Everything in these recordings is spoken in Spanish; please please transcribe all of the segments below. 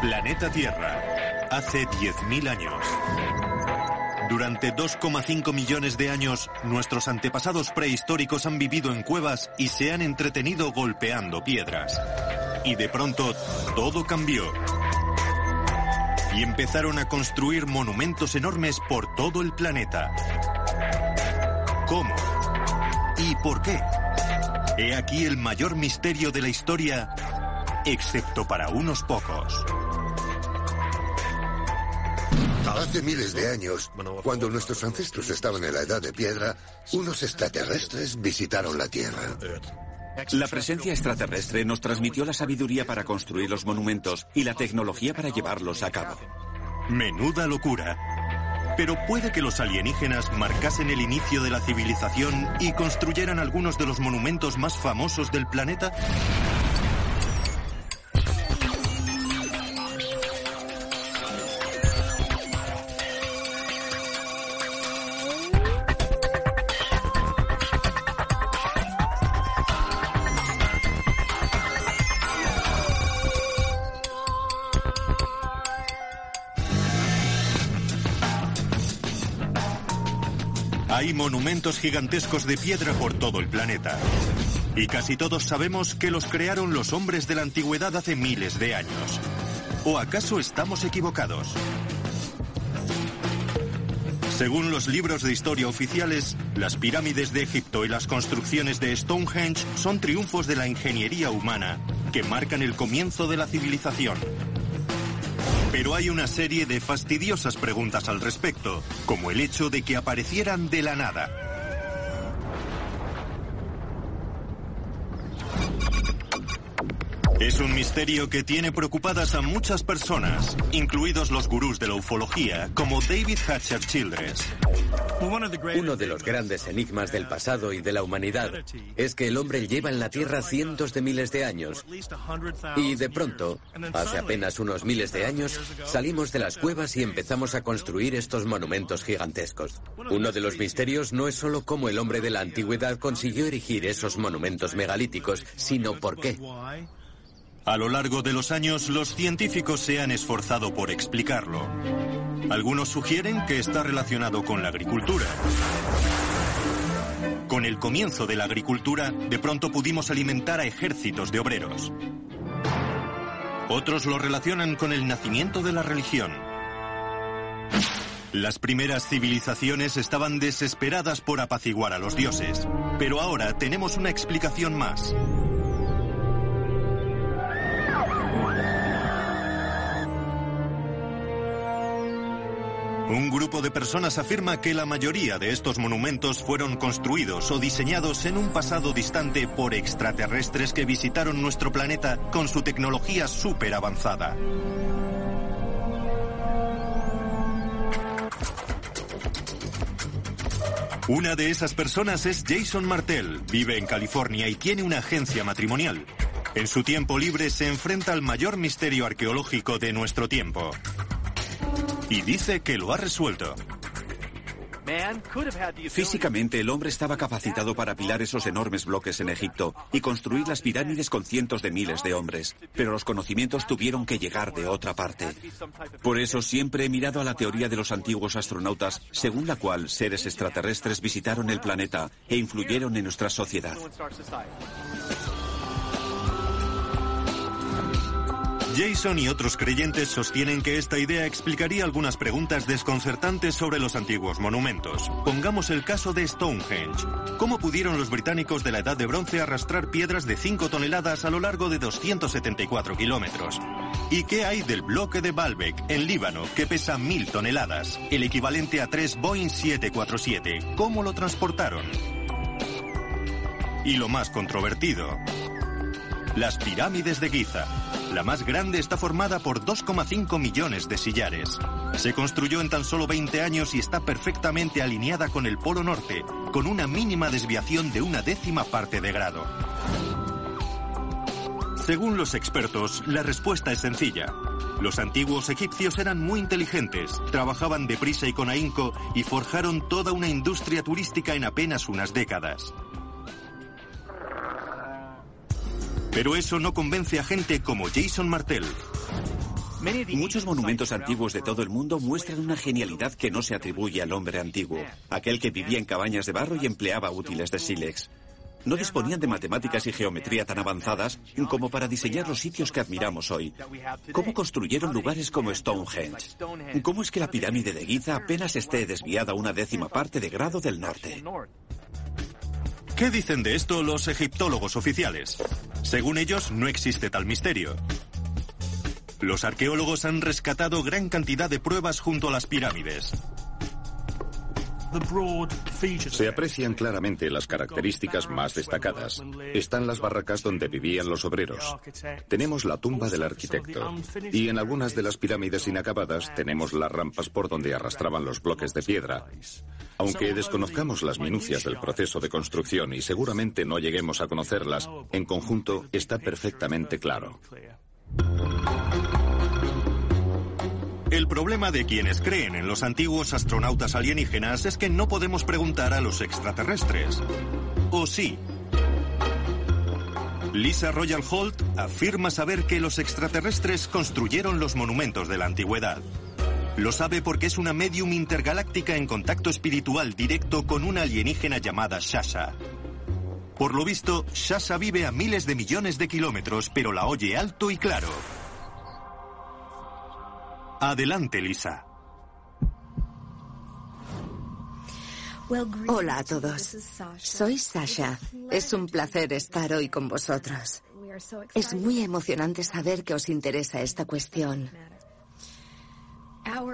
Planeta Tierra. Hace 10.000 años. Durante 2,5 millones de años, nuestros antepasados prehistóricos han vivido en cuevas y se han entretenido golpeando piedras. Y de pronto, todo cambió. Y empezaron a construir monumentos enormes por todo el planeta. ¿Cómo? ¿Y por qué? He aquí el mayor misterio de la historia, excepto para unos pocos. Hace miles de años, cuando nuestros ancestros estaban en la edad de piedra, unos extraterrestres visitaron la Tierra. La presencia extraterrestre nos transmitió la sabiduría para construir los monumentos y la tecnología para llevarlos a cabo. Menuda locura. Pero puede que los alienígenas marcasen el inicio de la civilización y construyeran algunos de los monumentos más famosos del planeta. Monumentos gigantescos de piedra por todo el planeta. Y casi todos sabemos que los crearon los hombres de la antigüedad hace miles de años. ¿O acaso estamos equivocados? Según los libros de historia oficiales, las pirámides de Egipto y las construcciones de Stonehenge son triunfos de la ingeniería humana que marcan el comienzo de la civilización. Pero hay una serie de fastidiosas preguntas al respecto, como el hecho de que aparecieran de la nada. Es un misterio que tiene preocupadas a muchas personas, incluidos los gurús de la ufología, como David Hatcher Childress. Uno de los grandes enigmas del pasado y de la humanidad es que el hombre lleva en la Tierra cientos de miles de años y de pronto, hace apenas unos miles de años, salimos de las cuevas y empezamos a construir estos monumentos gigantescos. Uno de los misterios no es solo cómo el hombre de la antigüedad consiguió erigir esos monumentos megalíticos, sino por qué. A lo largo de los años, los científicos se han esforzado por explicarlo. Algunos sugieren que está relacionado con la agricultura. Con el comienzo de la agricultura, de pronto pudimos alimentar a ejércitos de obreros. Otros lo relacionan con el nacimiento de la religión. Las primeras civilizaciones estaban desesperadas por apaciguar a los dioses, pero ahora tenemos una explicación más. Un grupo de personas afirma que la mayoría de estos monumentos fueron construidos o diseñados en un pasado distante por extraterrestres que visitaron nuestro planeta con su tecnología súper avanzada. Una de esas personas es Jason Martell, vive en California y tiene una agencia matrimonial. En su tiempo libre se enfrenta al mayor misterio arqueológico de nuestro tiempo. Y dice que lo ha resuelto. Físicamente el hombre estaba capacitado para apilar esos enormes bloques en Egipto y construir las pirámides con cientos de miles de hombres, pero los conocimientos tuvieron que llegar de otra parte. Por eso siempre he mirado a la teoría de los antiguos astronautas, según la cual seres extraterrestres visitaron el planeta e influyeron en nuestra sociedad. Jason y otros creyentes sostienen que esta idea explicaría algunas preguntas desconcertantes sobre los antiguos monumentos. Pongamos el caso de Stonehenge. ¿Cómo pudieron los británicos de la Edad de Bronce arrastrar piedras de 5 toneladas a lo largo de 274 kilómetros? ¿Y qué hay del bloque de Baalbek, en Líbano, que pesa 1000 toneladas, el equivalente a 3 Boeing 747? ¿Cómo lo transportaron? Y lo más controvertido, las pirámides de Giza. La más grande está formada por 2,5 millones de sillares. Se construyó en tan solo 20 años y está perfectamente alineada con el Polo Norte, con una mínima desviación de una décima parte de grado. Según los expertos, la respuesta es sencilla. Los antiguos egipcios eran muy inteligentes, trabajaban deprisa y con ahínco y forjaron toda una industria turística en apenas unas décadas. Pero eso no convence a gente como Jason Martell. Muchos monumentos antiguos de todo el mundo muestran una genialidad que no se atribuye al hombre antiguo, aquel que vivía en cabañas de barro y empleaba útiles de sílex. No disponían de matemáticas y geometría tan avanzadas como para diseñar los sitios que admiramos hoy. ¿Cómo construyeron lugares como Stonehenge? ¿Cómo es que la pirámide de Giza apenas esté desviada una décima parte de grado del norte? ¿Qué dicen de esto los egiptólogos oficiales? Según ellos, no existe tal misterio. Los arqueólogos han rescatado gran cantidad de pruebas junto a las pirámides. Se aprecian claramente las características más destacadas. Están las barracas donde vivían los obreros. Tenemos la tumba del arquitecto. Y en algunas de las pirámides inacabadas tenemos las rampas por donde arrastraban los bloques de piedra. Aunque desconozcamos las minucias del proceso de construcción y seguramente no lleguemos a conocerlas, en conjunto está perfectamente claro. El problema de quienes creen en los antiguos astronautas alienígenas es que no podemos preguntar a los extraterrestres. ¿O sí? Lisa Royal Holt afirma saber que los extraterrestres construyeron los monumentos de la antigüedad. Lo sabe porque es una medium intergaláctica en contacto espiritual directo con una alienígena llamada Shasha. Por lo visto, Shasha vive a miles de millones de kilómetros, pero la oye alto y claro. Adelante, Lisa. Hola a todos. Soy Sasha. Es un placer estar hoy con vosotros. Es muy emocionante saber que os interesa esta cuestión.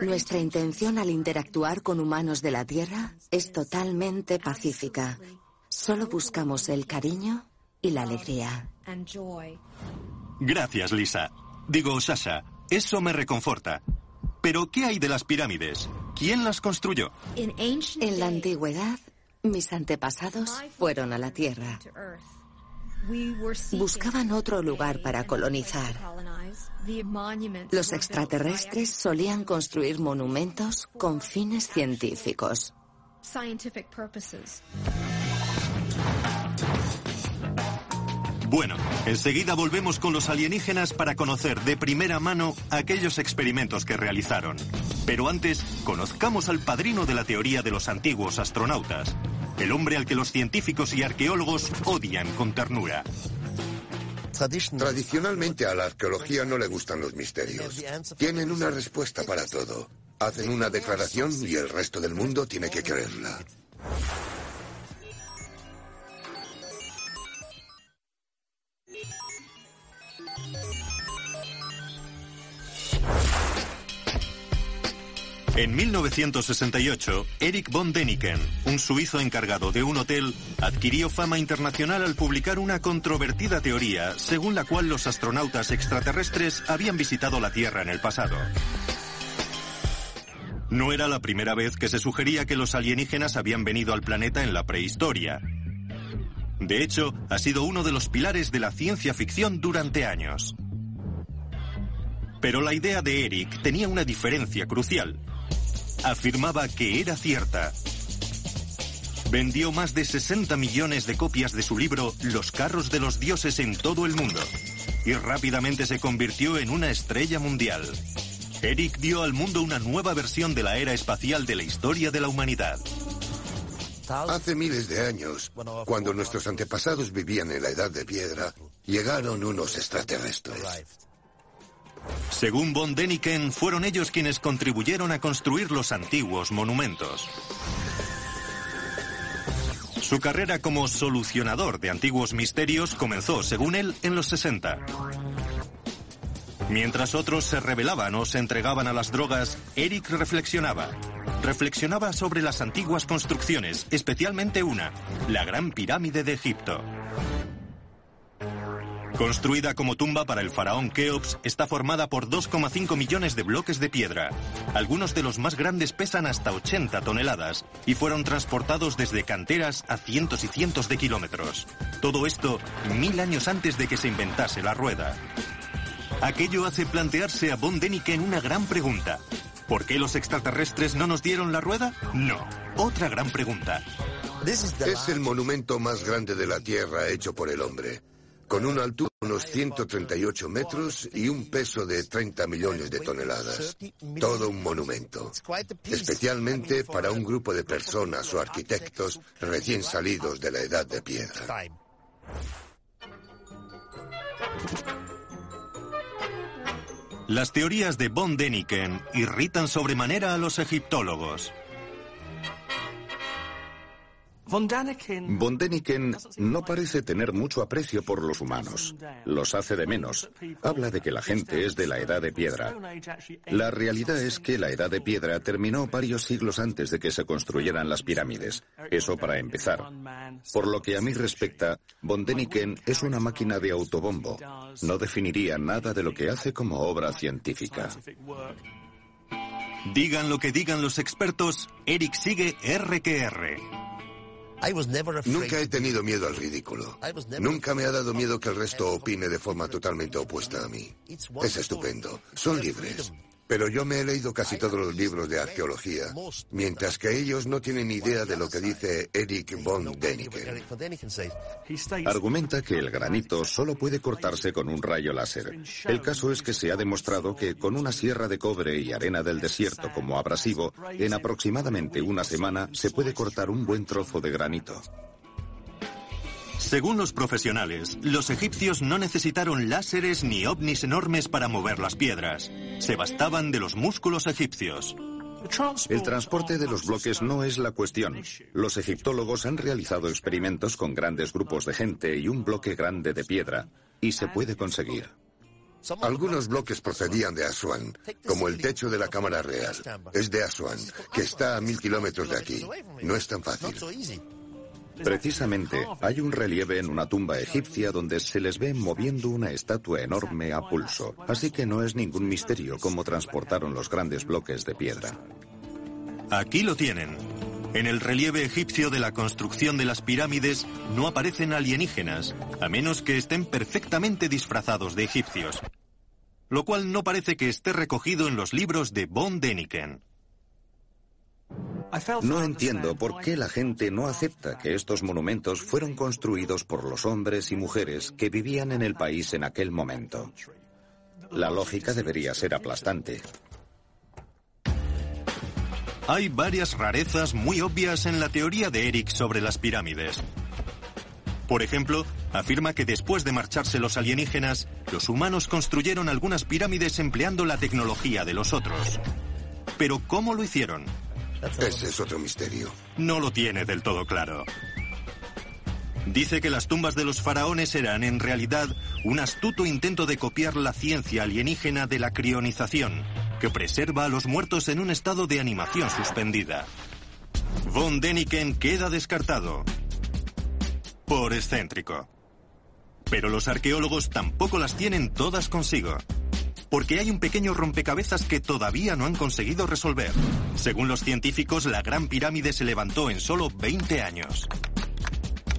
Nuestra intención al interactuar con humanos de la Tierra es totalmente pacífica. Solo buscamos el cariño y la alegría. Gracias, Lisa. Digo, Sasha, eso me reconforta. Pero, ¿qué hay de las pirámides? ¿Quién las construyó? En la antigüedad, mis antepasados fueron a la Tierra. Buscaban otro lugar para colonizar. Los extraterrestres solían construir monumentos con fines científicos. Bueno, enseguida volvemos con los alienígenas para conocer de primera mano aquellos experimentos que realizaron. Pero antes, conozcamos al padrino de la teoría de los antiguos astronautas, el hombre al que los científicos y arqueólogos odian con ternura. Tradicionalmente a la arqueología no le gustan los misterios. Tienen una respuesta para todo. Hacen una declaración y el resto del mundo tiene que creerla. En 1968, Eric von Däniken, un suizo encargado de un hotel, adquirió fama internacional al publicar una controvertida teoría según la cual los astronautas extraterrestres habían visitado la Tierra en el pasado. No era la primera vez que se sugería que los alienígenas habían venido al planeta en la prehistoria. De hecho, ha sido uno de los pilares de la ciencia ficción durante años. Pero la idea de Eric tenía una diferencia crucial afirmaba que era cierta. Vendió más de 60 millones de copias de su libro Los carros de los dioses en todo el mundo y rápidamente se convirtió en una estrella mundial. Eric dio al mundo una nueva versión de la era espacial de la historia de la humanidad. Hace miles de años, cuando nuestros antepasados vivían en la edad de piedra, llegaron unos extraterrestres. Según von Däniken, fueron ellos quienes contribuyeron a construir los antiguos monumentos. Su carrera como solucionador de antiguos misterios comenzó, según él, en los 60. Mientras otros se rebelaban o se entregaban a las drogas, Eric reflexionaba. Reflexionaba sobre las antiguas construcciones, especialmente una, la Gran Pirámide de Egipto. Construida como tumba para el faraón Keops, está formada por 2,5 millones de bloques de piedra. Algunos de los más grandes pesan hasta 80 toneladas y fueron transportados desde canteras a cientos y cientos de kilómetros. Todo esto mil años antes de que se inventase la rueda. Aquello hace plantearse a Von Däniken una gran pregunta. ¿Por qué los extraterrestres no nos dieron la rueda? No. Otra gran pregunta. Es el monumento más grande de la Tierra hecho por el hombre. Con una altura de unos 138 metros y un peso de 30 millones de toneladas. Todo un monumento, especialmente para un grupo de personas o arquitectos recién salidos de la edad de piedra. Las teorías de von Däniken irritan sobremanera a los egiptólogos. Von Däniken no parece tener mucho aprecio por los humanos. Los hace de menos. Habla de que la gente es de la edad de piedra. La realidad es que la edad de piedra terminó varios siglos antes de que se construyeran las pirámides. Eso para empezar. Por lo que a mí respecta, Von Däniken es una máquina de autobombo. No definiría nada de lo que hace como obra científica. Digan lo que digan los expertos, Eric sigue R que R. Nunca he tenido miedo al ridículo. Nunca me ha dado miedo que el resto opine de forma totalmente opuesta a mí. Es estupendo. Son libres. Pero yo me he leído casi todos los libros de arqueología, mientras que ellos no tienen idea de lo que dice Eric von Däniken. Argumenta que el granito solo puede cortarse con un rayo láser. El caso es que se ha demostrado que con una sierra de cobre y arena del desierto como abrasivo, en aproximadamente una semana se puede cortar un buen trozo de granito. Según los profesionales, los egipcios no necesitaron láseres ni ovnis enormes para mover las piedras. Se bastaban de los músculos egipcios. El transporte de los bloques no es la cuestión. Los egiptólogos han realizado experimentos con grandes grupos de gente y un bloque grande de piedra, y se puede conseguir. Algunos bloques procedían de Asuán, como el techo de la Cámara Real. Es de Asuán, que está a mil kilómetros de aquí. No es tan fácil. Precisamente, hay un relieve en una tumba egipcia donde se les ve moviendo una estatua enorme a pulso, así que no es ningún misterio cómo transportaron los grandes bloques de piedra. Aquí lo tienen. En el relieve egipcio de la construcción de las pirámides no aparecen alienígenas, a menos que estén perfectamente disfrazados de egipcios. Lo cual no parece que esté recogido en los libros de Von Däniken. No entiendo por qué la gente no acepta que estos monumentos fueron construidos por los hombres y mujeres que vivían en el país en aquel momento. La lógica debería ser aplastante. Hay varias rarezas muy obvias en la teoría de Eric sobre las pirámides. Por ejemplo, afirma que después de marcharse los alienígenas, los humanos construyeron algunas pirámides empleando la tecnología de los otros. Pero ¿cómo lo hicieron? Ese es otro misterio. No lo tiene del todo claro. Dice que las tumbas de los faraones eran en realidad un astuto intento de copiar la ciencia alienígena de la crionización, que preserva a los muertos en un estado de animación suspendida. Von Däniken queda descartado. Por excéntrico. Pero los arqueólogos tampoco las tienen todas consigo porque hay un pequeño rompecabezas que todavía no han conseguido resolver. Según los científicos, la Gran Pirámide se levantó en solo 20 años.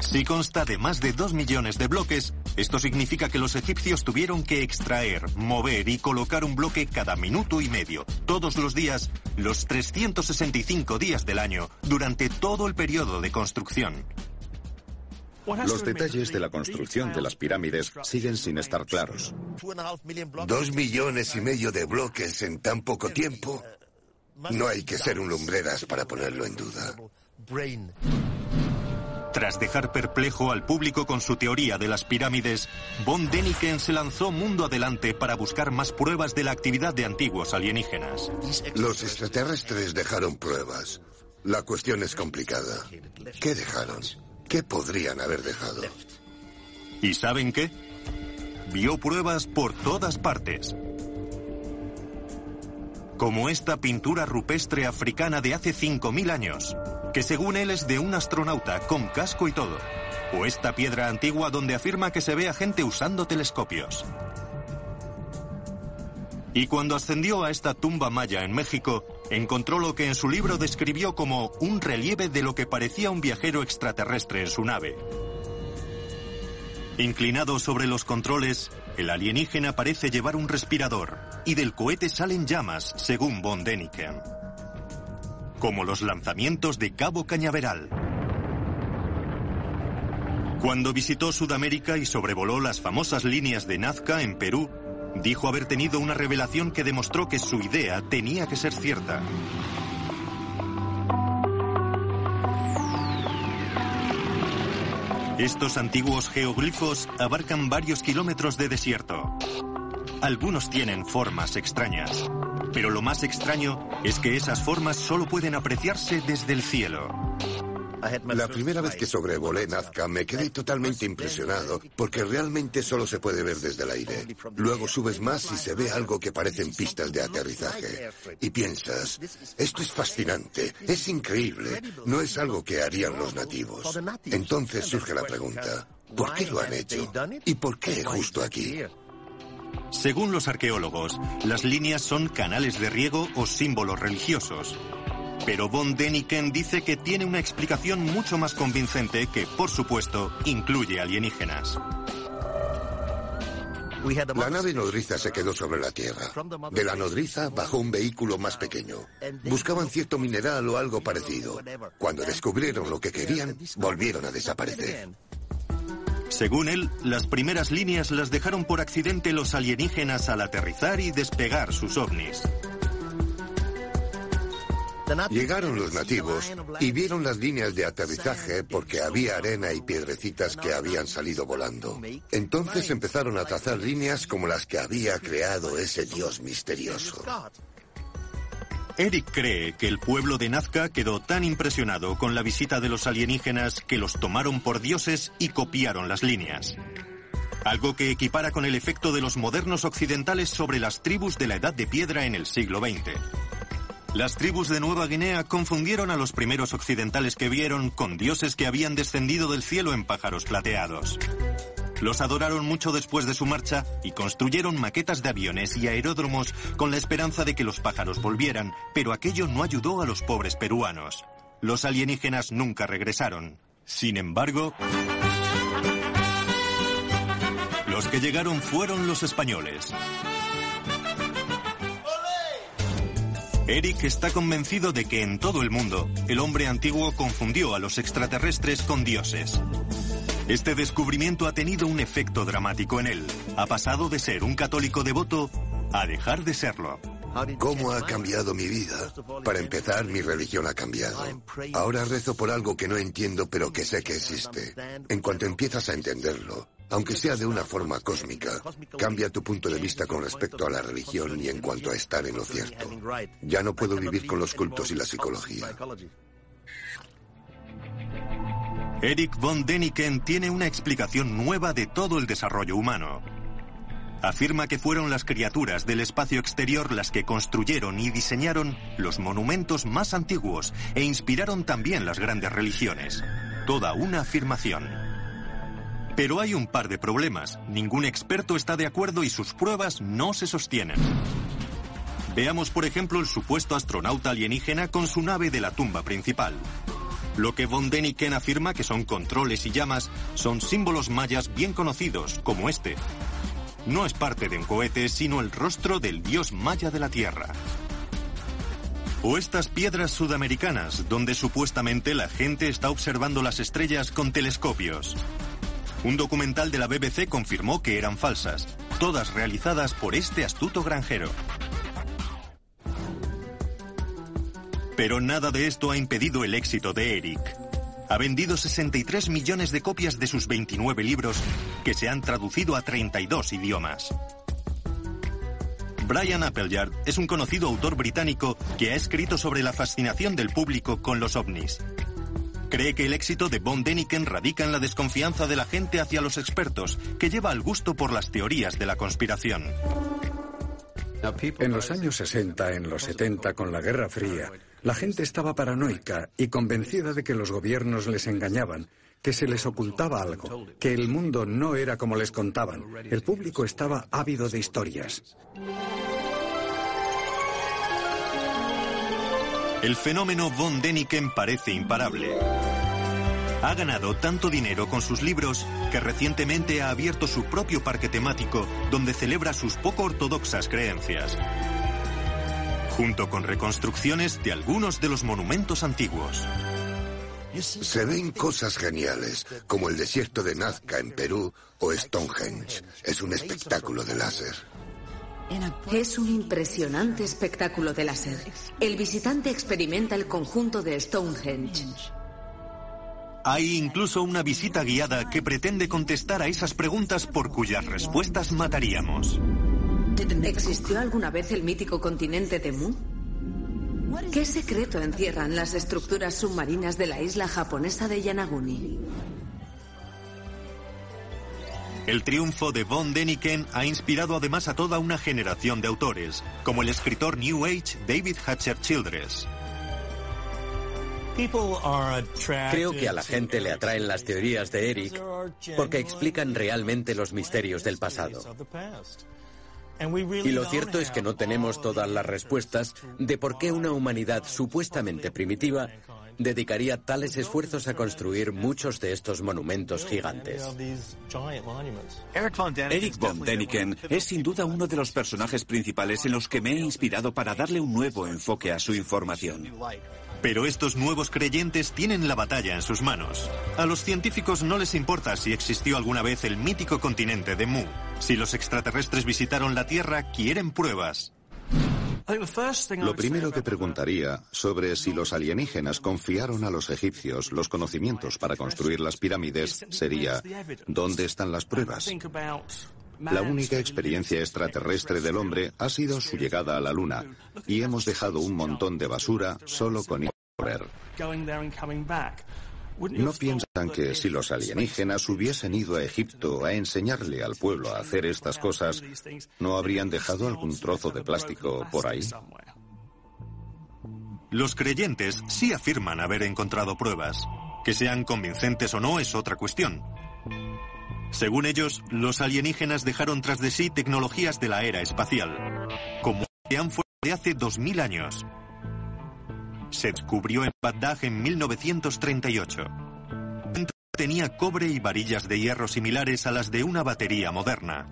Si consta de más de 2 millones de bloques, esto significa que los egipcios tuvieron que extraer, mover y colocar un bloque cada minuto y medio, todos los días, los 365 días del año, durante todo el periodo de construcción. Los detalles de la construcción de las pirámides siguen sin estar claros. Dos millones y medio de bloques en tan poco tiempo. No hay que ser un lumbreras para ponerlo en duda. Tras dejar perplejo al público con su teoría de las pirámides, von Däniken se lanzó mundo adelante para buscar más pruebas de la actividad de antiguos alienígenas. Los extraterrestres dejaron pruebas. La cuestión es complicada. ¿Qué dejaron? ¿Qué podrían haber dejado? ¿Y saben qué? Vio pruebas por todas partes. Como esta pintura rupestre africana de hace 5.000 años, que según él es de un astronauta con casco y todo. O esta piedra antigua donde afirma que se ve a gente usando telescopios. Y cuando ascendió a esta tumba maya en México, encontró lo que en su libro describió como un relieve de lo que parecía un viajero extraterrestre en su nave. Inclinado sobre los controles, el alienígena parece llevar un respirador y del cohete salen llamas, según von Däniken. Como los lanzamientos de Cabo Cañaveral. Cuando visitó Sudamérica y sobrevoló las famosas líneas de Nazca en Perú, dijo haber tenido una revelación que demostró que su idea tenía que ser cierta. Estos antiguos geoglifos abarcan varios kilómetros de desierto. Algunos tienen formas extrañas, pero lo más extraño es que esas formas solo pueden apreciarse desde el cielo. La primera vez que sobrevolé Nazca me quedé totalmente impresionado porque realmente solo se puede ver desde el aire. Luego subes más y se ve algo que parecen pistas de aterrizaje. Y piensas, esto es fascinante, es increíble, no es algo que harían los nativos. Entonces surge la pregunta, ¿por qué lo han hecho? ¿Y por qué justo aquí? Según los arqueólogos, las líneas son canales de riego o símbolos religiosos. Pero von Deniken dice que tiene una explicación mucho más convincente que, por supuesto, incluye alienígenas. La nave nodriza se quedó sobre la Tierra. De la nodriza bajó un vehículo más pequeño. Buscaban cierto mineral o algo parecido. Cuando descubrieron lo que querían, volvieron a desaparecer. Según él, las primeras líneas las dejaron por accidente los alienígenas al aterrizar y despegar sus ovnis. Llegaron los nativos y vieron las líneas de aterrizaje porque había arena y piedrecitas que habían salido volando. Entonces empezaron a trazar líneas como las que había creado ese dios misterioso. Eric cree que el pueblo de Nazca quedó tan impresionado con la visita de los alienígenas que los tomaron por dioses y copiaron las líneas. Algo que equipara con el efecto de los modernos occidentales sobre las tribus de la Edad de Piedra en el siglo XX. Las tribus de Nueva Guinea confundieron a los primeros occidentales que vieron con dioses que habían descendido del cielo en pájaros plateados. Los adoraron mucho después de su marcha y construyeron maquetas de aviones y aeródromos con la esperanza de que los pájaros volvieran, pero aquello no ayudó a los pobres peruanos. Los alienígenas nunca regresaron. Sin embargo, los que llegaron fueron los españoles. Eric está convencido de que en todo el mundo el hombre antiguo confundió a los extraterrestres con dioses. Este descubrimiento ha tenido un efecto dramático en él. Ha pasado de ser un católico devoto a dejar de serlo. ¿Cómo ha cambiado mi vida? Para empezar, mi religión ha cambiado. Ahora rezo por algo que no entiendo, pero que sé que existe. En cuanto empiezas a entenderlo, aunque sea de una forma cósmica, cambia tu punto de vista con respecto a la religión y en cuanto a estar en lo cierto. Ya no puedo vivir con los cultos y la psicología. Eric von Deniken tiene una explicación nueva de todo el desarrollo humano. Afirma que fueron las criaturas del espacio exterior las que construyeron y diseñaron los monumentos más antiguos e inspiraron también las grandes religiones. Toda una afirmación. Pero hay un par de problemas. Ningún experto está de acuerdo y sus pruebas no se sostienen. Veamos, por ejemplo, el supuesto astronauta alienígena con su nave de la tumba principal. Lo que von Deniken afirma que son controles y llamas son símbolos mayas bien conocidos, como este. No es parte de un cohete, sino el rostro del dios maya de la Tierra. O estas piedras sudamericanas, donde supuestamente la gente está observando las estrellas con telescopios. Un documental de la BBC confirmó que eran falsas, todas realizadas por este astuto granjero. Pero nada de esto ha impedido el éxito de Eric. Ha vendido 63 millones de copias de sus 29 libros, que se han traducido a 32 idiomas. Brian Appleyard es un conocido autor británico que ha escrito sobre la fascinación del público con los ovnis. Cree que el éxito de Von Deniken radica en la desconfianza de la gente hacia los expertos, que lleva al gusto por las teorías de la conspiración. En los años 60, en los 70, con la Guerra Fría, la gente estaba paranoica y convencida de que los gobiernos les engañaban, que se les ocultaba algo, que el mundo no era como les contaban. El público estaba ávido de historias. El fenómeno von Deniken parece imparable. Ha ganado tanto dinero con sus libros que recientemente ha abierto su propio parque temático donde celebra sus poco ortodoxas creencias junto con reconstrucciones de algunos de los monumentos antiguos. Se ven cosas geniales, como el desierto de Nazca en Perú o Stonehenge. Es un espectáculo de láser. Es un impresionante espectáculo de láser. El visitante experimenta el conjunto de Stonehenge. Hay incluso una visita guiada que pretende contestar a esas preguntas por cuyas respuestas mataríamos. ¿Existió alguna vez el mítico continente de Mu? ¿Qué secreto encierran las estructuras submarinas de la isla japonesa de Yanaguni? El triunfo de von Däniken ha inspirado además a toda una generación de autores, como el escritor New Age David Hatcher Childress. Creo que a la gente le atraen las teorías de Eric porque explican realmente los misterios del pasado. Y lo cierto es que no tenemos todas las respuestas de por qué una humanidad supuestamente primitiva dedicaría tales esfuerzos a construir muchos de estos monumentos gigantes. Eric von Däniken es sin duda uno de los personajes principales en los que me he inspirado para darle un nuevo enfoque a su información. Pero estos nuevos creyentes tienen la batalla en sus manos. A los científicos no les importa si existió alguna vez el mítico continente de Mu. Si los extraterrestres visitaron la Tierra, quieren pruebas. Lo primero que preguntaría sobre si los alienígenas confiaron a los egipcios los conocimientos para construir las pirámides sería, ¿dónde están las pruebas? La única experiencia extraterrestre del hombre ha sido su llegada a la Luna y hemos dejado un montón de basura solo con ir ¿No piensan que si los alienígenas hubiesen ido a Egipto a enseñarle al pueblo a hacer estas cosas, no habrían dejado algún trozo de plástico por ahí? Los creyentes sí afirman haber encontrado pruebas. Que sean convincentes o no es otra cuestión. Según ellos, los alienígenas dejaron tras de sí tecnologías de la era espacial, como han fuera de hace 2000 años. Se descubrió en Bagdad en 1938. Tenía cobre y varillas de hierro similares a las de una batería moderna.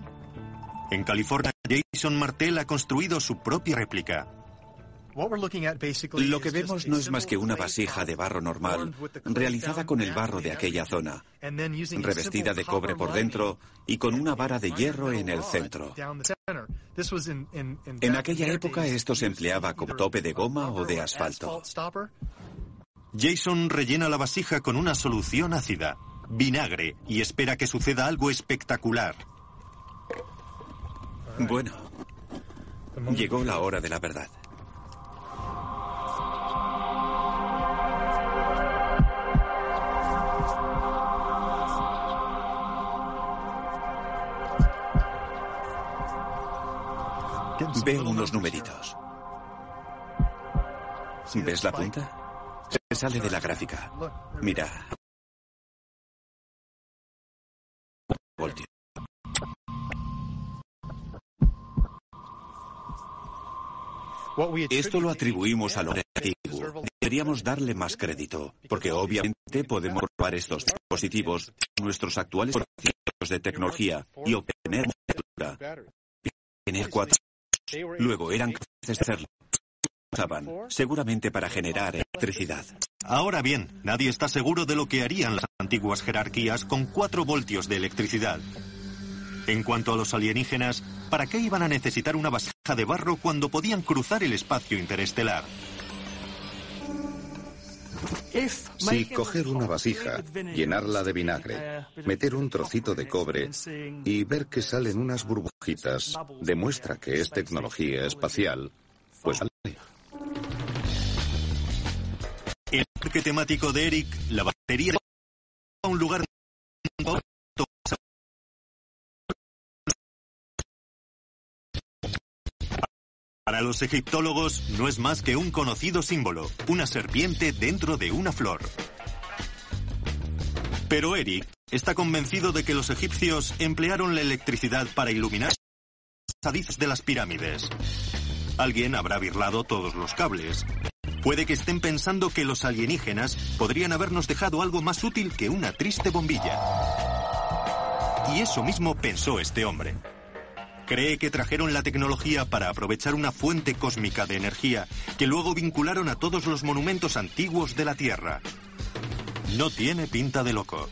En California, Jason Martell ha construido su propia réplica. Lo que vemos no es más que una vasija de barro normal, realizada con el barro de aquella zona, revestida de cobre por dentro y con una vara de hierro en el centro. En aquella época esto se empleaba como tope de goma o de asfalto. Jason rellena la vasija con una solución ácida, vinagre, y espera que suceda algo espectacular. Bueno, llegó la hora de la verdad. Veo unos numeritos. ¿Ves la punta? Se sale de la gráfica. Mira. Esto lo atribuimos a lo negativo. Deberíamos darle más crédito, porque obviamente podemos probar estos dispositivos nuestros actuales procesos de tecnología y obtener tener cuatro Luego eran capaces de hacerlo. Usaban, seguramente para generar electricidad. Ahora bien, nadie está seguro de lo que harían las antiguas jerarquías con 4 voltios de electricidad. En cuanto a los alienígenas, ¿para qué iban a necesitar una vasija de barro cuando podían cruzar el espacio interestelar? Si coger una vasija, llenarla de vinagre, meter un trocito de cobre y ver que salen unas burbujitas demuestra que es tecnología espacial, pues vale. El parque temático de Eric, la batería a un lugar Para los egiptólogos no es más que un conocido símbolo, una serpiente dentro de una flor. Pero Eric está convencido de que los egipcios emplearon la electricidad para iluminar los pasadizos de las pirámides. Alguien habrá birlado todos los cables. Puede que estén pensando que los alienígenas podrían habernos dejado algo más útil que una triste bombilla. Y eso mismo pensó este hombre. Cree que trajeron la tecnología para aprovechar una fuente cósmica de energía que luego vincularon a todos los monumentos antiguos de la Tierra. No tiene pinta de loco.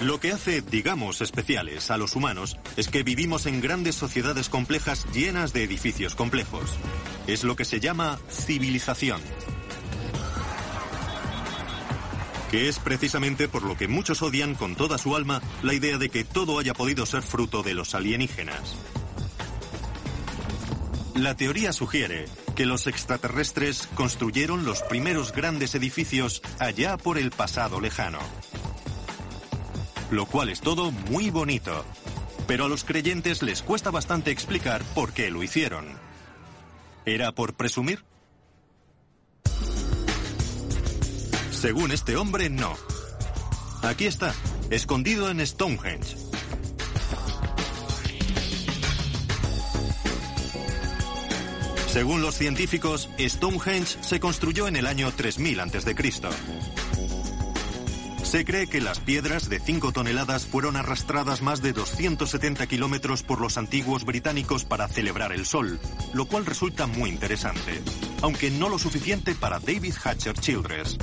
Lo que hace, digamos, especiales a los humanos es que vivimos en grandes sociedades complejas llenas de edificios complejos. Es lo que se llama civilización. Que es precisamente por lo que muchos odian con toda su alma la idea de que todo haya podido ser fruto de los alienígenas. La teoría sugiere que los extraterrestres construyeron los primeros grandes edificios allá por el pasado lejano lo cual es todo muy bonito. Pero a los creyentes les cuesta bastante explicar por qué lo hicieron. ¿Era por presumir? Según este hombre, no. Aquí está, escondido en Stonehenge. Según los científicos, Stonehenge se construyó en el año 3000 a.C. Se cree que las piedras de 5 toneladas fueron arrastradas más de 270 kilómetros por los antiguos británicos para celebrar el sol, lo cual resulta muy interesante, aunque no lo suficiente para David Hatcher Childress.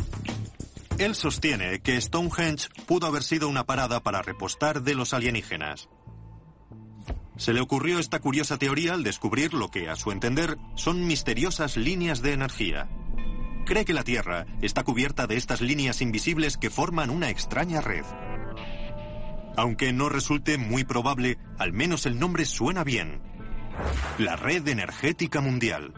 Él sostiene que Stonehenge pudo haber sido una parada para repostar de los alienígenas. Se le ocurrió esta curiosa teoría al descubrir lo que, a su entender, son misteriosas líneas de energía cree que la Tierra está cubierta de estas líneas invisibles que forman una extraña red. Aunque no resulte muy probable, al menos el nombre suena bien. La Red Energética Mundial.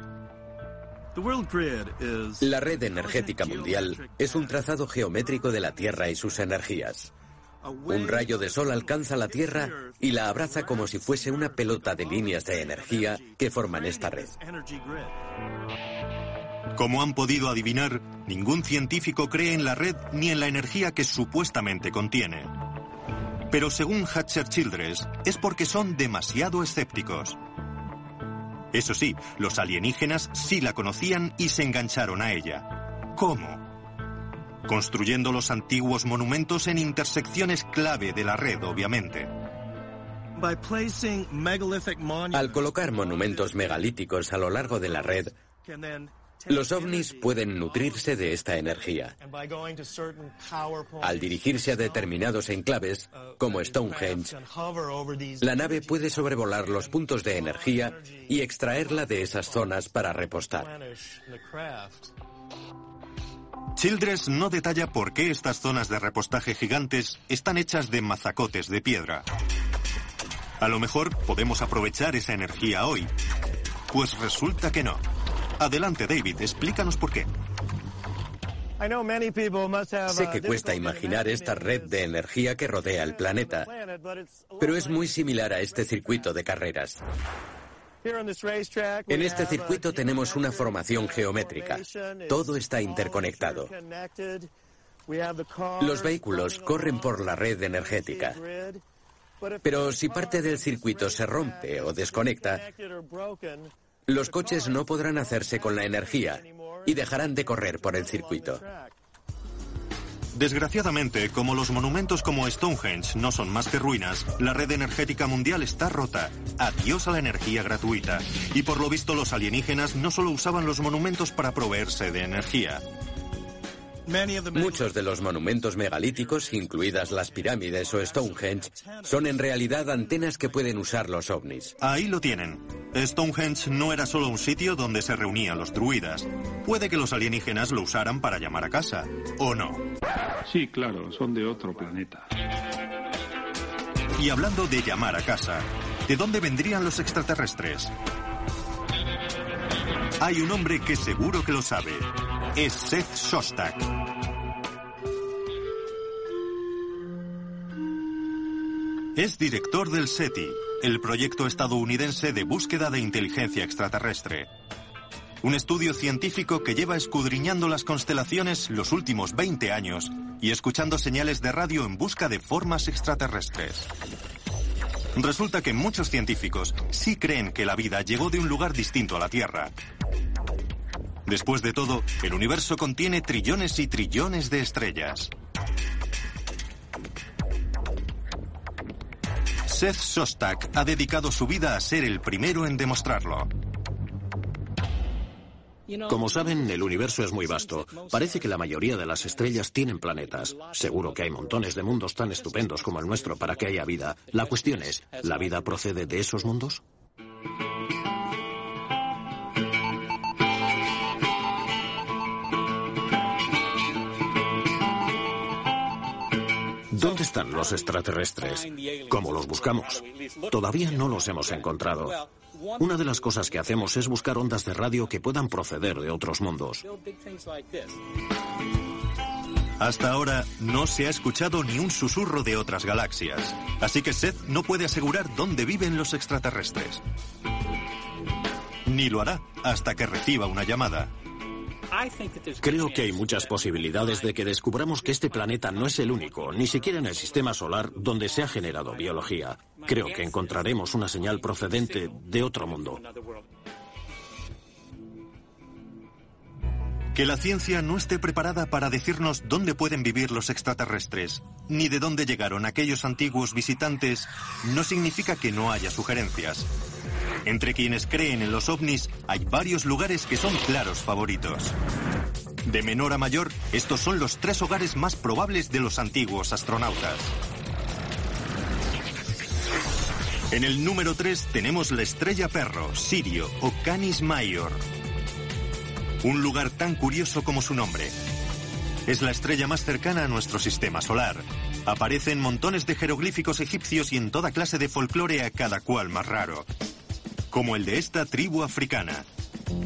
La red energética mundial es un trazado geométrico de la Tierra y sus energías. Un rayo de sol alcanza la Tierra y la abraza como si fuese una pelota de líneas de energía que forman esta red. Como han podido adivinar, ningún científico cree en la red ni en la energía que supuestamente contiene. Pero según Hatcher Childress, es porque son demasiado escépticos. Eso sí, los alienígenas sí la conocían y se engancharon a ella. ¿Cómo? Construyendo los antiguos monumentos en intersecciones clave de la red, obviamente. Al colocar monumentos megalíticos a lo largo de la red, los ovnis pueden nutrirse de esta energía. Al dirigirse a determinados enclaves, como Stonehenge, la nave puede sobrevolar los puntos de energía y extraerla de esas zonas para repostar. Childress no detalla por qué estas zonas de repostaje gigantes están hechas de mazacotes de piedra. A lo mejor podemos aprovechar esa energía hoy. Pues resulta que no. Adelante, David, explícanos por qué. Sé que cuesta imaginar esta red de energía que rodea el planeta, pero es muy similar a este circuito de carreras. En este circuito tenemos una formación geométrica. Todo está interconectado. Los vehículos corren por la red energética. Pero si parte del circuito se rompe o desconecta, los coches no podrán hacerse con la energía y dejarán de correr por el circuito. Desgraciadamente, como los monumentos como Stonehenge no son más que ruinas, la red energética mundial está rota. Adiós a la energía gratuita. Y por lo visto los alienígenas no solo usaban los monumentos para proveerse de energía. Muchos de los monumentos megalíticos, incluidas las pirámides o Stonehenge, son en realidad antenas que pueden usar los ovnis. Ahí lo tienen. Stonehenge no era solo un sitio donde se reunían los druidas. Puede que los alienígenas lo usaran para llamar a casa, ¿o no? Sí, claro, son de otro planeta. Y hablando de llamar a casa, ¿de dónde vendrían los extraterrestres? Hay un hombre que seguro que lo sabe es Seth Shostak. Es director del SETI, el proyecto estadounidense de búsqueda de inteligencia extraterrestre. Un estudio científico que lleva escudriñando las constelaciones los últimos 20 años y escuchando señales de radio en busca de formas extraterrestres. Resulta que muchos científicos sí creen que la vida llegó de un lugar distinto a la Tierra, Después de todo, el universo contiene trillones y trillones de estrellas. Seth Sostak ha dedicado su vida a ser el primero en demostrarlo. Como saben, el universo es muy vasto. Parece que la mayoría de las estrellas tienen planetas. Seguro que hay montones de mundos tan estupendos como el nuestro para que haya vida. La cuestión es, ¿la vida procede de esos mundos? Están los extraterrestres? ¿Cómo los buscamos? Todavía no los hemos encontrado. Una de las cosas que hacemos es buscar ondas de radio que puedan proceder de otros mundos. Hasta ahora no se ha escuchado ni un susurro de otras galaxias, así que Seth no puede asegurar dónde viven los extraterrestres. Ni lo hará hasta que reciba una llamada. Creo que hay muchas posibilidades de que descubramos que este planeta no es el único, ni siquiera en el sistema solar, donde se ha generado biología. Creo que encontraremos una señal procedente de otro mundo. Que la ciencia no esté preparada para decirnos dónde pueden vivir los extraterrestres, ni de dónde llegaron aquellos antiguos visitantes, no significa que no haya sugerencias. Entre quienes creen en los ovnis hay varios lugares que son claros favoritos. De menor a mayor, estos son los tres hogares más probables de los antiguos astronautas. En el número 3 tenemos la estrella perro, Sirio o Canis Major. Un lugar tan curioso como su nombre. Es la estrella más cercana a nuestro sistema solar. Aparecen montones de jeroglíficos egipcios y en toda clase de folclore a cada cual más raro como el de esta tribu africana.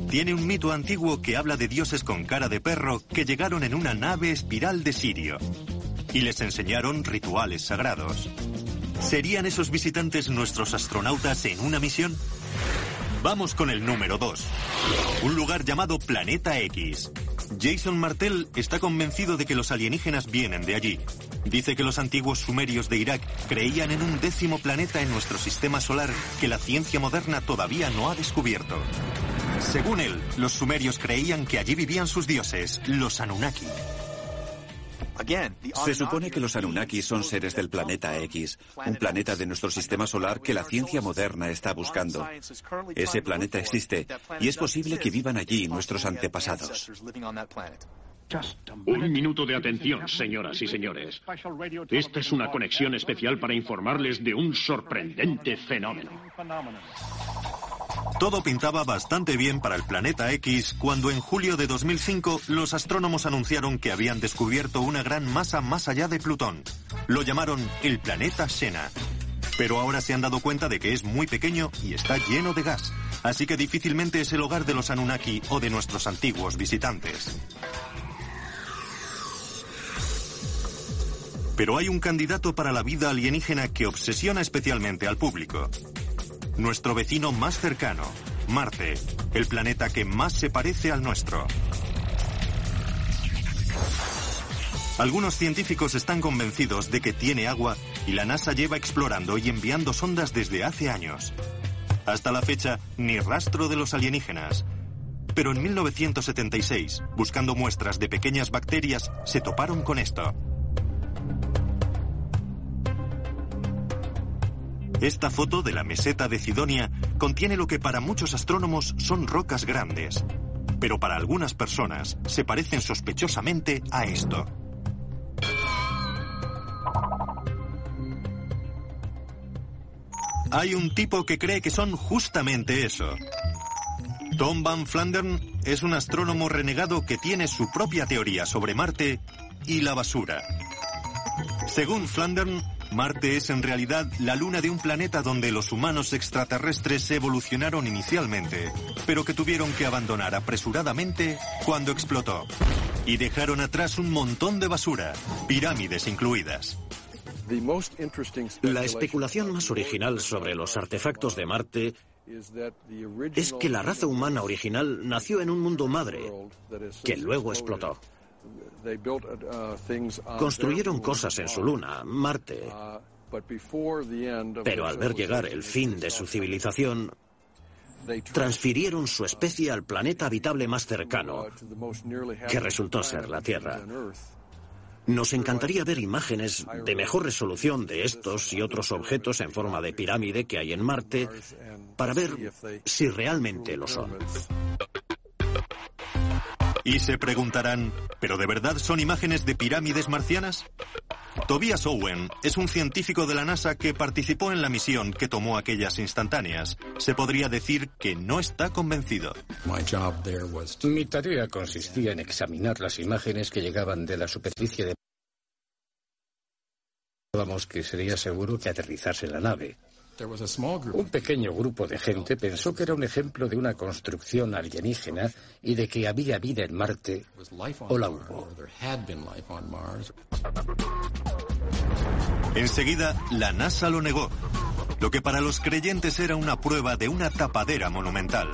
Tiene un mito antiguo que habla de dioses con cara de perro que llegaron en una nave espiral de Sirio y les enseñaron rituales sagrados. ¿Serían esos visitantes nuestros astronautas en una misión? Vamos con el número 2. Un lugar llamado Planeta X. Jason Martel está convencido de que los alienígenas vienen de allí. Dice que los antiguos sumerios de Irak creían en un décimo planeta en nuestro sistema solar que la ciencia moderna todavía no ha descubierto. Según él, los sumerios creían que allí vivían sus dioses, los Anunnaki. Se supone que los Anunnaki son seres del planeta X, un planeta de nuestro sistema solar que la ciencia moderna está buscando. Ese planeta existe y es posible que vivan allí nuestros antepasados. Un minuto de atención, señoras y señores. Esta es una conexión especial para informarles de un sorprendente fenómeno. Todo pintaba bastante bien para el planeta X cuando en julio de 2005 los astrónomos anunciaron que habían descubierto una gran masa más allá de Plutón. Lo llamaron el planeta Xena. Pero ahora se han dado cuenta de que es muy pequeño y está lleno de gas, así que difícilmente es el hogar de los Anunnaki o de nuestros antiguos visitantes. Pero hay un candidato para la vida alienígena que obsesiona especialmente al público. Nuestro vecino más cercano, Marte, el planeta que más se parece al nuestro. Algunos científicos están convencidos de que tiene agua y la NASA lleva explorando y enviando sondas desde hace años. Hasta la fecha, ni rastro de los alienígenas. Pero en 1976, buscando muestras de pequeñas bacterias, se toparon con esto. Esta foto de la meseta de Cidonia contiene lo que para muchos astrónomos son rocas grandes, pero para algunas personas se parecen sospechosamente a esto. Hay un tipo que cree que son justamente eso. Tom Van Flandern es un astrónomo renegado que tiene su propia teoría sobre Marte y la basura. Según Flandern, Marte es en realidad la luna de un planeta donde los humanos extraterrestres evolucionaron inicialmente, pero que tuvieron que abandonar apresuradamente cuando explotó. Y dejaron atrás un montón de basura, pirámides incluidas. La especulación más original sobre los artefactos de Marte es que la raza humana original nació en un mundo madre, que luego explotó. Uh, Construyeron cosas en su luna, Marte. Uh, Pero al ver llegar el fin de su civilización, transfirieron su especie al planeta habitable más cercano, que resultó ser la Tierra. Nos encantaría ver imágenes de mejor resolución de estos y otros objetos en forma de pirámide que hay en Marte para ver si realmente lo son. Y se preguntarán, ¿pero de verdad son imágenes de pirámides marcianas? Tobias Owen es un científico de la NASA que participó en la misión que tomó aquellas instantáneas. Se podría decir que no está convencido. Mi tarea consistía en examinar las imágenes que llegaban de la superficie de... que sería seguro que aterrizase la nave. Un pequeño grupo de gente pensó que era un ejemplo de una construcción alienígena y de que había vida en Marte o la hubo. Enseguida, la NASA lo negó, lo que para los creyentes era una prueba de una tapadera monumental.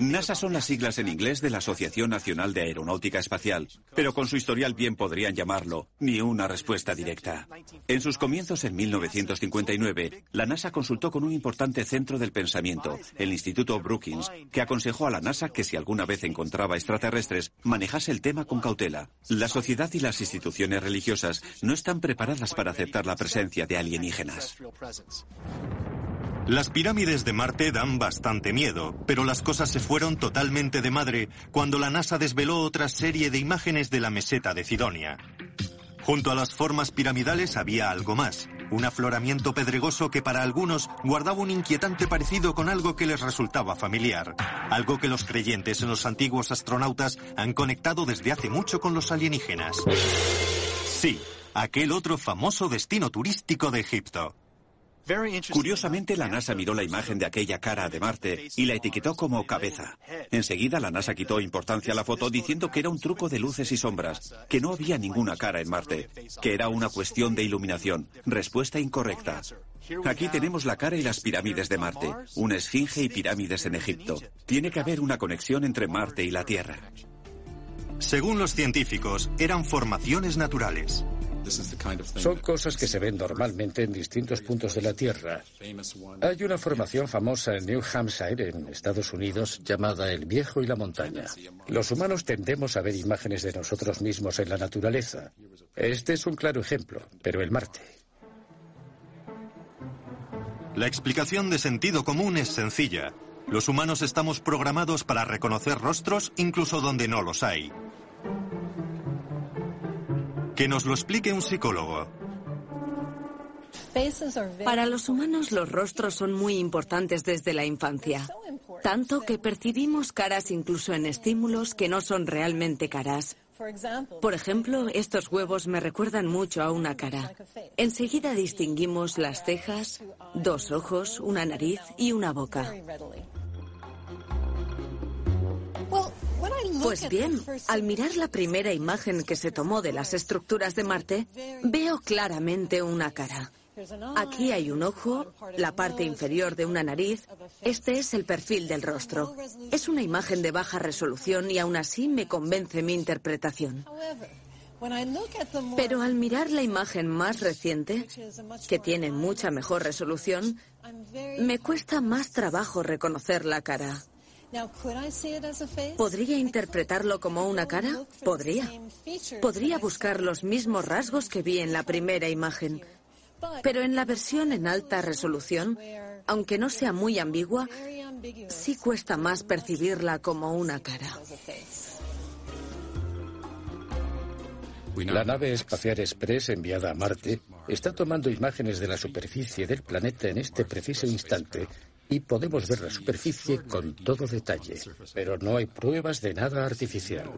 NASA son las siglas en inglés de la Asociación Nacional de Aeronáutica Espacial, pero con su historial bien podrían llamarlo ni una respuesta directa. En sus comienzos en 1959, la NASA consultó con un importante centro del pensamiento, el Instituto Brookings, que aconsejó a la NASA que si alguna vez encontraba extraterrestres, manejase el tema con cautela. La sociedad y las instituciones religiosas no están preparadas para aceptar la presencia de alienígenas. Las pirámides de Marte dan bastante miedo, pero las cosas se fueron totalmente de madre cuando la NASA desveló otra serie de imágenes de la meseta de Sidonia. Junto a las formas piramidales había algo más, un afloramiento pedregoso que para algunos guardaba un inquietante parecido con algo que les resultaba familiar, algo que los creyentes en los antiguos astronautas han conectado desde hace mucho con los alienígenas. Sí, aquel otro famoso destino turístico de Egipto. Curiosamente, la NASA miró la imagen de aquella cara de Marte y la etiquetó como cabeza. Enseguida, la NASA quitó importancia a la foto diciendo que era un truco de luces y sombras, que no había ninguna cara en Marte, que era una cuestión de iluminación. Respuesta incorrecta. Aquí tenemos la cara y las pirámides de Marte, una esfinge y pirámides en Egipto. Tiene que haber una conexión entre Marte y la Tierra. Según los científicos, eran formaciones naturales. Son cosas que se ven normalmente en distintos puntos de la Tierra. Hay una formación famosa en New Hampshire, en Estados Unidos, llamada El Viejo y la Montaña. Los humanos tendemos a ver imágenes de nosotros mismos en la naturaleza. Este es un claro ejemplo, pero el Marte. La explicación de sentido común es sencilla. Los humanos estamos programados para reconocer rostros incluso donde no los hay. Que nos lo explique un psicólogo. Para los humanos los rostros son muy importantes desde la infancia, tanto que percibimos caras incluso en estímulos que no son realmente caras. Por ejemplo, estos huevos me recuerdan mucho a una cara. Enseguida distinguimos las cejas, dos ojos, una nariz y una boca. Pues bien, al mirar la primera imagen que se tomó de las estructuras de Marte, veo claramente una cara. Aquí hay un ojo, la parte inferior de una nariz. Este es el perfil del rostro. Es una imagen de baja resolución y aún así me convence mi interpretación. Pero al mirar la imagen más reciente, que tiene mucha mejor resolución, me cuesta más trabajo reconocer la cara. ¿Podría interpretarlo como una cara? Podría. Podría buscar los mismos rasgos que vi en la primera imagen. Pero en la versión en alta resolución, aunque no sea muy ambigua, sí cuesta más percibirla como una cara. La nave espacial Express enviada a Marte está tomando imágenes de la superficie del planeta en este preciso instante y podemos ver la superficie con todo detalle, pero no hay pruebas de nada artificial.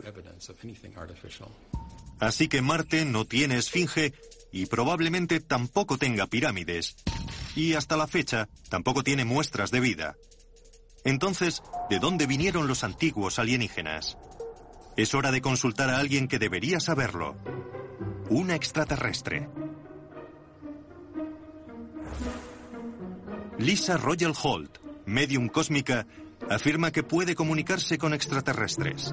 Así que Marte no tiene esfinge y probablemente tampoco tenga pirámides. Y hasta la fecha tampoco tiene muestras de vida. Entonces, ¿de dónde vinieron los antiguos alienígenas? Es hora de consultar a alguien que debería saberlo. Una extraterrestre. Lisa Royal Holt, medium cósmica, afirma que puede comunicarse con extraterrestres.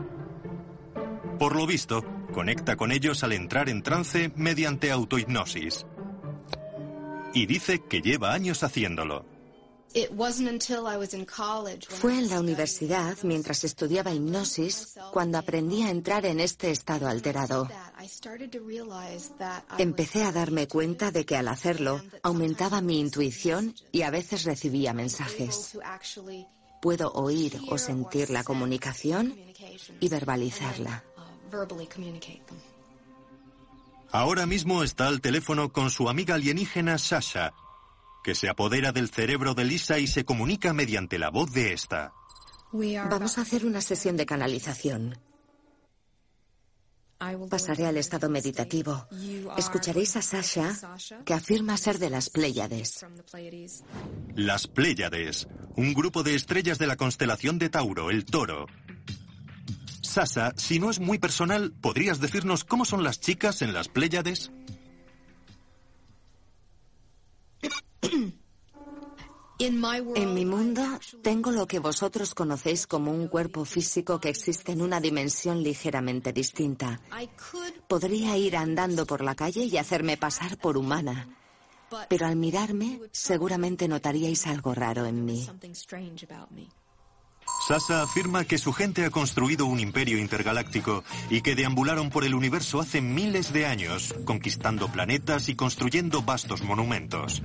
Por lo visto, conecta con ellos al entrar en trance mediante autohipnosis. Y dice que lleva años haciéndolo. Fue en la universidad, mientras estudiaba hipnosis, cuando aprendí a entrar en este estado alterado. Empecé a darme cuenta de que al hacerlo aumentaba mi intuición y a veces recibía mensajes. Puedo oír o sentir la comunicación y verbalizarla. Ahora mismo está al teléfono con su amiga alienígena Sasha, que se apodera del cerebro de Lisa y se comunica mediante la voz de esta. Vamos a hacer una sesión de canalización. Pasaré al estado meditativo. Escucharéis a Sasha, que afirma ser de las Pléyades. Las Pléyades, un grupo de estrellas de la constelación de Tauro, el Toro. Sasha, si no es muy personal, ¿podrías decirnos cómo son las chicas en las Pléyades? En mi mundo tengo lo que vosotros conocéis como un cuerpo físico que existe en una dimensión ligeramente distinta. Podría ir andando por la calle y hacerme pasar por humana, pero al mirarme seguramente notaríais algo raro en mí. Sasa afirma que su gente ha construido un imperio intergaláctico y que deambularon por el universo hace miles de años, conquistando planetas y construyendo vastos monumentos.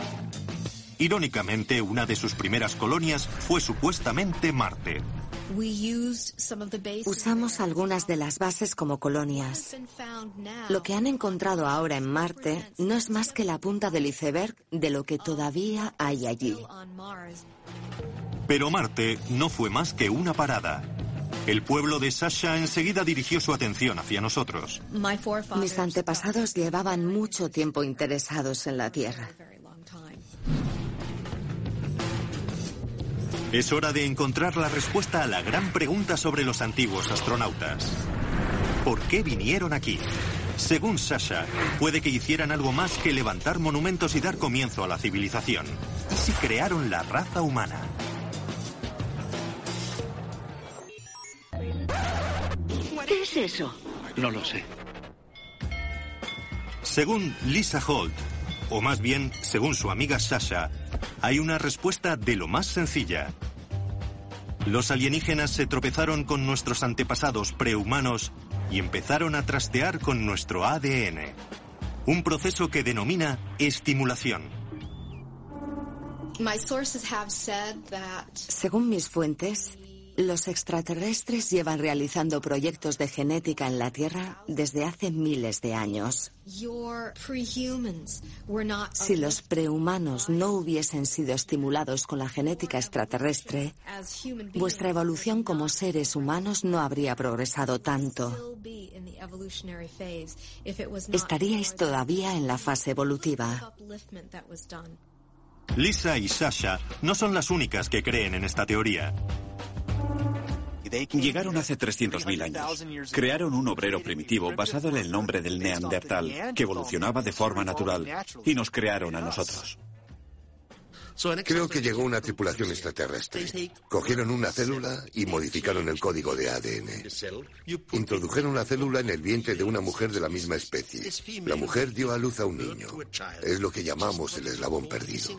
Irónicamente, una de sus primeras colonias fue supuestamente Marte. Usamos algunas de las bases como colonias. Lo que han encontrado ahora en Marte no es más que la punta del iceberg de lo que todavía hay allí. Pero Marte no fue más que una parada. El pueblo de Sasha enseguida dirigió su atención hacia nosotros. Mis antepasados llevaban mucho tiempo interesados en la Tierra. Es hora de encontrar la respuesta a la gran pregunta sobre los antiguos astronautas. ¿Por qué vinieron aquí? Según Sasha, puede que hicieran algo más que levantar monumentos y dar comienzo a la civilización. ¿Y si crearon la raza humana? ¿Qué es eso? No lo sé. Según Lisa Holt, o más bien, según su amiga Sasha, hay una respuesta de lo más sencilla. Los alienígenas se tropezaron con nuestros antepasados prehumanos y empezaron a trastear con nuestro ADN. Un proceso que denomina estimulación. Según mis fuentes, los extraterrestres llevan realizando proyectos de genética en la Tierra desde hace miles de años. Si los prehumanos no hubiesen sido estimulados con la genética extraterrestre, vuestra evolución como seres humanos no habría progresado tanto. Estaríais todavía en la fase evolutiva. Lisa y Sasha no son las únicas que creen en esta teoría. Llegaron hace 300.000 años. Crearon un obrero primitivo basado en el nombre del neandertal, que evolucionaba de forma natural, y nos crearon a nosotros. Creo que llegó una tripulación extraterrestre. Cogieron una célula y modificaron el código de ADN. Introdujeron la célula en el vientre de una mujer de la misma especie. La mujer dio a luz a un niño. Es lo que llamamos el eslabón perdido.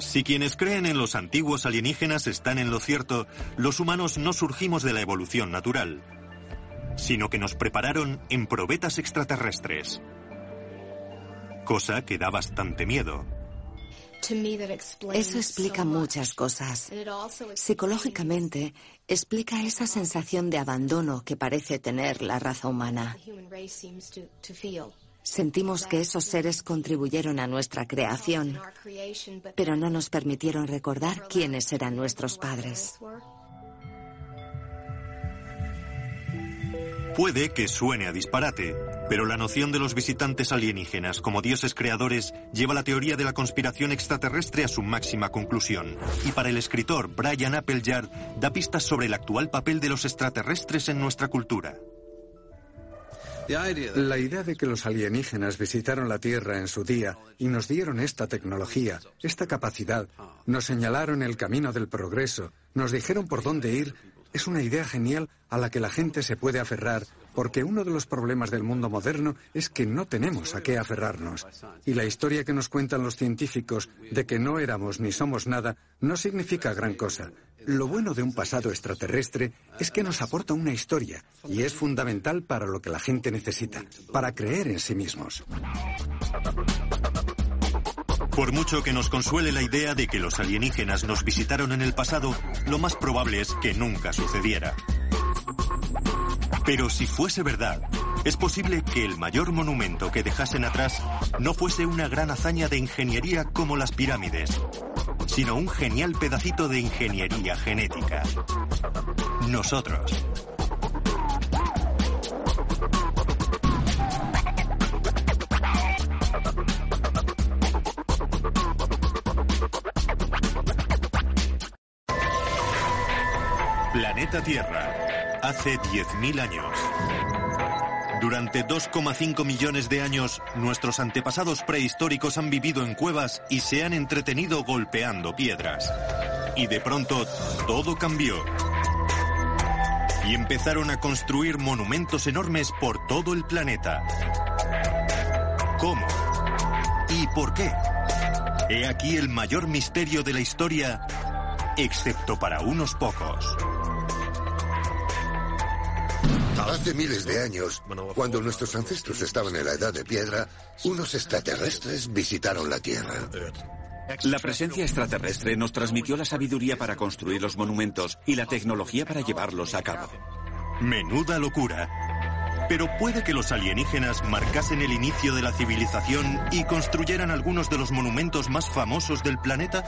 Si quienes creen en los antiguos alienígenas están en lo cierto, los humanos no surgimos de la evolución natural, sino que nos prepararon en probetas extraterrestres. Cosa que da bastante miedo. Eso explica muchas cosas. Psicológicamente, explica esa sensación de abandono que parece tener la raza humana. Sentimos que esos seres contribuyeron a nuestra creación, pero no nos permitieron recordar quiénes eran nuestros padres. Puede que suene a disparate, pero la noción de los visitantes alienígenas como dioses creadores lleva la teoría de la conspiración extraterrestre a su máxima conclusión. Y para el escritor Brian Appleyard da pistas sobre el actual papel de los extraterrestres en nuestra cultura. La idea de que los alienígenas visitaron la Tierra en su día y nos dieron esta tecnología, esta capacidad, nos señalaron el camino del progreso, nos dijeron por dónde ir, es una idea genial a la que la gente se puede aferrar, porque uno de los problemas del mundo moderno es que no tenemos a qué aferrarnos. Y la historia que nos cuentan los científicos de que no éramos ni somos nada no significa gran cosa. Lo bueno de un pasado extraterrestre es que nos aporta una historia y es fundamental para lo que la gente necesita, para creer en sí mismos. Por mucho que nos consuele la idea de que los alienígenas nos visitaron en el pasado, lo más probable es que nunca sucediera. Pero si fuese verdad, es posible que el mayor monumento que dejasen atrás no fuese una gran hazaña de ingeniería como las pirámides, sino un genial pedacito de ingeniería genética. Nosotros. Planeta Tierra. Hace 10.000 años. Durante 2,5 millones de años, nuestros antepasados prehistóricos han vivido en cuevas y se han entretenido golpeando piedras. Y de pronto, todo cambió. Y empezaron a construir monumentos enormes por todo el planeta. ¿Cómo? ¿Y por qué? He aquí el mayor misterio de la historia, excepto para unos pocos. Hace miles de años, cuando nuestros ancestros estaban en la edad de piedra, unos extraterrestres visitaron la Tierra. La presencia extraterrestre nos transmitió la sabiduría para construir los monumentos y la tecnología para llevarlos a cabo. Menuda locura. Pero puede que los alienígenas marcasen el inicio de la civilización y construyeran algunos de los monumentos más famosos del planeta.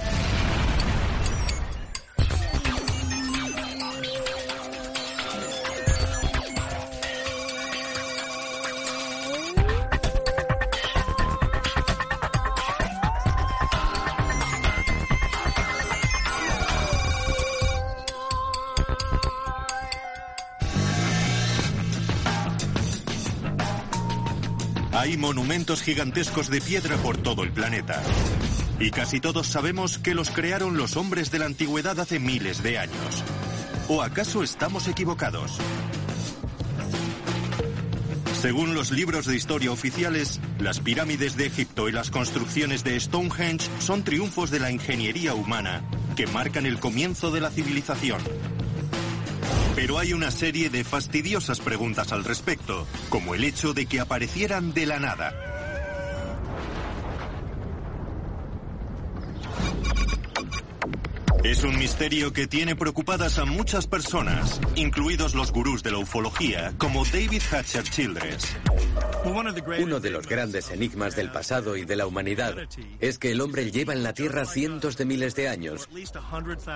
Monumentos gigantescos de piedra por todo el planeta. Y casi todos sabemos que los crearon los hombres de la antigüedad hace miles de años. ¿O acaso estamos equivocados? Según los libros de historia oficiales, las pirámides de Egipto y las construcciones de Stonehenge son triunfos de la ingeniería humana que marcan el comienzo de la civilización. Pero hay una serie de fastidiosas preguntas al respecto, como el hecho de que aparecieran de la nada. Es un misterio que tiene preocupadas a muchas personas, incluidos los gurús de la ufología, como David Hatcher Childress. Uno de los grandes enigmas del pasado y de la humanidad es que el hombre lleva en la Tierra cientos de miles de años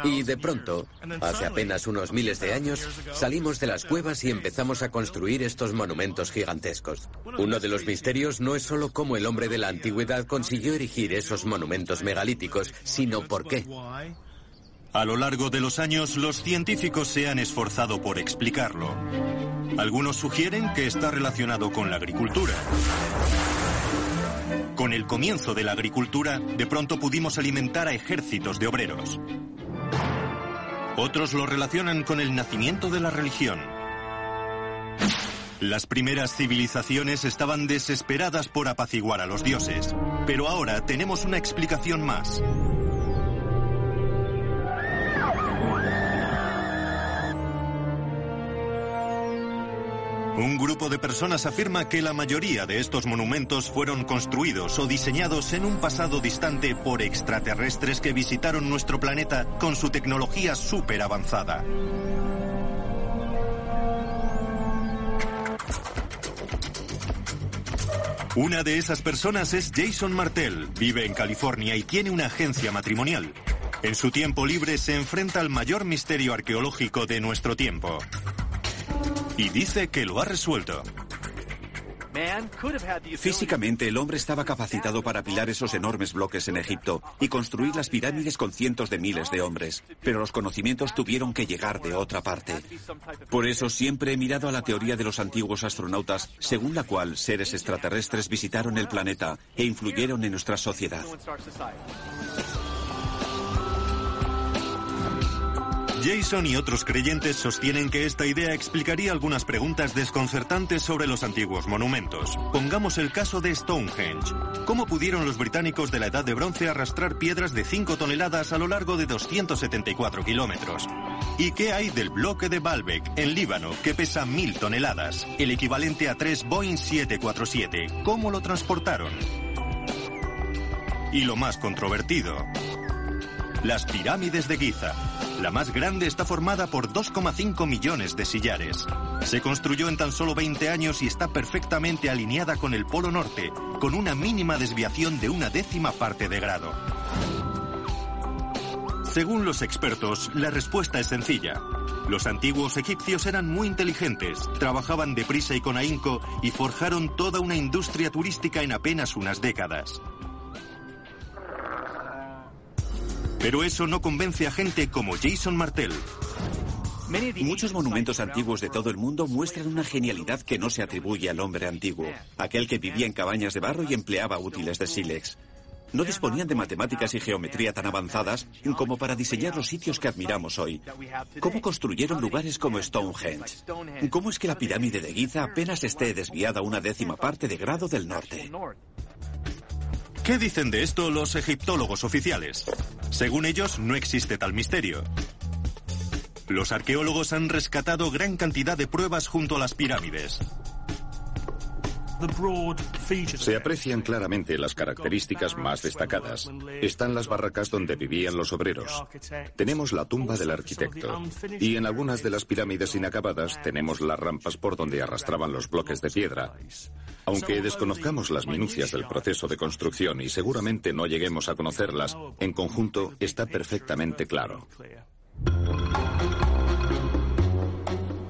y de pronto, hace apenas unos miles de años, salimos de las cuevas y empezamos a construir estos monumentos gigantescos. Uno de los misterios no es solo cómo el hombre de la antigüedad consiguió erigir esos monumentos megalíticos, sino por qué. A lo largo de los años, los científicos se han esforzado por explicarlo. Algunos sugieren que está relacionado con la agricultura. Con el comienzo de la agricultura, de pronto pudimos alimentar a ejércitos de obreros. Otros lo relacionan con el nacimiento de la religión. Las primeras civilizaciones estaban desesperadas por apaciguar a los dioses, pero ahora tenemos una explicación más. Un grupo de personas afirma que la mayoría de estos monumentos fueron construidos o diseñados en un pasado distante por extraterrestres que visitaron nuestro planeta con su tecnología súper avanzada. Una de esas personas es Jason Martell, vive en California y tiene una agencia matrimonial. En su tiempo libre se enfrenta al mayor misterio arqueológico de nuestro tiempo. Y dice que lo ha resuelto. Físicamente el hombre estaba capacitado para apilar esos enormes bloques en Egipto y construir las pirámides con cientos de miles de hombres, pero los conocimientos tuvieron que llegar de otra parte. Por eso siempre he mirado a la teoría de los antiguos astronautas, según la cual seres extraterrestres visitaron el planeta e influyeron en nuestra sociedad. Jason y otros creyentes sostienen que esta idea explicaría algunas preguntas desconcertantes sobre los antiguos monumentos. Pongamos el caso de Stonehenge. ¿Cómo pudieron los británicos de la Edad de Bronce arrastrar piedras de 5 toneladas a lo largo de 274 kilómetros? ¿Y qué hay del bloque de Baalbek, en Líbano, que pesa 1000 toneladas, el equivalente a 3 Boeing 747? ¿Cómo lo transportaron? Y lo más controvertido, las pirámides de Giza. La más grande está formada por 2,5 millones de sillares. Se construyó en tan solo 20 años y está perfectamente alineada con el Polo Norte, con una mínima desviación de una décima parte de grado. Según los expertos, la respuesta es sencilla. Los antiguos egipcios eran muy inteligentes, trabajaban deprisa y con ahínco y forjaron toda una industria turística en apenas unas décadas. Pero eso no convence a gente como Jason Martel. Muchos monumentos antiguos de todo el mundo muestran una genialidad que no se atribuye al hombre antiguo, aquel que vivía en cabañas de barro y empleaba útiles de sílex. No disponían de matemáticas y geometría tan avanzadas como para diseñar los sitios que admiramos hoy. ¿Cómo construyeron lugares como Stonehenge? ¿Cómo es que la pirámide de Giza apenas esté desviada una décima parte de grado del norte? ¿Qué dicen de esto los egiptólogos oficiales? Según ellos, no existe tal misterio. Los arqueólogos han rescatado gran cantidad de pruebas junto a las pirámides. Se aprecian claramente las características más destacadas. Están las barracas donde vivían los obreros. Tenemos la tumba del arquitecto. Y en algunas de las pirámides inacabadas tenemos las rampas por donde arrastraban los bloques de piedra. Aunque desconozcamos las minucias del proceso de construcción y seguramente no lleguemos a conocerlas, en conjunto está perfectamente claro.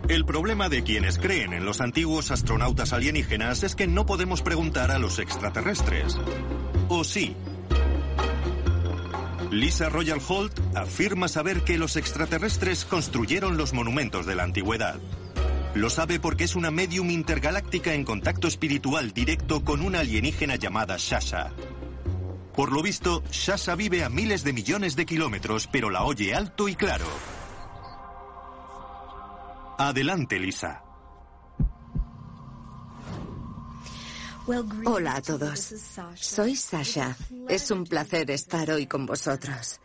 El problema de quienes creen en los antiguos astronautas alienígenas es que no podemos preguntar a los extraterrestres. ¿O sí? Lisa Royal Holt afirma saber que los extraterrestres construyeron los monumentos de la antigüedad. Lo sabe porque es una medium intergaláctica en contacto espiritual directo con una alienígena llamada Shasha. Por lo visto, Shasha vive a miles de millones de kilómetros, pero la oye alto y claro. Adelante, Lisa. Hola a todos. Soy Sasha. Es un placer estar hoy con vosotros.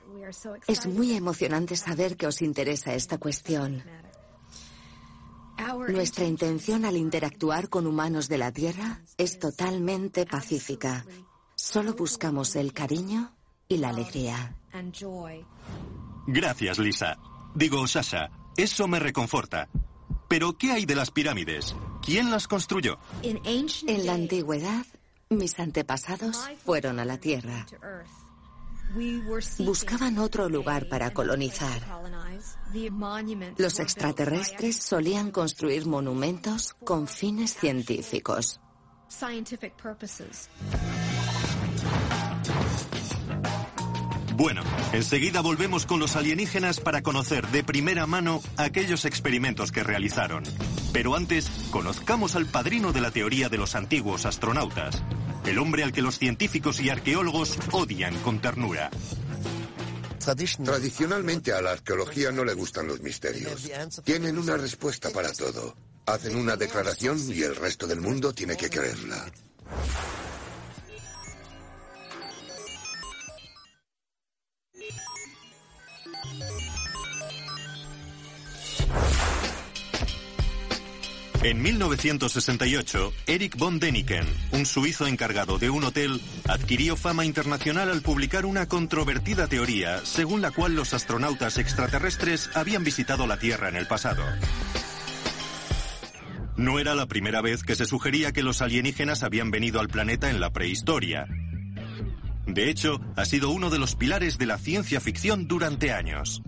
Es muy emocionante saber que os interesa esta cuestión. Nuestra intención al interactuar con humanos de la Tierra es totalmente pacífica. Solo buscamos el cariño y la alegría. Gracias, Lisa. Digo, Sasha, eso me reconforta. Pero, ¿qué hay de las pirámides? ¿Quién las construyó? En la antigüedad, mis antepasados fueron a la Tierra. Buscaban otro lugar para colonizar. Los extraterrestres solían construir monumentos con fines científicos. Bueno, enseguida volvemos con los alienígenas para conocer de primera mano aquellos experimentos que realizaron. Pero antes, conozcamos al padrino de la teoría de los antiguos astronautas, el hombre al que los científicos y arqueólogos odian con ternura. Tradicionalmente a la arqueología no le gustan los misterios. Tienen una respuesta para todo. Hacen una declaración y el resto del mundo tiene que creerla. En 1968, Eric von Däniken, un suizo encargado de un hotel, adquirió fama internacional al publicar una controvertida teoría según la cual los astronautas extraterrestres habían visitado la Tierra en el pasado. No era la primera vez que se sugería que los alienígenas habían venido al planeta en la prehistoria. De hecho, ha sido uno de los pilares de la ciencia ficción durante años.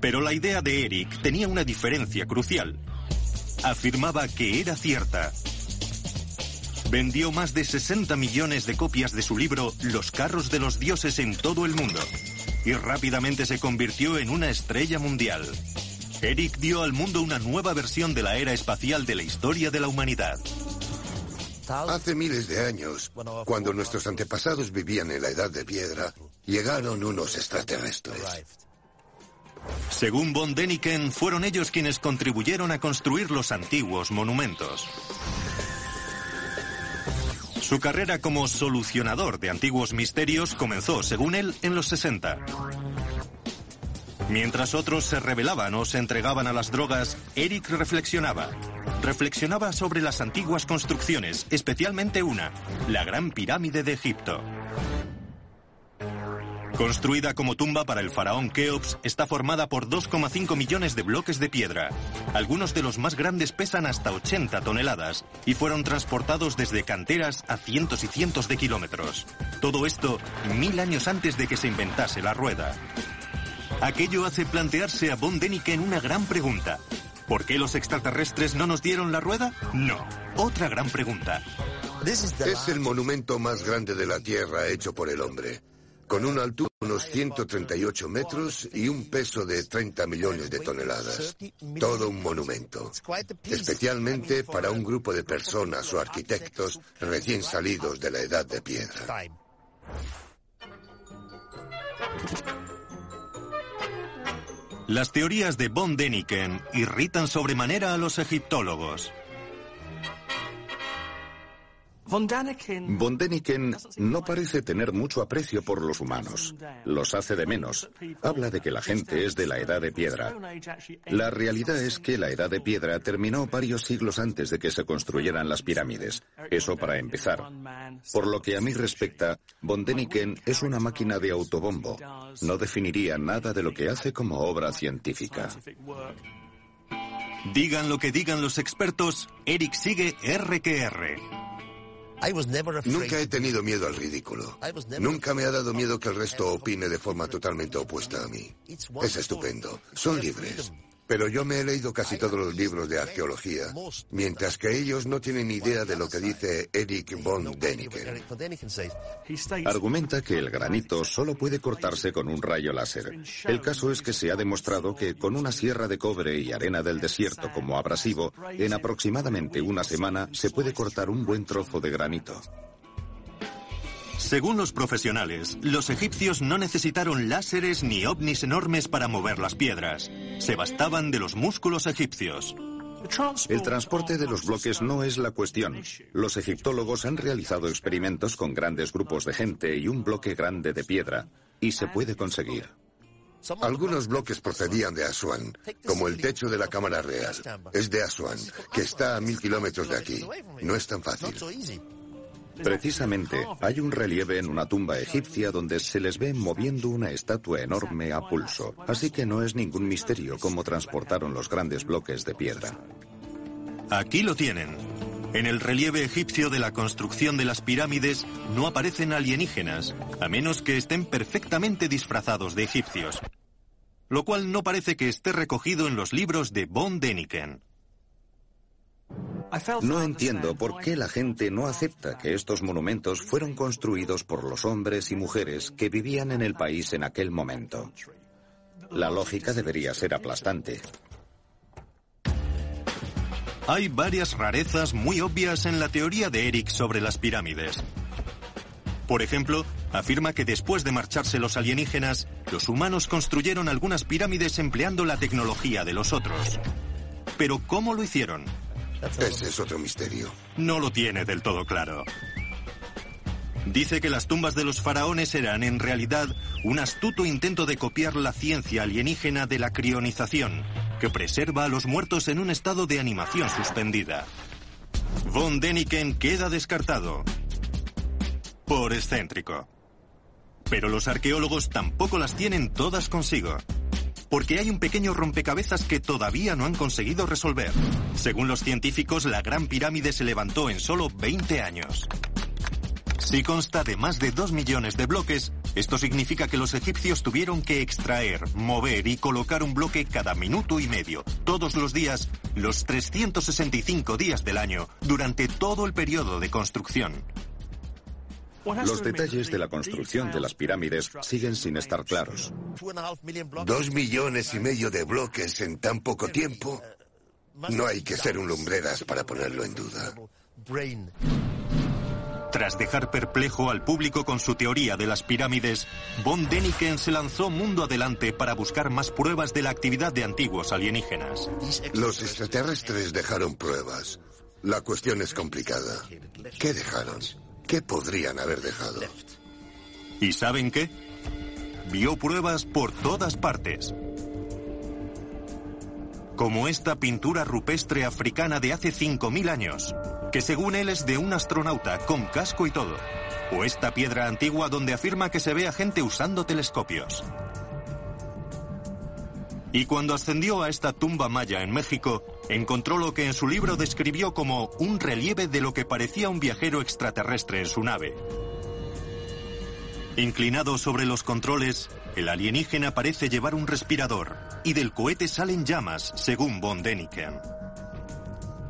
Pero la idea de Eric tenía una diferencia crucial afirmaba que era cierta. Vendió más de 60 millones de copias de su libro Los carros de los dioses en todo el mundo y rápidamente se convirtió en una estrella mundial. Eric dio al mundo una nueva versión de la era espacial de la historia de la humanidad. Hace miles de años, cuando nuestros antepasados vivían en la edad de piedra, llegaron unos extraterrestres. Según von Däniken, fueron ellos quienes contribuyeron a construir los antiguos monumentos. Su carrera como solucionador de antiguos misterios comenzó, según él, en los 60. Mientras otros se rebelaban o se entregaban a las drogas, Eric reflexionaba. Reflexionaba sobre las antiguas construcciones, especialmente una, la Gran Pirámide de Egipto. Construida como tumba para el faraón Keops, está formada por 2,5 millones de bloques de piedra. Algunos de los más grandes pesan hasta 80 toneladas y fueron transportados desde canteras a cientos y cientos de kilómetros. Todo esto mil años antes de que se inventase la rueda. Aquello hace plantearse a Von Däniken una gran pregunta. ¿Por qué los extraterrestres no nos dieron la rueda? No. Otra gran pregunta. Es el monumento más grande de la Tierra hecho por el hombre con una altura de unos 138 metros y un peso de 30 millones de toneladas. Todo un monumento, especialmente para un grupo de personas o arquitectos recién salidos de la edad de piedra. Las teorías de von Däniken irritan sobremanera a los egiptólogos. Von Däniken no parece tener mucho aprecio por los humanos. Los hace de menos. Habla de que la gente es de la edad de piedra. La realidad es que la edad de piedra terminó varios siglos antes de que se construyeran las pirámides. Eso para empezar. Por lo que a mí respecta, Von Däniken es una máquina de autobombo. No definiría nada de lo que hace como obra científica. Digan lo que digan los expertos, Eric sigue R que R. Nunca he tenido miedo al ridículo. Nunca me ha dado miedo que el resto opine de forma totalmente opuesta a mí. Es estupendo. Son libres. Pero yo me he leído casi todos los libros de arqueología, mientras que ellos no tienen idea de lo que dice Eric von Däniken. Argumenta que el granito solo puede cortarse con un rayo láser. El caso es que se ha demostrado que con una sierra de cobre y arena del desierto como abrasivo, en aproximadamente una semana se puede cortar un buen trozo de granito. Según los profesionales, los egipcios no necesitaron láseres ni ovnis enormes para mover las piedras. Se bastaban de los músculos egipcios. El transporte de los bloques no es la cuestión. Los egiptólogos han realizado experimentos con grandes grupos de gente y un bloque grande de piedra, y se puede conseguir. Algunos bloques procedían de Asuán, como el techo de la Cámara Real. Es de Asuán, que está a mil kilómetros de aquí. No es tan fácil. Precisamente, hay un relieve en una tumba egipcia donde se les ve moviendo una estatua enorme a pulso, así que no es ningún misterio cómo transportaron los grandes bloques de piedra. Aquí lo tienen. En el relieve egipcio de la construcción de las pirámides no aparecen alienígenas, a menos que estén perfectamente disfrazados de egipcios. Lo cual no parece que esté recogido en los libros de Von Däniken. No entiendo por qué la gente no acepta que estos monumentos fueron construidos por los hombres y mujeres que vivían en el país en aquel momento. La lógica debería ser aplastante. Hay varias rarezas muy obvias en la teoría de Eric sobre las pirámides. Por ejemplo, afirma que después de marcharse los alienígenas, los humanos construyeron algunas pirámides empleando la tecnología de los otros. Pero ¿cómo lo hicieron? Ese es otro misterio. No lo tiene del todo claro. Dice que las tumbas de los faraones eran en realidad un astuto intento de copiar la ciencia alienígena de la crionización, que preserva a los muertos en un estado de animación suspendida. Von Däniken queda descartado. Por excéntrico. Pero los arqueólogos tampoco las tienen todas consigo porque hay un pequeño rompecabezas que todavía no han conseguido resolver. Según los científicos, la Gran Pirámide se levantó en solo 20 años. Si consta de más de 2 millones de bloques, esto significa que los egipcios tuvieron que extraer, mover y colocar un bloque cada minuto y medio, todos los días, los 365 días del año, durante todo el periodo de construcción. Los detalles de la construcción de las pirámides siguen sin estar claros. Dos millones y medio de bloques en tan poco tiempo. No hay que ser un lumbreras para ponerlo en duda. Tras dejar perplejo al público con su teoría de las pirámides, von Däniken se lanzó mundo adelante para buscar más pruebas de la actividad de antiguos alienígenas. Los extraterrestres dejaron pruebas. La cuestión es complicada. ¿Qué dejaron? ¿Qué podrían haber dejado? ¿Y saben qué? Vio pruebas por todas partes. Como esta pintura rupestre africana de hace 5.000 años, que según él es de un astronauta con casco y todo. O esta piedra antigua donde afirma que se ve a gente usando telescopios. Y cuando ascendió a esta tumba maya en México, encontró lo que en su libro describió como un relieve de lo que parecía un viajero extraterrestre en su nave. Inclinado sobre los controles, el alienígena parece llevar un respirador y del cohete salen llamas, según von Däniken.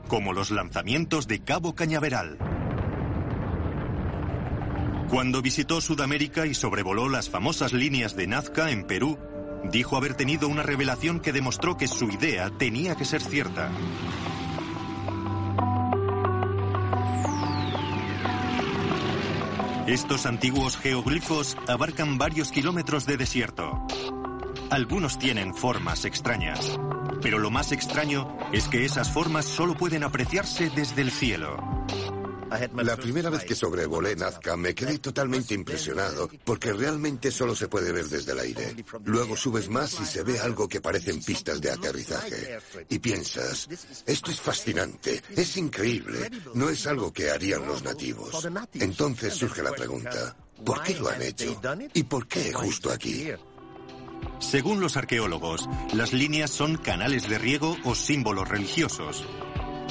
Como los lanzamientos de Cabo Cañaveral. Cuando visitó Sudamérica y sobrevoló las famosas líneas de Nazca en Perú, dijo haber tenido una revelación que demostró que su idea tenía que ser cierta. Estos antiguos geoglifos abarcan varios kilómetros de desierto. Algunos tienen formas extrañas, pero lo más extraño es que esas formas solo pueden apreciarse desde el cielo. La primera vez que sobrevolé Nazca me quedé totalmente impresionado porque realmente solo se puede ver desde el aire. Luego subes más y se ve algo que parecen pistas de aterrizaje. Y piensas, esto es fascinante, es increíble, no es algo que harían los nativos. Entonces surge la pregunta, ¿por qué lo han hecho? ¿Y por qué justo aquí? Según los arqueólogos, las líneas son canales de riego o símbolos religiosos.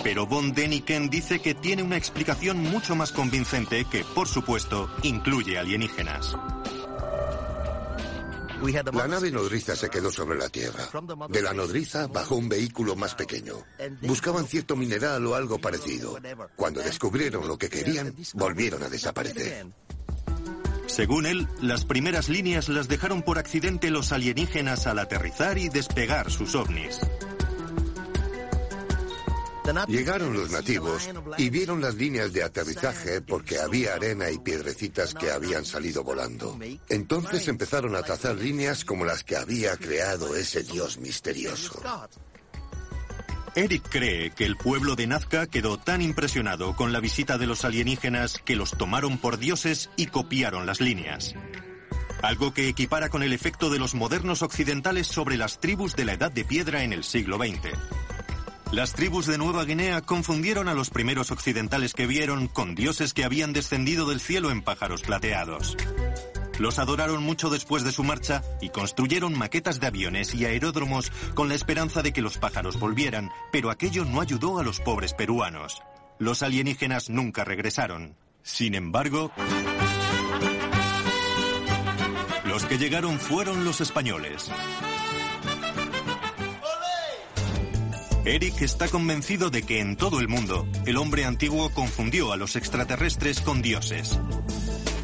Pero von Däniken dice que tiene una explicación mucho más convincente que, por supuesto, incluye alienígenas. La nave nodriza se quedó sobre la Tierra. De la nodriza bajó un vehículo más pequeño. Buscaban cierto mineral o algo parecido. Cuando descubrieron lo que querían, volvieron a desaparecer. Según él, las primeras líneas las dejaron por accidente los alienígenas al aterrizar y despegar sus ovnis. Llegaron los nativos y vieron las líneas de aterrizaje porque había arena y piedrecitas que habían salido volando. Entonces empezaron a trazar líneas como las que había creado ese dios misterioso. Eric cree que el pueblo de Nazca quedó tan impresionado con la visita de los alienígenas que los tomaron por dioses y copiaron las líneas. Algo que equipara con el efecto de los modernos occidentales sobre las tribus de la Edad de Piedra en el siglo XX. Las tribus de Nueva Guinea confundieron a los primeros occidentales que vieron con dioses que habían descendido del cielo en pájaros plateados. Los adoraron mucho después de su marcha y construyeron maquetas de aviones y aeródromos con la esperanza de que los pájaros volvieran, pero aquello no ayudó a los pobres peruanos. Los alienígenas nunca regresaron. Sin embargo, los que llegaron fueron los españoles. Eric está convencido de que en todo el mundo el hombre antiguo confundió a los extraterrestres con dioses.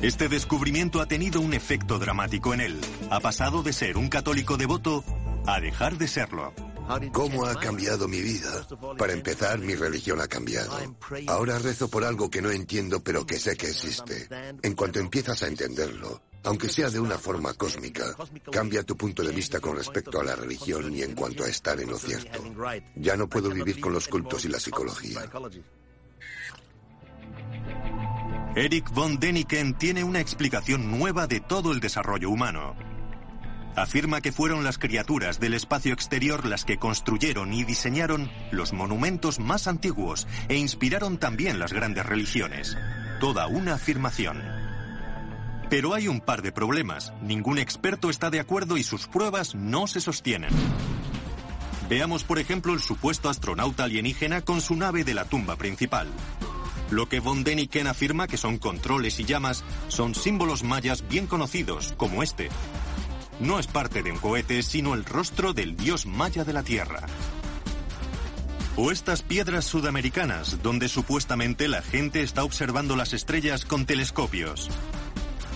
Este descubrimiento ha tenido un efecto dramático en él. Ha pasado de ser un católico devoto a dejar de serlo. ¿Cómo ha cambiado mi vida? Para empezar, mi religión ha cambiado. Ahora rezo por algo que no entiendo, pero que sé que existe. En cuanto empiezas a entenderlo, aunque sea de una forma cósmica, cambia tu punto de vista con respecto a la religión y en cuanto a estar en lo cierto. Ya no puedo vivir con los cultos y la psicología. Eric von Däniken tiene una explicación nueva de todo el desarrollo humano. Afirma que fueron las criaturas del espacio exterior las que construyeron y diseñaron los monumentos más antiguos e inspiraron también las grandes religiones. Toda una afirmación. Pero hay un par de problemas. Ningún experto está de acuerdo y sus pruebas no se sostienen. Veamos, por ejemplo, el supuesto astronauta alienígena con su nave de la tumba principal. Lo que von Däniken afirma que son controles y llamas son símbolos mayas bien conocidos, como este. No es parte de un cohete, sino el rostro del dios maya de la Tierra. O estas piedras sudamericanas, donde supuestamente la gente está observando las estrellas con telescopios.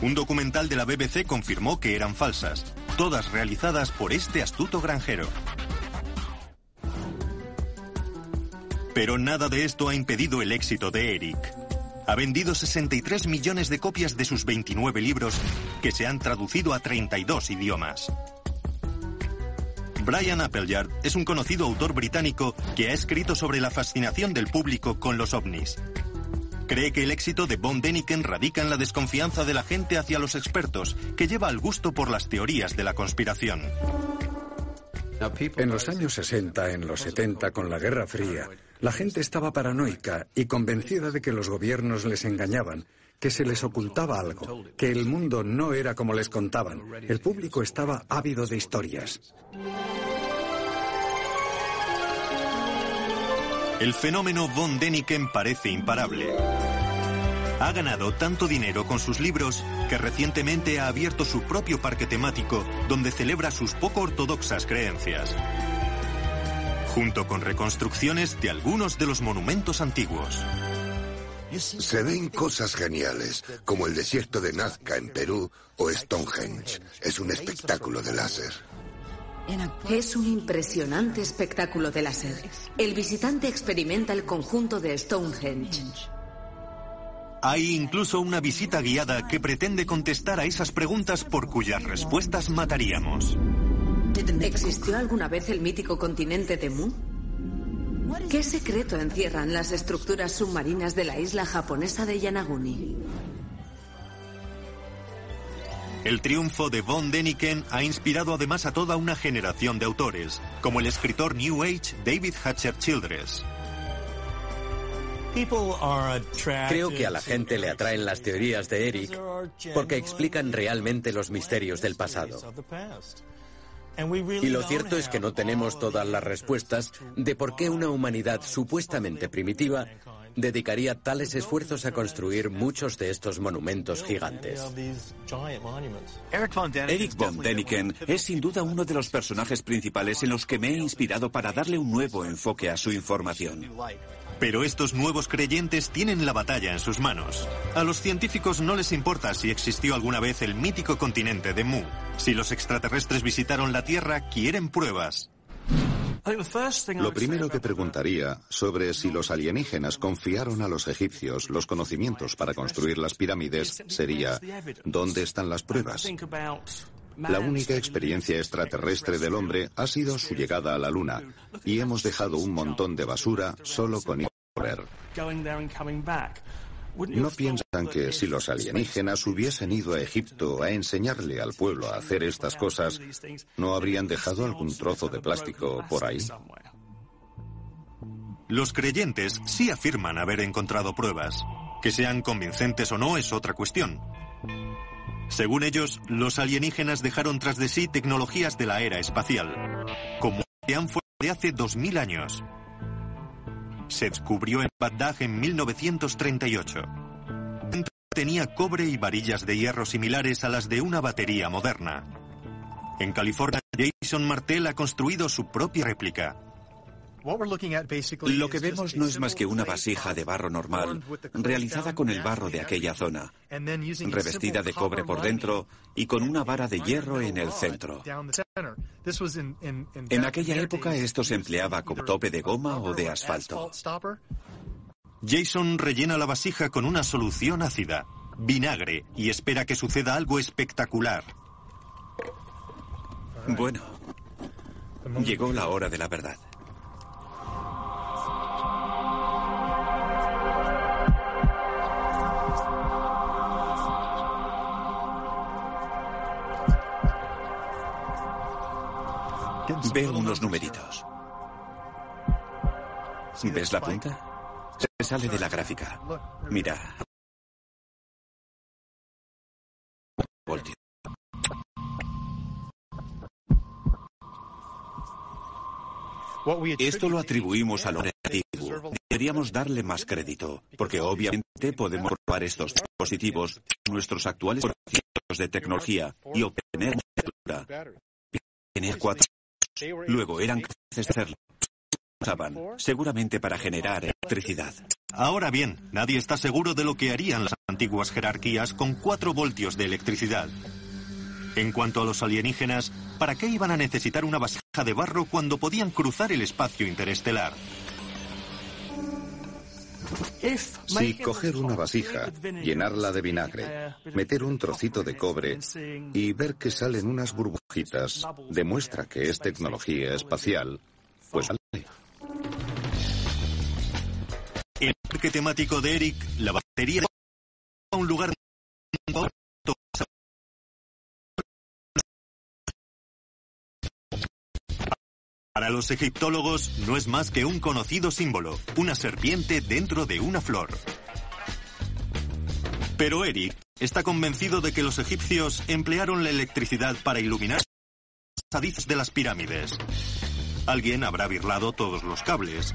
Un documental de la BBC confirmó que eran falsas, todas realizadas por este astuto granjero. Pero nada de esto ha impedido el éxito de Eric. Ha vendido 63 millones de copias de sus 29 libros, que se han traducido a 32 idiomas. Brian Appleyard es un conocido autor británico que ha escrito sobre la fascinación del público con los ovnis. Cree que el éxito de Von Däniken radica en la desconfianza de la gente hacia los expertos, que lleva al gusto por las teorías de la conspiración. En los años 60, en los 70, con la Guerra Fría, la gente estaba paranoica y convencida de que los gobiernos les engañaban, que se les ocultaba algo, que el mundo no era como les contaban. El público estaba ávido de historias. El fenómeno von Däniken parece imparable. Ha ganado tanto dinero con sus libros que recientemente ha abierto su propio parque temático donde celebra sus poco ortodoxas creencias, junto con reconstrucciones de algunos de los monumentos antiguos. Se ven cosas geniales, como el desierto de Nazca en Perú o Stonehenge. Es un espectáculo de láser. Es un impresionante espectáculo de láser. El visitante experimenta el conjunto de Stonehenge. Hay incluso una visita guiada que pretende contestar a esas preguntas por cuyas respuestas mataríamos. ¿Existió alguna vez el mítico continente de Mu? ¿Qué secreto encierran las estructuras submarinas de la isla japonesa de Yanaguni? El triunfo de von Däniken ha inspirado además a toda una generación de autores, como el escritor New Age David Hatcher Childress. Creo que a la gente le atraen las teorías de Eric porque explican realmente los misterios del pasado. Y lo cierto es que no tenemos todas las respuestas de por qué una humanidad supuestamente primitiva dedicaría tales esfuerzos a construir muchos de estos monumentos gigantes. Eric von Däniken es sin duda uno de los personajes principales en los que me he inspirado para darle un nuevo enfoque a su información. Pero estos nuevos creyentes tienen la batalla en sus manos. A los científicos no les importa si existió alguna vez el mítico continente de Mu. Si los extraterrestres visitaron la Tierra, quieren pruebas. Lo primero que preguntaría sobre si los alienígenas confiaron a los egipcios los conocimientos para construir las pirámides sería, ¿dónde están las pruebas? La única experiencia extraterrestre del hombre ha sido su llegada a la Luna, y hemos dejado un montón de basura solo con ir a. ¿No piensan que si los alienígenas hubiesen ido a Egipto a enseñarle al pueblo a hacer estas cosas, no habrían dejado algún trozo de plástico por ahí? Los creyentes sí afirman haber encontrado pruebas. Que sean convincentes o no es otra cuestión. Según ellos, los alienígenas dejaron tras de sí tecnologías de la era espacial, como han fue de hace 2000 años. Se descubrió en Bagdad en 1938. Tenía cobre y varillas de hierro similares a las de una batería moderna. En California, Jason Martel ha construido su propia réplica. Lo que vemos no es más que una vasija de barro normal, realizada con el barro de aquella zona, revestida de cobre por dentro y con una vara de hierro en el centro. En aquella época esto se empleaba como tope de goma o de asfalto. Jason rellena la vasija con una solución ácida, vinagre, y espera que suceda algo espectacular. Bueno, llegó la hora de la verdad. Veo unos numeritos. ¿Ves la punta? Se sale de la gráfica. Mira. Esto lo atribuimos a lo negativo. Deberíamos darle más crédito, porque obviamente podemos probar estos dispositivos nuestros actuales procesos de tecnología y obtener una Tener cuatro Luego eran capaces de hacerlo. Usaban, seguramente para generar electricidad. Ahora bien, nadie está seguro de lo que harían las antiguas jerarquías con 4 voltios de electricidad. En cuanto a los alienígenas, ¿para qué iban a necesitar una vasija de barro cuando podían cruzar el espacio interestelar? Si coger una vasija, llenarla de vinagre, meter un trocito de cobre y ver que salen unas burbujitas demuestra que es tecnología espacial, pues vale. El parque temático de Eric, la batería a un lugar Para los egiptólogos no es más que un conocido símbolo, una serpiente dentro de una flor. Pero Eric está convencido de que los egipcios emplearon la electricidad para iluminar los pasadizos de las pirámides. Alguien habrá birlado todos los cables.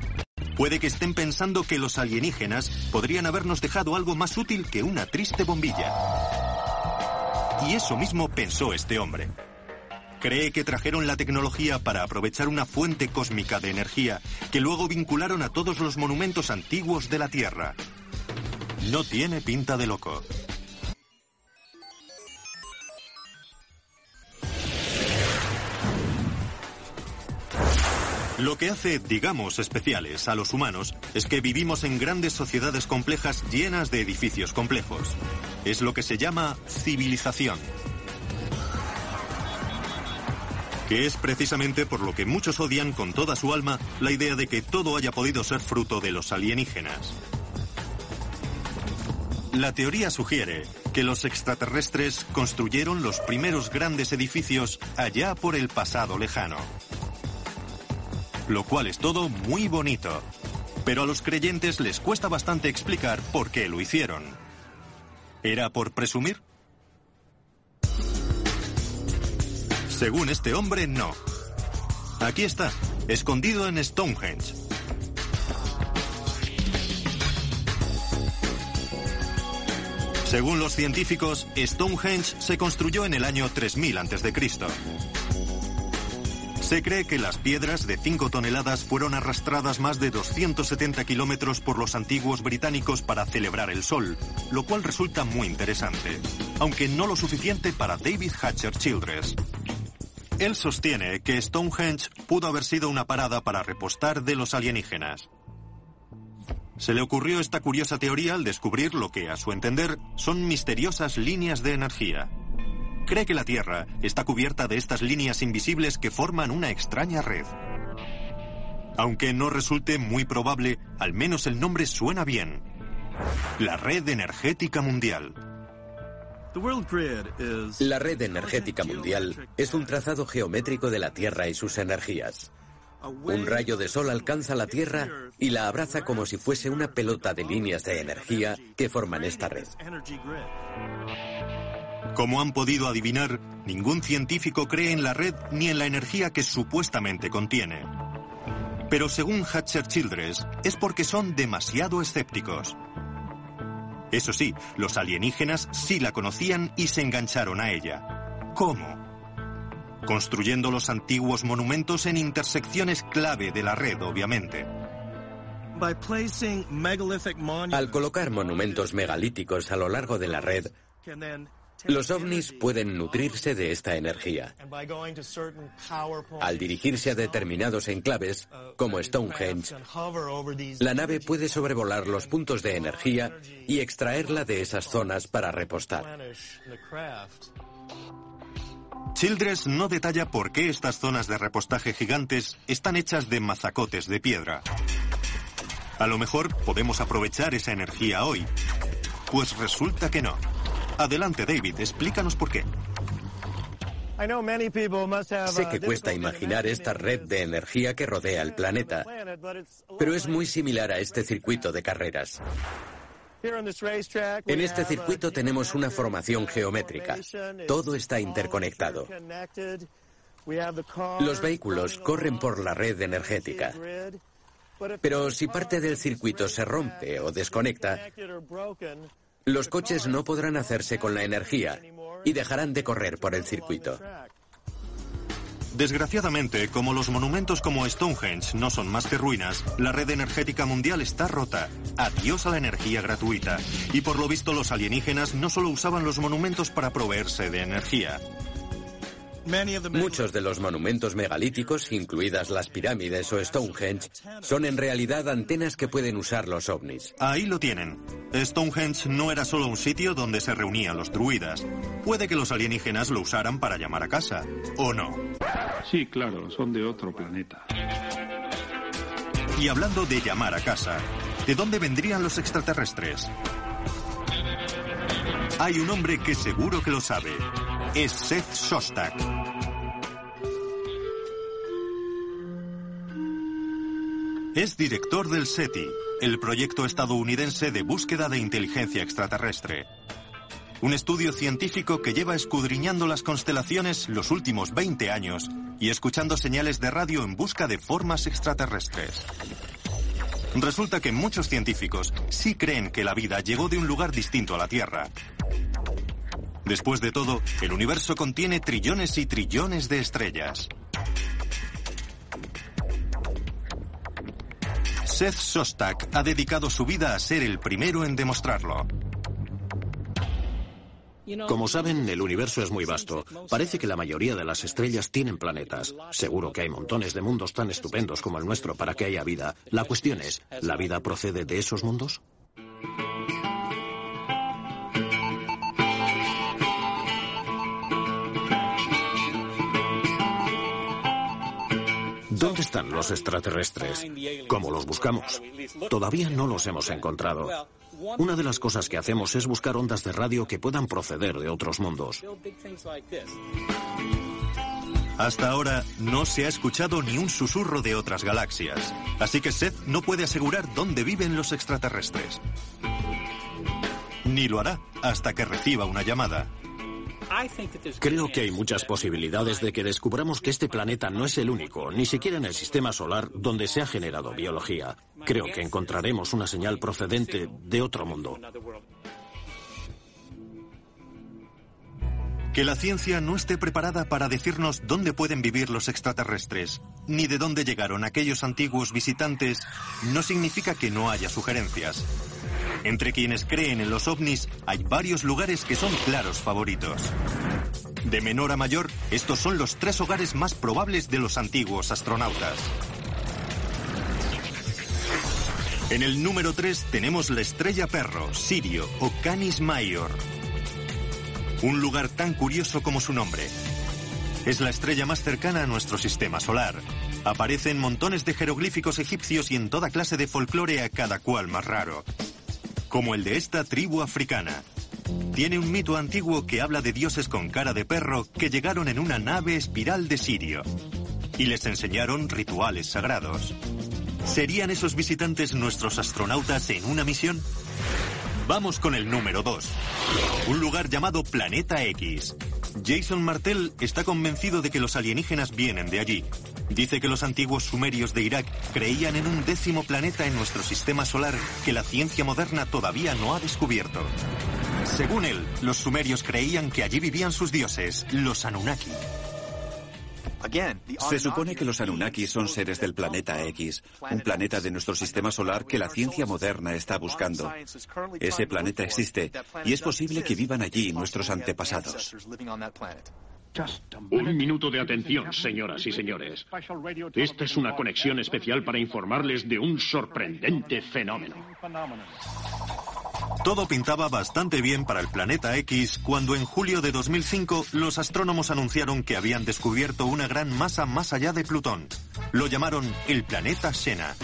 Puede que estén pensando que los alienígenas podrían habernos dejado algo más útil que una triste bombilla. Y eso mismo pensó este hombre. Cree que trajeron la tecnología para aprovechar una fuente cósmica de energía que luego vincularon a todos los monumentos antiguos de la Tierra. No tiene pinta de loco. Lo que hace, digamos, especiales a los humanos es que vivimos en grandes sociedades complejas llenas de edificios complejos. Es lo que se llama civilización que es precisamente por lo que muchos odian con toda su alma la idea de que todo haya podido ser fruto de los alienígenas. La teoría sugiere que los extraterrestres construyeron los primeros grandes edificios allá por el pasado lejano. Lo cual es todo muy bonito, pero a los creyentes les cuesta bastante explicar por qué lo hicieron. ¿Era por presumir? Según este hombre, no. Aquí está, escondido en Stonehenge. Según los científicos, Stonehenge se construyó en el año 3000 a.C. Se cree que las piedras de 5 toneladas fueron arrastradas más de 270 kilómetros por los antiguos británicos para celebrar el sol, lo cual resulta muy interesante, aunque no lo suficiente para David Hatcher Childress. Él sostiene que Stonehenge pudo haber sido una parada para repostar de los alienígenas. Se le ocurrió esta curiosa teoría al descubrir lo que, a su entender, son misteriosas líneas de energía. Cree que la Tierra está cubierta de estas líneas invisibles que forman una extraña red. Aunque no resulte muy probable, al menos el nombre suena bien. La Red Energética Mundial. La red energética mundial es un trazado geométrico de la Tierra y sus energías. Un rayo de sol alcanza la Tierra y la abraza como si fuese una pelota de líneas de energía que forman esta red. Como han podido adivinar, ningún científico cree en la red ni en la energía que supuestamente contiene. Pero según Hatcher Childress, es porque son demasiado escépticos. Eso sí, los alienígenas sí la conocían y se engancharon a ella. ¿Cómo? Construyendo los antiguos monumentos en intersecciones clave de la red, obviamente. Al colocar monumentos megalíticos a lo largo de la red, los ovnis pueden nutrirse de esta energía. Al dirigirse a determinados enclaves, como Stonehenge, la nave puede sobrevolar los puntos de energía y extraerla de esas zonas para repostar. Childress no detalla por qué estas zonas de repostaje gigantes están hechas de mazacotes de piedra. A lo mejor podemos aprovechar esa energía hoy. Pues resulta que no. Adelante, David, explícanos por qué. Sé que cuesta imaginar esta red de energía que rodea el planeta, pero es muy similar a este circuito de carreras. En este circuito tenemos una formación geométrica. Todo está interconectado. Los vehículos corren por la red energética. Pero si parte del circuito se rompe o desconecta, los coches no podrán hacerse con la energía y dejarán de correr por el circuito. Desgraciadamente, como los monumentos como Stonehenge no son más que ruinas, la red energética mundial está rota. Adiós a la energía gratuita. Y por lo visto los alienígenas no solo usaban los monumentos para proveerse de energía. Muchos de los monumentos megalíticos, incluidas las pirámides o Stonehenge, son en realidad antenas que pueden usar los ovnis. Ahí lo tienen. Stonehenge no era solo un sitio donde se reunían los druidas. Puede que los alienígenas lo usaran para llamar a casa, ¿o no? Sí, claro, son de otro planeta. Y hablando de llamar a casa, ¿de dónde vendrían los extraterrestres? Hay un hombre que seguro que lo sabe. Es Seth Shostak. Es director del SETI, el proyecto estadounidense de búsqueda de inteligencia extraterrestre. Un estudio científico que lleva escudriñando las constelaciones los últimos 20 años y escuchando señales de radio en busca de formas extraterrestres. Resulta que muchos científicos sí creen que la vida llegó de un lugar distinto a la Tierra. Después de todo, el universo contiene trillones y trillones de estrellas. Seth Sostak ha dedicado su vida a ser el primero en demostrarlo. Como saben, el universo es muy vasto. Parece que la mayoría de las estrellas tienen planetas. Seguro que hay montones de mundos tan estupendos como el nuestro para que haya vida. La cuestión es, ¿la vida procede de esos mundos? ¿Dónde están los extraterrestres? ¿Cómo los buscamos? Todavía no los hemos encontrado. Una de las cosas que hacemos es buscar ondas de radio que puedan proceder de otros mundos. Hasta ahora no se ha escuchado ni un susurro de otras galaxias, así que Seth no puede asegurar dónde viven los extraterrestres. Ni lo hará hasta que reciba una llamada. Creo que hay muchas posibilidades de que descubramos que este planeta no es el único, ni siquiera en el sistema solar, donde se ha generado biología. Creo que encontraremos una señal procedente de otro mundo. Que la ciencia no esté preparada para decirnos dónde pueden vivir los extraterrestres, ni de dónde llegaron aquellos antiguos visitantes, no significa que no haya sugerencias. Entre quienes creen en los ovnis hay varios lugares que son claros favoritos. De menor a mayor, estos son los tres hogares más probables de los antiguos astronautas. En el número 3 tenemos la estrella perro, Sirio o Canis Major. Un lugar tan curioso como su nombre. Es la estrella más cercana a nuestro sistema solar. Aparecen montones de jeroglíficos egipcios y en toda clase de folclore a cada cual más raro como el de esta tribu africana. Tiene un mito antiguo que habla de dioses con cara de perro que llegaron en una nave espiral de Sirio y les enseñaron rituales sagrados. ¿Serían esos visitantes nuestros astronautas en una misión? Vamos con el número 2. Un lugar llamado Planeta X. Jason Martel está convencido de que los alienígenas vienen de allí. Dice que los antiguos sumerios de Irak creían en un décimo planeta en nuestro sistema solar que la ciencia moderna todavía no ha descubierto. Según él, los sumerios creían que allí vivían sus dioses, los Anunnaki. Se supone que los Anunnaki son seres del planeta X, un planeta de nuestro sistema solar que la ciencia moderna está buscando. Ese planeta existe y es posible que vivan allí nuestros antepasados. Un minuto de atención, señoras y señores. Esta es una conexión especial para informarles de un sorprendente fenómeno. Todo pintaba bastante bien para el planeta X cuando en julio de 2005 los astrónomos anunciaron que habían descubierto una gran masa más allá de Plutón. Lo llamaron el planeta Xena.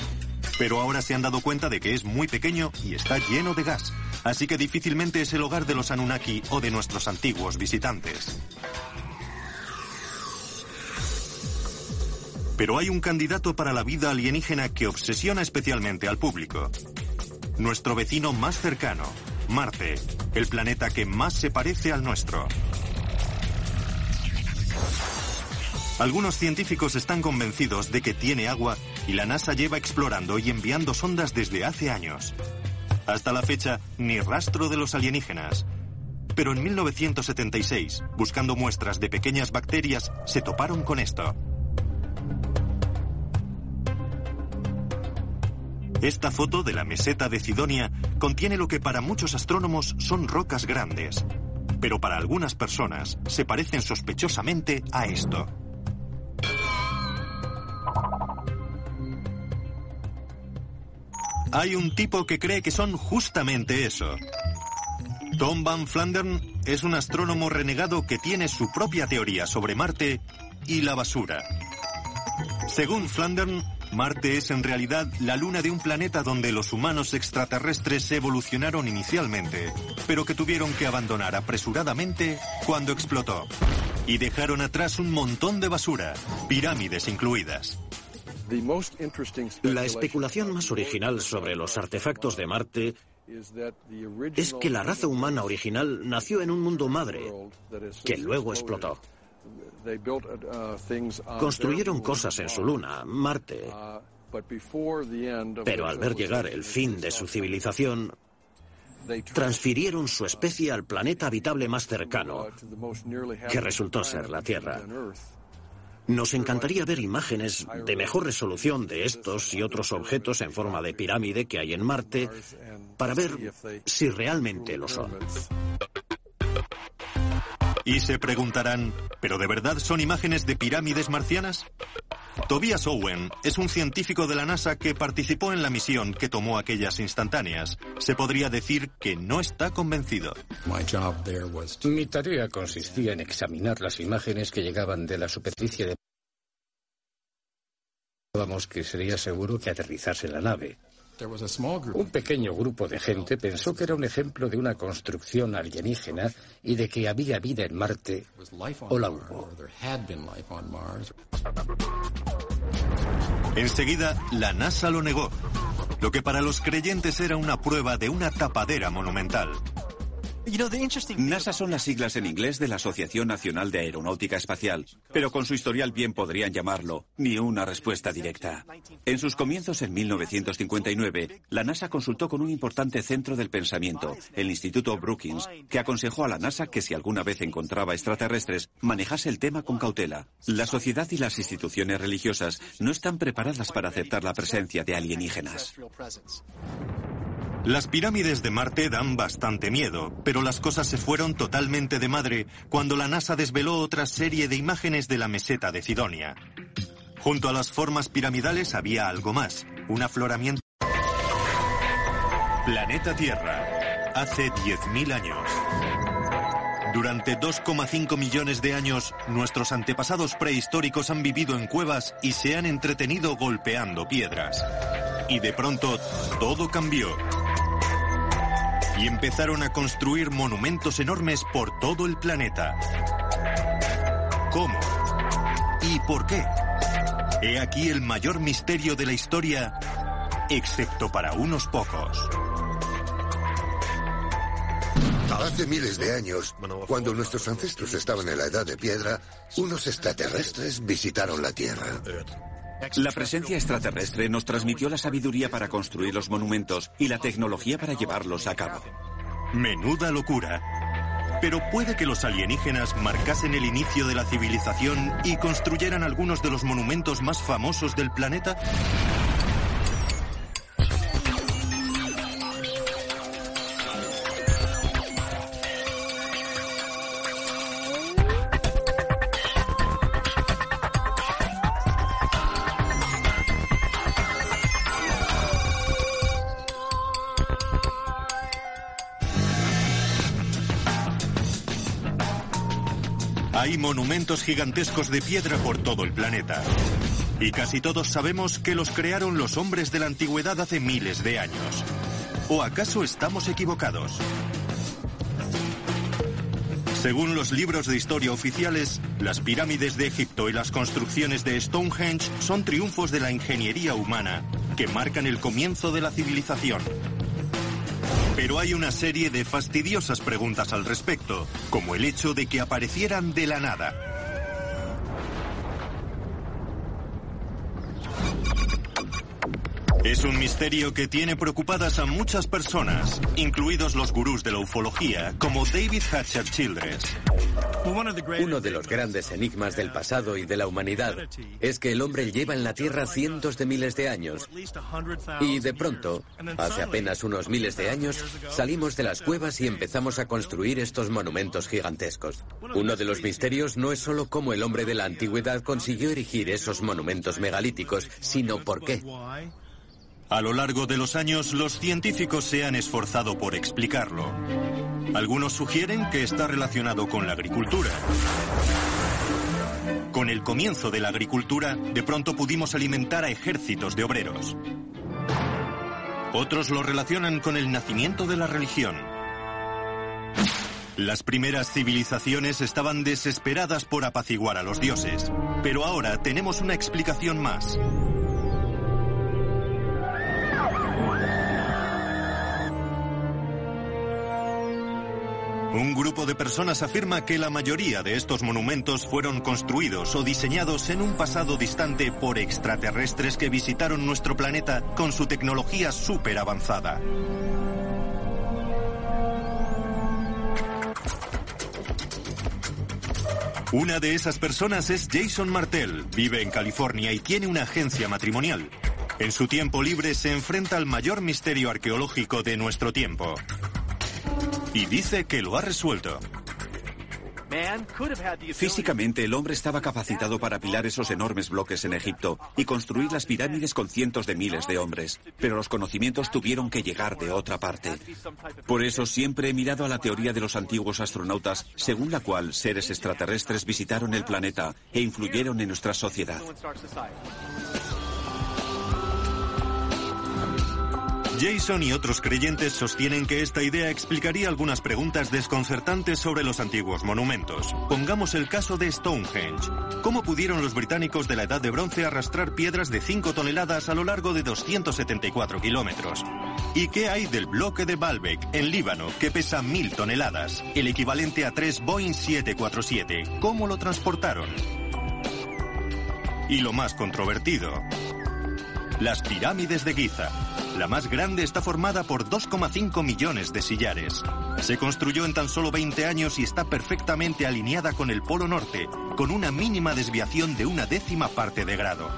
Pero ahora se han dado cuenta de que es muy pequeño y está lleno de gas, así que difícilmente es el hogar de los Anunnaki o de nuestros antiguos visitantes. Pero hay un candidato para la vida alienígena que obsesiona especialmente al público. Nuestro vecino más cercano, Marte, el planeta que más se parece al nuestro. Algunos científicos están convencidos de que tiene agua y la NASA lleva explorando y enviando sondas desde hace años. Hasta la fecha, ni rastro de los alienígenas. Pero en 1976, buscando muestras de pequeñas bacterias, se toparon con esto. Esta foto de la meseta de Cidonia contiene lo que para muchos astrónomos son rocas grandes. pero para algunas personas se parecen sospechosamente a esto. Hay un tipo que cree que son justamente eso. Tom Van Flandern es un astrónomo renegado que tiene su propia teoría sobre Marte y la basura. Según Flandern, Marte es en realidad la luna de un planeta donde los humanos extraterrestres evolucionaron inicialmente, pero que tuvieron que abandonar apresuradamente cuando explotó. Y dejaron atrás un montón de basura, pirámides incluidas. La especulación más original sobre los artefactos de Marte es que la raza humana original nació en un mundo madre que luego explotó. Construyeron cosas en su luna, Marte, pero al ver llegar el fin de su civilización, transfirieron su especie al planeta habitable más cercano, que resultó ser la Tierra. Nos encantaría ver imágenes de mejor resolución de estos y otros objetos en forma de pirámide que hay en Marte para ver si realmente lo son. Y se preguntarán, ¿pero de verdad son imágenes de pirámides marcianas? Tobias Owen es un científico de la NASA que participó en la misión que tomó aquellas instantáneas. Se podría decir que no está convencido. Mi tarea consistía en examinar las imágenes que llegaban de la superficie de... que sería seguro que aterrizase la nave. Un pequeño grupo de gente pensó que era un ejemplo de una construcción alienígena y de que había vida en Marte o la hubo. Enseguida, la NASA lo negó, lo que para los creyentes era una prueba de una tapadera monumental. NASA son las siglas en inglés de la Asociación Nacional de Aeronáutica Espacial, pero con su historial bien podrían llamarlo ni una respuesta directa. En sus comienzos en 1959, la NASA consultó con un importante centro del pensamiento, el Instituto Brookings, que aconsejó a la NASA que si alguna vez encontraba extraterrestres, manejase el tema con cautela. La sociedad y las instituciones religiosas no están preparadas para aceptar la presencia de alienígenas. Las pirámides de Marte dan bastante miedo, pero las cosas se fueron totalmente de madre cuando la NASA desveló otra serie de imágenes de la meseta de Sidonia. Junto a las formas piramidales había algo más, un afloramiento. Planeta Tierra, hace 10.000 años. Durante 2,5 millones de años, nuestros antepasados prehistóricos han vivido en cuevas y se han entretenido golpeando piedras. Y de pronto, todo cambió y empezaron a construir monumentos enormes por todo el planeta. ¿Cómo? ¿Y por qué? He aquí el mayor misterio de la historia, excepto para unos pocos. Hace miles de años, cuando nuestros ancestros estaban en la edad de piedra, unos extraterrestres visitaron la Tierra. La presencia extraterrestre nos transmitió la sabiduría para construir los monumentos y la tecnología para llevarlos a cabo. Menuda locura. Pero puede que los alienígenas marcasen el inicio de la civilización y construyeran algunos de los monumentos más famosos del planeta. Monumentos gigantescos de piedra por todo el planeta. Y casi todos sabemos que los crearon los hombres de la antigüedad hace miles de años. ¿O acaso estamos equivocados? Según los libros de historia oficiales, las pirámides de Egipto y las construcciones de Stonehenge son triunfos de la ingeniería humana que marcan el comienzo de la civilización. Pero hay una serie de fastidiosas preguntas al respecto, como el hecho de que aparecieran de la nada. Es un misterio que tiene preocupadas a muchas personas, incluidos los gurús de la ufología, como David Hatcher Childress. Uno de los grandes enigmas del pasado y de la humanidad es que el hombre lleva en la Tierra cientos de miles de años. Y de pronto, hace apenas unos miles de años, salimos de las cuevas y empezamos a construir estos monumentos gigantescos. Uno de los misterios no es solo cómo el hombre de la antigüedad consiguió erigir esos monumentos megalíticos, sino por qué. A lo largo de los años, los científicos se han esforzado por explicarlo. Algunos sugieren que está relacionado con la agricultura. Con el comienzo de la agricultura, de pronto pudimos alimentar a ejércitos de obreros. Otros lo relacionan con el nacimiento de la religión. Las primeras civilizaciones estaban desesperadas por apaciguar a los dioses, pero ahora tenemos una explicación más. Un grupo de personas afirma que la mayoría de estos monumentos fueron construidos o diseñados en un pasado distante por extraterrestres que visitaron nuestro planeta con su tecnología súper avanzada. Una de esas personas es Jason Martel, vive en California y tiene una agencia matrimonial. En su tiempo libre se enfrenta al mayor misterio arqueológico de nuestro tiempo, y dice que lo ha resuelto. Físicamente el hombre estaba capacitado para apilar esos enormes bloques en Egipto y construir las pirámides con cientos de miles de hombres, pero los conocimientos tuvieron que llegar de otra parte. Por eso siempre he mirado a la teoría de los antiguos astronautas, según la cual seres extraterrestres visitaron el planeta e influyeron en nuestra sociedad. Jason y otros creyentes sostienen que esta idea explicaría algunas preguntas desconcertantes sobre los antiguos monumentos. Pongamos el caso de Stonehenge. ¿Cómo pudieron los británicos de la Edad de Bronce arrastrar piedras de 5 toneladas a lo largo de 274 kilómetros? ¿Y qué hay del bloque de Baalbek, en Líbano, que pesa 1000 toneladas, el equivalente a 3 Boeing 747? ¿Cómo lo transportaron? Y lo más controvertido, las pirámides de Giza. La más grande está formada por 2,5 millones de sillares. Se construyó en tan solo 20 años y está perfectamente alineada con el Polo Norte, con una mínima desviación de una décima parte de grado.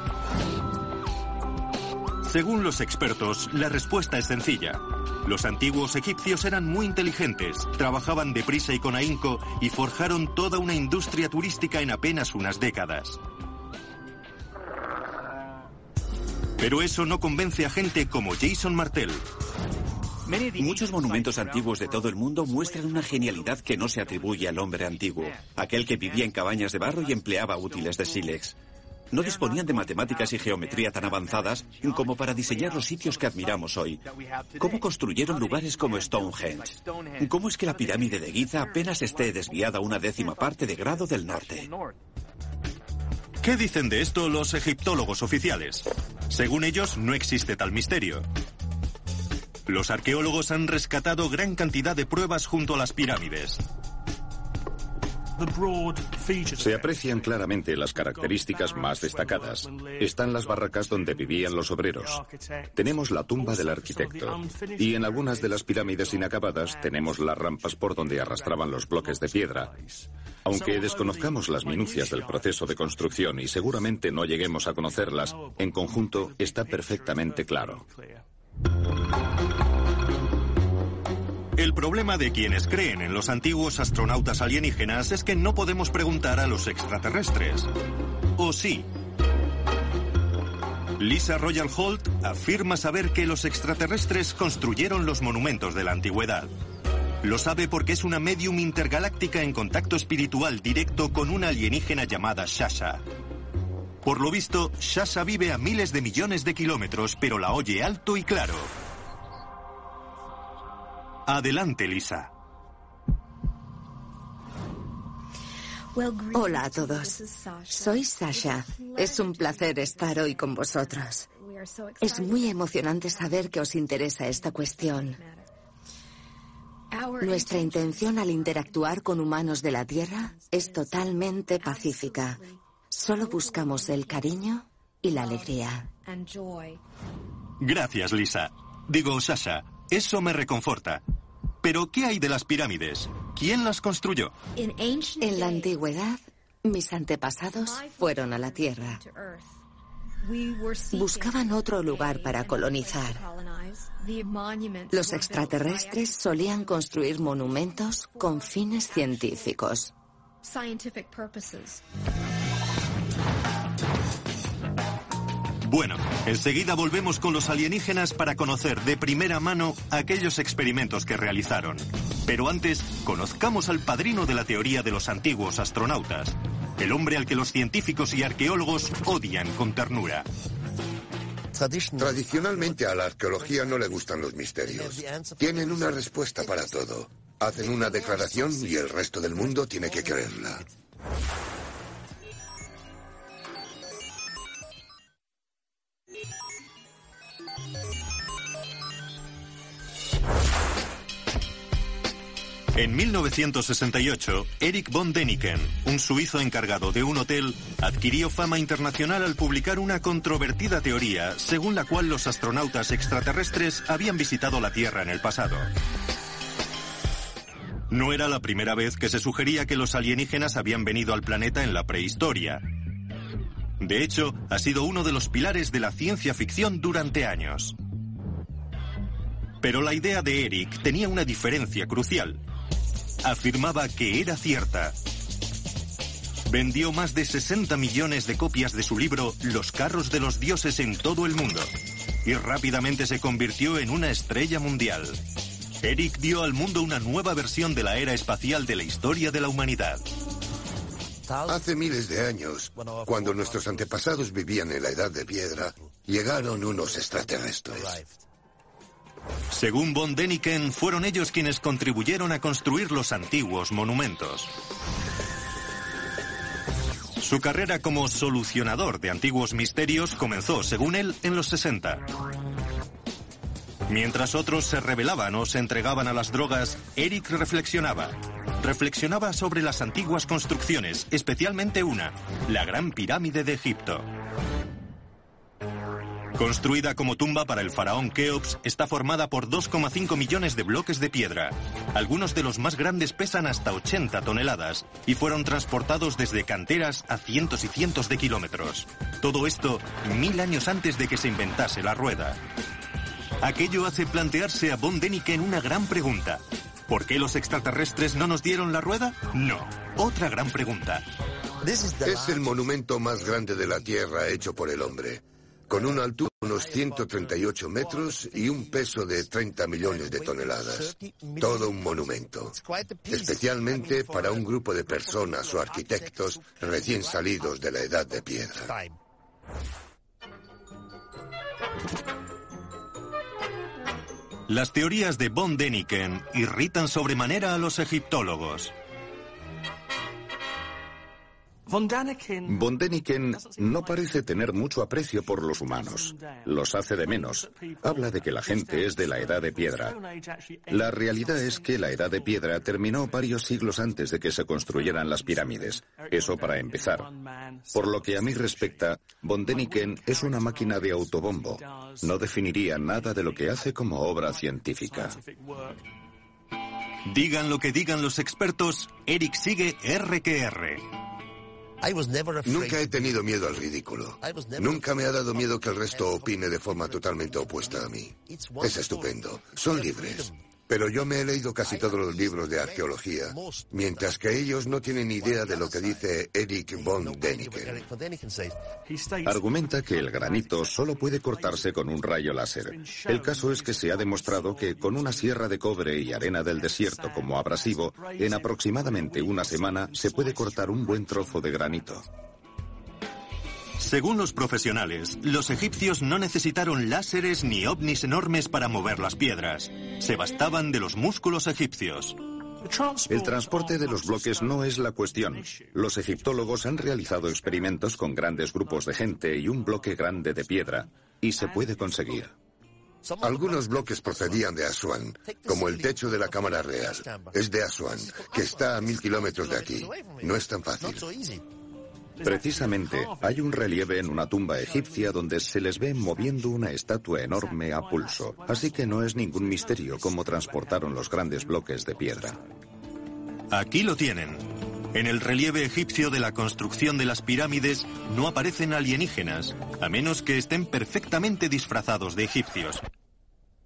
Según los expertos, la respuesta es sencilla. Los antiguos egipcios eran muy inteligentes, trabajaban deprisa y con ahínco y forjaron toda una industria turística en apenas unas décadas. Pero eso no convence a gente como Jason Martel. Muchos monumentos antiguos de todo el mundo muestran una genialidad que no se atribuye al hombre antiguo, aquel que vivía en cabañas de barro y empleaba útiles de sílex. No disponían de matemáticas y geometría tan avanzadas como para diseñar los sitios que admiramos hoy. ¿Cómo construyeron lugares como Stonehenge? ¿Cómo es que la pirámide de Giza apenas esté desviada una décima parte de grado del norte? ¿Qué dicen de esto los egiptólogos oficiales? Según ellos, no existe tal misterio. Los arqueólogos han rescatado gran cantidad de pruebas junto a las pirámides. Se aprecian claramente las características más destacadas. Están las barracas donde vivían los obreros. Tenemos la tumba del arquitecto. Y en algunas de las pirámides inacabadas tenemos las rampas por donde arrastraban los bloques de piedra. Aunque desconozcamos las minucias del proceso de construcción y seguramente no lleguemos a conocerlas, en conjunto está perfectamente claro. El problema de quienes creen en los antiguos astronautas alienígenas es que no podemos preguntar a los extraterrestres. ¿O sí? Lisa Royal Holt afirma saber que los extraterrestres construyeron los monumentos de la antigüedad. Lo sabe porque es una medium intergaláctica en contacto espiritual directo con una alienígena llamada Shasha. Por lo visto, Shasha vive a miles de millones de kilómetros, pero la oye alto y claro. Adelante, Lisa. Hola a todos. Soy Sasha. Es un placer estar hoy con vosotros. Es muy emocionante saber que os interesa esta cuestión. Nuestra intención al interactuar con humanos de la Tierra es totalmente pacífica. Solo buscamos el cariño y la alegría. Gracias, Lisa. Digo, Sasha, eso me reconforta. Pero, ¿qué hay de las pirámides? ¿Quién las construyó? En la antigüedad, mis antepasados fueron a la Tierra. Buscaban otro lugar para colonizar. Los extraterrestres solían construir monumentos con fines científicos. Bueno, enseguida volvemos con los alienígenas para conocer de primera mano aquellos experimentos que realizaron. Pero antes, conozcamos al padrino de la teoría de los antiguos astronautas, el hombre al que los científicos y arqueólogos odian con ternura. Tradicionalmente a la arqueología no le gustan los misterios. Tienen una respuesta para todo. Hacen una declaración y el resto del mundo tiene que creerla. En 1968, Eric von Däniken, un suizo encargado de un hotel, adquirió fama internacional al publicar una controvertida teoría según la cual los astronautas extraterrestres habían visitado la Tierra en el pasado. No era la primera vez que se sugería que los alienígenas habían venido al planeta en la prehistoria. De hecho, ha sido uno de los pilares de la ciencia ficción durante años. Pero la idea de Eric tenía una diferencia crucial afirmaba que era cierta. Vendió más de 60 millones de copias de su libro Los carros de los dioses en todo el mundo y rápidamente se convirtió en una estrella mundial. Eric dio al mundo una nueva versión de la era espacial de la historia de la humanidad. Hace miles de años, cuando nuestros antepasados vivían en la edad de piedra, llegaron unos extraterrestres. Según von Däniken, fueron ellos quienes contribuyeron a construir los antiguos monumentos. Su carrera como solucionador de antiguos misterios comenzó, según él, en los 60. Mientras otros se rebelaban o se entregaban a las drogas, Eric reflexionaba. Reflexionaba sobre las antiguas construcciones, especialmente una, la Gran Pirámide de Egipto. Construida como tumba para el faraón Keops, está formada por 2,5 millones de bloques de piedra. Algunos de los más grandes pesan hasta 80 toneladas y fueron transportados desde canteras a cientos y cientos de kilómetros. Todo esto mil años antes de que se inventase la rueda. Aquello hace plantearse a von Däniken una gran pregunta. ¿Por qué los extraterrestres no nos dieron la rueda? No. Otra gran pregunta. Es el monumento más grande de la Tierra hecho por el hombre con una altura de unos 138 metros y un peso de 30 millones de toneladas. Todo un monumento, especialmente para un grupo de personas o arquitectos recién salidos de la edad de piedra. Las teorías de von Däniken irritan sobremanera a los egiptólogos. Von Däniken no parece tener mucho aprecio por los humanos. Los hace de menos. Habla de que la gente es de la edad de piedra. La realidad es que la edad de piedra terminó varios siglos antes de que se construyeran las pirámides. Eso para empezar. Por lo que a mí respecta, Von Däniken es una máquina de autobombo. No definiría nada de lo que hace como obra científica. Digan lo que digan los expertos, Eric sigue R que R. Nunca he tenido miedo al ridículo. Nunca me ha dado miedo que el resto opine de forma totalmente opuesta a mí. Es estupendo. Son libres. Pero yo me he leído casi todos los libros de arqueología, mientras que ellos no tienen idea de lo que dice Eric von Däniken. Argumenta que el granito solo puede cortarse con un rayo láser. El caso es que se ha demostrado que con una sierra de cobre y arena del desierto como abrasivo, en aproximadamente una semana se puede cortar un buen trozo de granito. Según los profesionales, los egipcios no necesitaron láseres ni ovnis enormes para mover las piedras. Se bastaban de los músculos egipcios. El transporte de los bloques no es la cuestión. Los egiptólogos han realizado experimentos con grandes grupos de gente y un bloque grande de piedra, y se puede conseguir. Algunos bloques procedían de Asuán, como el techo de la Cámara Real. Es de Asuán, que está a mil kilómetros de aquí. No es tan fácil. Precisamente, hay un relieve en una tumba egipcia donde se les ve moviendo una estatua enorme a pulso, así que no es ningún misterio cómo transportaron los grandes bloques de piedra. Aquí lo tienen. En el relieve egipcio de la construcción de las pirámides no aparecen alienígenas, a menos que estén perfectamente disfrazados de egipcios.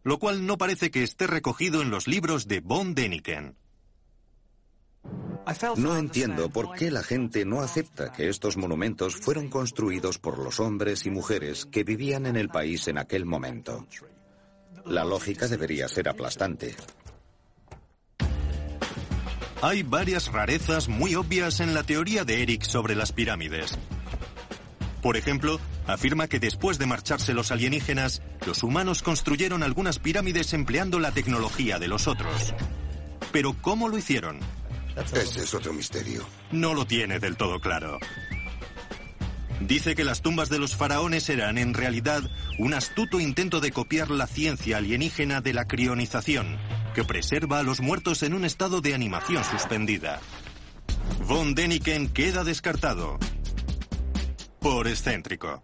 Lo cual no parece que esté recogido en los libros de Von Däniken. No entiendo por qué la gente no acepta que estos monumentos fueron construidos por los hombres y mujeres que vivían en el país en aquel momento. La lógica debería ser aplastante. Hay varias rarezas muy obvias en la teoría de Eric sobre las pirámides. Por ejemplo, afirma que después de marcharse los alienígenas, los humanos construyeron algunas pirámides empleando la tecnología de los otros. Pero ¿cómo lo hicieron? Ese es otro misterio. No lo tiene del todo claro. Dice que las tumbas de los faraones eran en realidad un astuto intento de copiar la ciencia alienígena de la crionización, que preserva a los muertos en un estado de animación suspendida. Von Däniken queda descartado. Por excéntrico.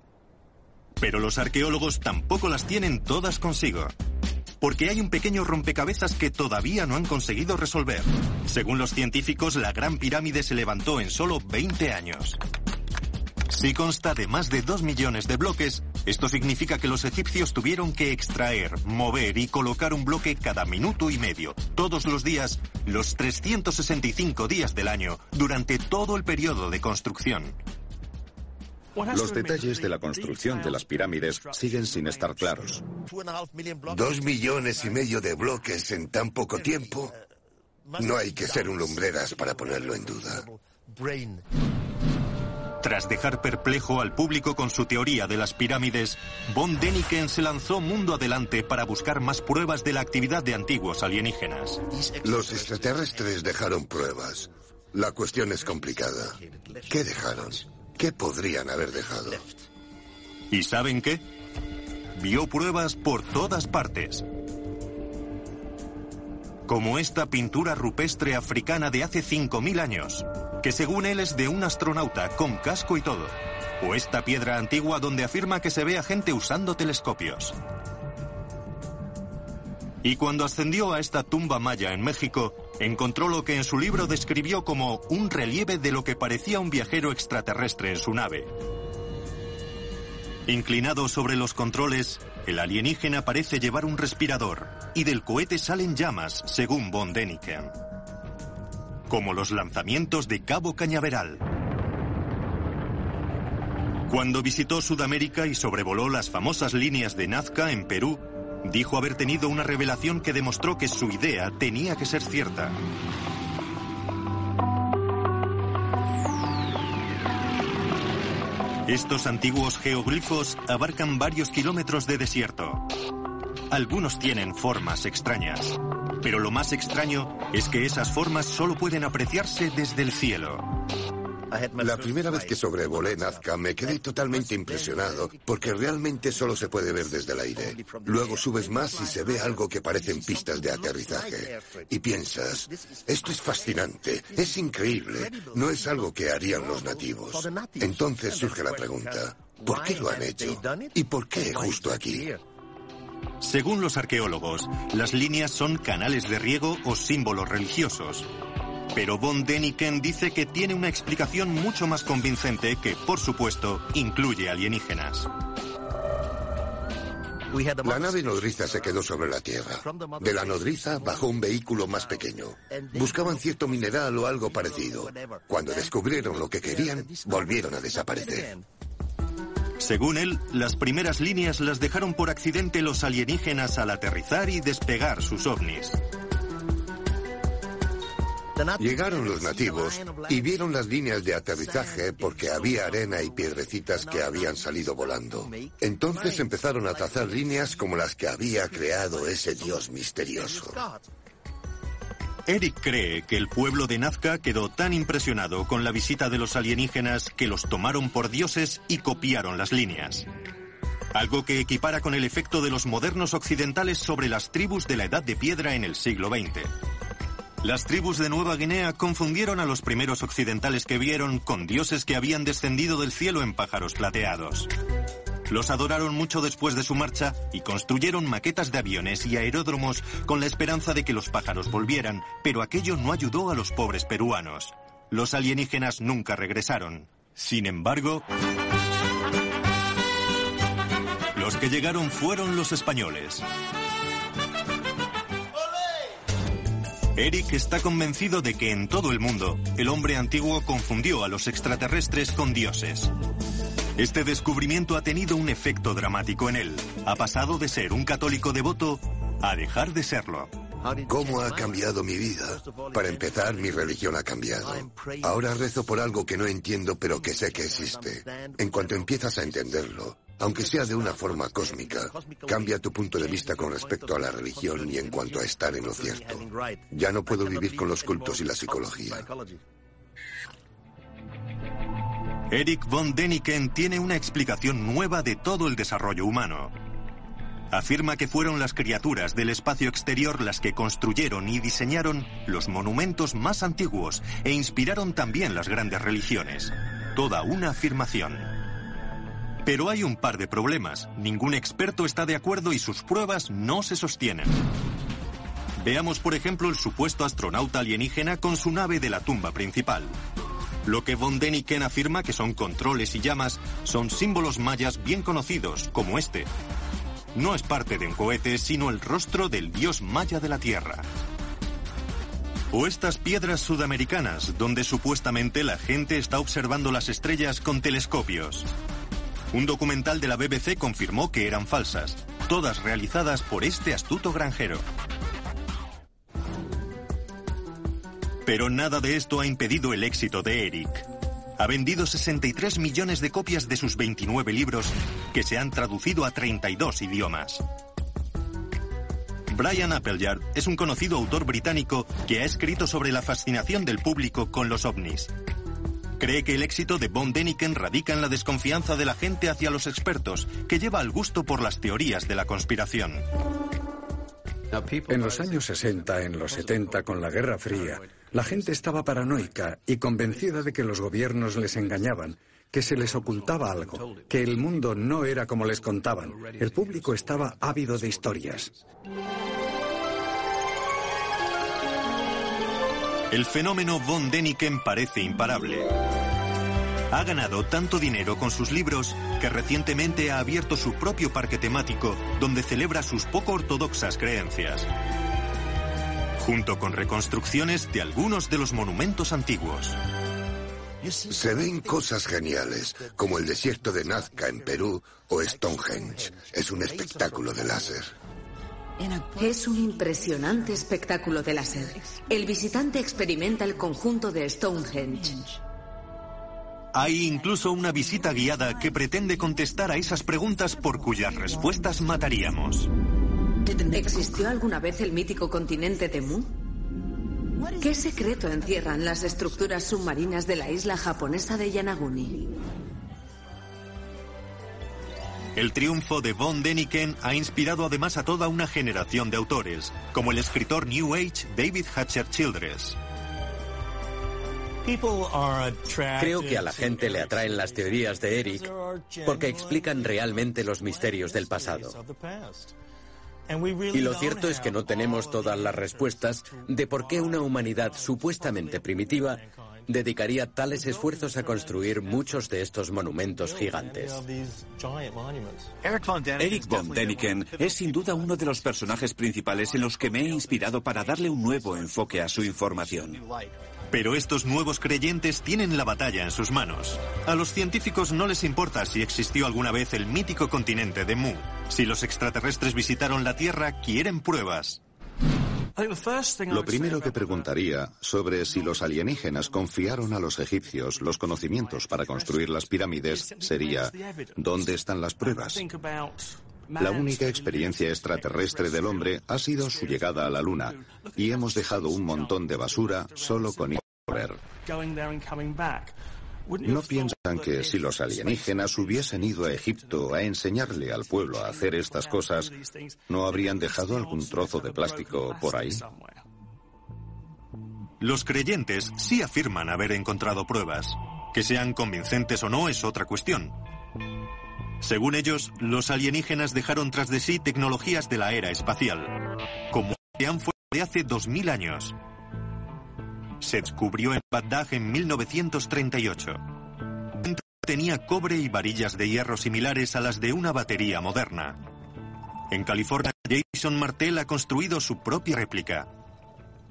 Pero los arqueólogos tampoco las tienen todas consigo porque hay un pequeño rompecabezas que todavía no han conseguido resolver. Según los científicos, la Gran Pirámide se levantó en solo 20 años. Si consta de más de 2 millones de bloques, esto significa que los egipcios tuvieron que extraer, mover y colocar un bloque cada minuto y medio, todos los días, los 365 días del año, durante todo el periodo de construcción. Los detalles de la construcción de las pirámides siguen sin estar claros. Dos millones y medio de bloques en tan poco tiempo. No hay que ser un lumbreras para ponerlo en duda. Tras dejar perplejo al público con su teoría de las pirámides, von Däniken se lanzó mundo adelante para buscar más pruebas de la actividad de antiguos alienígenas. Los extraterrestres dejaron pruebas. La cuestión es complicada. ¿Qué dejaron? ¿Qué podrían haber dejado? ¿Y saben qué? Vio pruebas por todas partes. Como esta pintura rupestre africana de hace 5.000 años, que según él es de un astronauta con casco y todo. O esta piedra antigua donde afirma que se ve a gente usando telescopios. Y cuando ascendió a esta tumba maya en México, encontró lo que en su libro describió como un relieve de lo que parecía un viajero extraterrestre en su nave. Inclinado sobre los controles, el alienígena parece llevar un respirador y del cohete salen llamas, según von Däniken. Como los lanzamientos de Cabo Cañaveral. Cuando visitó Sudamérica y sobrevoló las famosas líneas de Nazca en Perú, dijo haber tenido una revelación que demostró que su idea tenía que ser cierta. Estos antiguos geoglifos abarcan varios kilómetros de desierto. Algunos tienen formas extrañas, pero lo más extraño es que esas formas solo pueden apreciarse desde el cielo. La primera vez que sobrevolé Nazca me quedé totalmente impresionado porque realmente solo se puede ver desde el aire. Luego subes más y se ve algo que parecen pistas de aterrizaje. Y piensas, esto es fascinante, es increíble, no es algo que harían los nativos. Entonces surge la pregunta, ¿por qué lo han hecho? ¿Y por qué justo aquí? Según los arqueólogos, las líneas son canales de riego o símbolos religiosos. Pero von Däniken dice que tiene una explicación mucho más convincente que, por supuesto, incluye alienígenas. La nave nodriza se quedó sobre la Tierra. De la nodriza bajó un vehículo más pequeño. Buscaban cierto mineral o algo parecido. Cuando descubrieron lo que querían, volvieron a desaparecer. Según él, las primeras líneas las dejaron por accidente los alienígenas al aterrizar y despegar sus ovnis. Llegaron los nativos y vieron las líneas de aterrizaje porque había arena y piedrecitas que habían salido volando. Entonces empezaron a trazar líneas como las que había creado ese dios misterioso. Eric cree que el pueblo de Nazca quedó tan impresionado con la visita de los alienígenas que los tomaron por dioses y copiaron las líneas. Algo que equipara con el efecto de los modernos occidentales sobre las tribus de la Edad de Piedra en el siglo XX. Las tribus de Nueva Guinea confundieron a los primeros occidentales que vieron con dioses que habían descendido del cielo en pájaros plateados. Los adoraron mucho después de su marcha y construyeron maquetas de aviones y aeródromos con la esperanza de que los pájaros volvieran, pero aquello no ayudó a los pobres peruanos. Los alienígenas nunca regresaron. Sin embargo, los que llegaron fueron los españoles. Eric está convencido de que en todo el mundo el hombre antiguo confundió a los extraterrestres con dioses. Este descubrimiento ha tenido un efecto dramático en él. Ha pasado de ser un católico devoto a dejar de serlo. ¿Cómo ha cambiado mi vida? Para empezar, mi religión ha cambiado. Ahora rezo por algo que no entiendo, pero que sé que existe. En cuanto empiezas a entenderlo, aunque sea de una forma cósmica, cambia tu punto de vista con respecto a la religión y en cuanto a estar en lo cierto. Ya no puedo vivir con los cultos y la psicología. Eric von Däniken tiene una explicación nueva de todo el desarrollo humano. Afirma que fueron las criaturas del espacio exterior las que construyeron y diseñaron los monumentos más antiguos e inspiraron también las grandes religiones. Toda una afirmación. Pero hay un par de problemas. Ningún experto está de acuerdo y sus pruebas no se sostienen. Veamos, por ejemplo, el supuesto astronauta alienígena con su nave de la tumba principal. Lo que von Däniken afirma que son controles y llamas son símbolos mayas bien conocidos, como este. No es parte de un cohete, sino el rostro del dios maya de la Tierra. O estas piedras sudamericanas, donde supuestamente la gente está observando las estrellas con telescopios. Un documental de la BBC confirmó que eran falsas, todas realizadas por este astuto granjero. Pero nada de esto ha impedido el éxito de Eric. Ha vendido 63 millones de copias de sus 29 libros, que se han traducido a 32 idiomas. Brian Appleyard es un conocido autor británico que ha escrito sobre la fascinación del público con los ovnis. Cree que el éxito de Von Däniken radica en la desconfianza de la gente hacia los expertos, que lleva al gusto por las teorías de la conspiración. En los años 60, en los 70, con la Guerra Fría, la gente estaba paranoica y convencida de que los gobiernos les engañaban, que se les ocultaba algo, que el mundo no era como les contaban. El público estaba ávido de historias. El fenómeno von Däniken parece imparable. Ha ganado tanto dinero con sus libros que recientemente ha abierto su propio parque temático donde celebra sus poco ortodoxas creencias junto con reconstrucciones de algunos de los monumentos antiguos. Se ven cosas geniales, como el desierto de Nazca en Perú o Stonehenge. Es un espectáculo de láser. Es un impresionante espectáculo de láser. El visitante experimenta el conjunto de Stonehenge. Hay incluso una visita guiada que pretende contestar a esas preguntas por cuyas respuestas mataríamos. ¿Existió alguna vez el mítico continente de Mu? ¿Qué secreto encierran las estructuras submarinas de la isla japonesa de Yanaguni? El triunfo de von Däniken ha inspirado además a toda una generación de autores, como el escritor New Age David Hatcher Childress. Creo que a la gente le atraen las teorías de Eric porque explican realmente los misterios del pasado. Y lo cierto es que no tenemos todas las respuestas de por qué una humanidad supuestamente primitiva dedicaría tales esfuerzos a construir muchos de estos monumentos gigantes. Eric von Däniken es sin duda uno de los personajes principales en los que me he inspirado para darle un nuevo enfoque a su información. Pero estos nuevos creyentes tienen la batalla en sus manos. A los científicos no les importa si existió alguna vez el mítico continente de Mu. Si los extraterrestres visitaron la Tierra, quieren pruebas. Lo primero que preguntaría sobre si los alienígenas confiaron a los egipcios los conocimientos para construir las pirámides sería, ¿dónde están las pruebas? La única experiencia extraterrestre del hombre ha sido su llegada a la Luna y hemos dejado un montón de basura solo con ir a volver. ¿No piensan que si los alienígenas hubiesen ido a Egipto a enseñarle al pueblo a hacer estas cosas, no habrían dejado algún trozo de plástico por ahí? Los creyentes sí afirman haber encontrado pruebas. Que sean convincentes o no es otra cuestión. Según ellos, los alienígenas dejaron tras de sí tecnologías de la era espacial, como de hace 2000 años. Se descubrió en Bagdad en 1938. Tenía cobre y varillas de hierro similares a las de una batería moderna. En California, Jason Martel ha construido su propia réplica.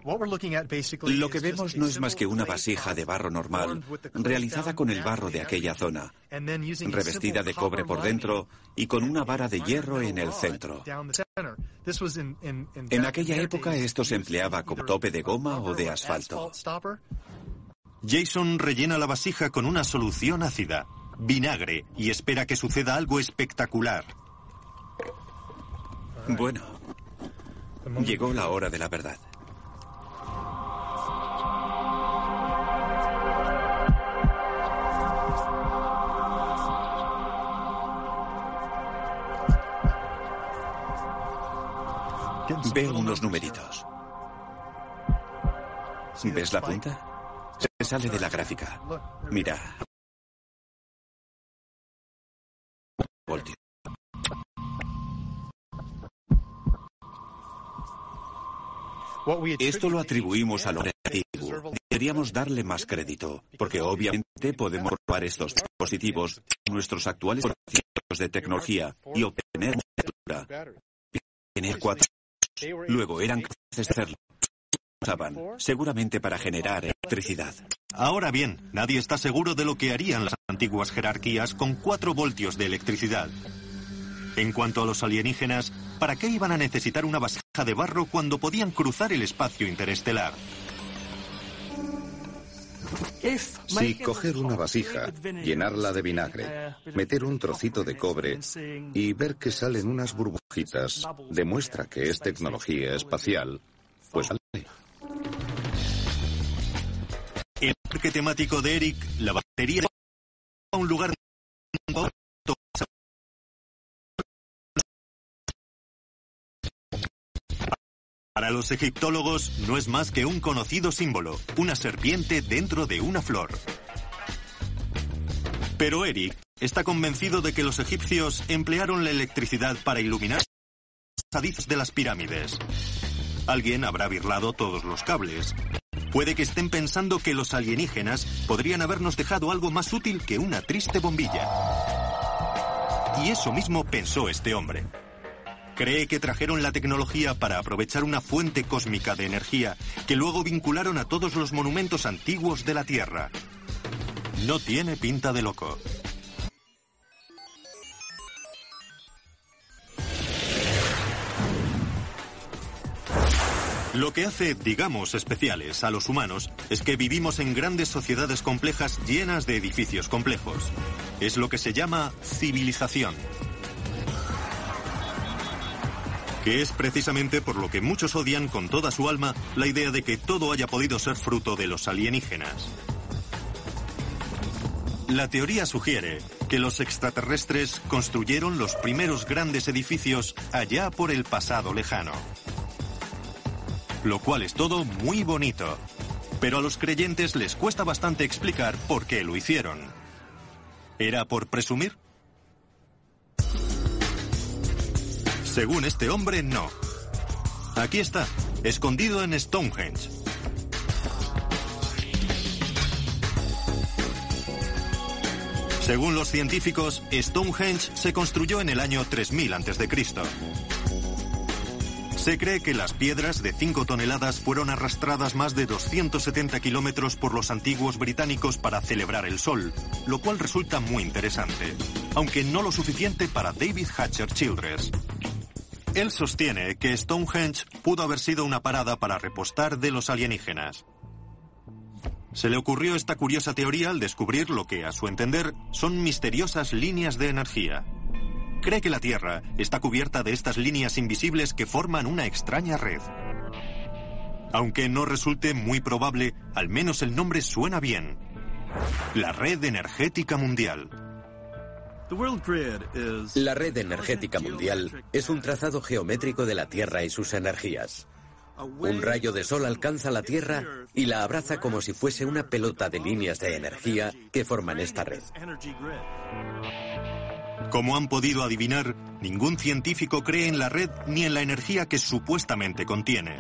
Lo que vemos no es más que una vasija de barro normal, realizada con el barro de aquella zona, revestida de cobre por dentro y con una vara de hierro en el centro. En aquella época esto se empleaba como tope de goma o de asfalto. Jason rellena la vasija con una solución ácida, vinagre, y espera que suceda algo espectacular. Bueno, llegó la hora de la verdad. Veo unos numeritos. ¿Ves la punta? Se sale de la gráfica. Mira. Esto lo atribuimos a lo negativo. Deberíamos darle más crédito, porque obviamente podemos probar estos dispositivos en nuestros actuales de tecnología y obtener una cuatro Luego eran capaces de hacerlo. Seguramente para generar electricidad. Ahora bien, nadie está seguro de lo que harían las antiguas jerarquías con 4 voltios de electricidad. En cuanto a los alienígenas, ¿para qué iban a necesitar una vasija de barro cuando podían cruzar el espacio interestelar? Si coger una vasija, llenarla de vinagre, meter un trocito de cobre y ver que salen unas burbujitas, demuestra que es tecnología espacial, pues vale. El parque temático de Eric, la batería a un lugar Para los egiptólogos no es más que un conocido símbolo, una serpiente dentro de una flor. Pero Eric está convencido de que los egipcios emplearon la electricidad para iluminar los pasadizos de las pirámides. Alguien habrá birlado todos los cables. Puede que estén pensando que los alienígenas podrían habernos dejado algo más útil que una triste bombilla. Y eso mismo pensó este hombre. Cree que trajeron la tecnología para aprovechar una fuente cósmica de energía que luego vincularon a todos los monumentos antiguos de la Tierra. No tiene pinta de loco. Lo que hace, digamos, especiales a los humanos es que vivimos en grandes sociedades complejas llenas de edificios complejos. Es lo que se llama civilización que es precisamente por lo que muchos odian con toda su alma la idea de que todo haya podido ser fruto de los alienígenas. La teoría sugiere que los extraterrestres construyeron los primeros grandes edificios allá por el pasado lejano. Lo cual es todo muy bonito, pero a los creyentes les cuesta bastante explicar por qué lo hicieron. ¿Era por presumir? Según este hombre, no. Aquí está, escondido en Stonehenge. Según los científicos, Stonehenge se construyó en el año 3000 a.C. Se cree que las piedras de 5 toneladas fueron arrastradas más de 270 kilómetros por los antiguos británicos para celebrar el sol, lo cual resulta muy interesante, aunque no lo suficiente para David Hatcher Childress. Él sostiene que Stonehenge pudo haber sido una parada para repostar de los alienígenas. Se le ocurrió esta curiosa teoría al descubrir lo que, a su entender, son misteriosas líneas de energía. Cree que la Tierra está cubierta de estas líneas invisibles que forman una extraña red. Aunque no resulte muy probable, al menos el nombre suena bien. La Red Energética Mundial. La red energética mundial es un trazado geométrico de la Tierra y sus energías. Un rayo de sol alcanza la Tierra y la abraza como si fuese una pelota de líneas de energía que forman esta red. Como han podido adivinar, ningún científico cree en la red ni en la energía que supuestamente contiene.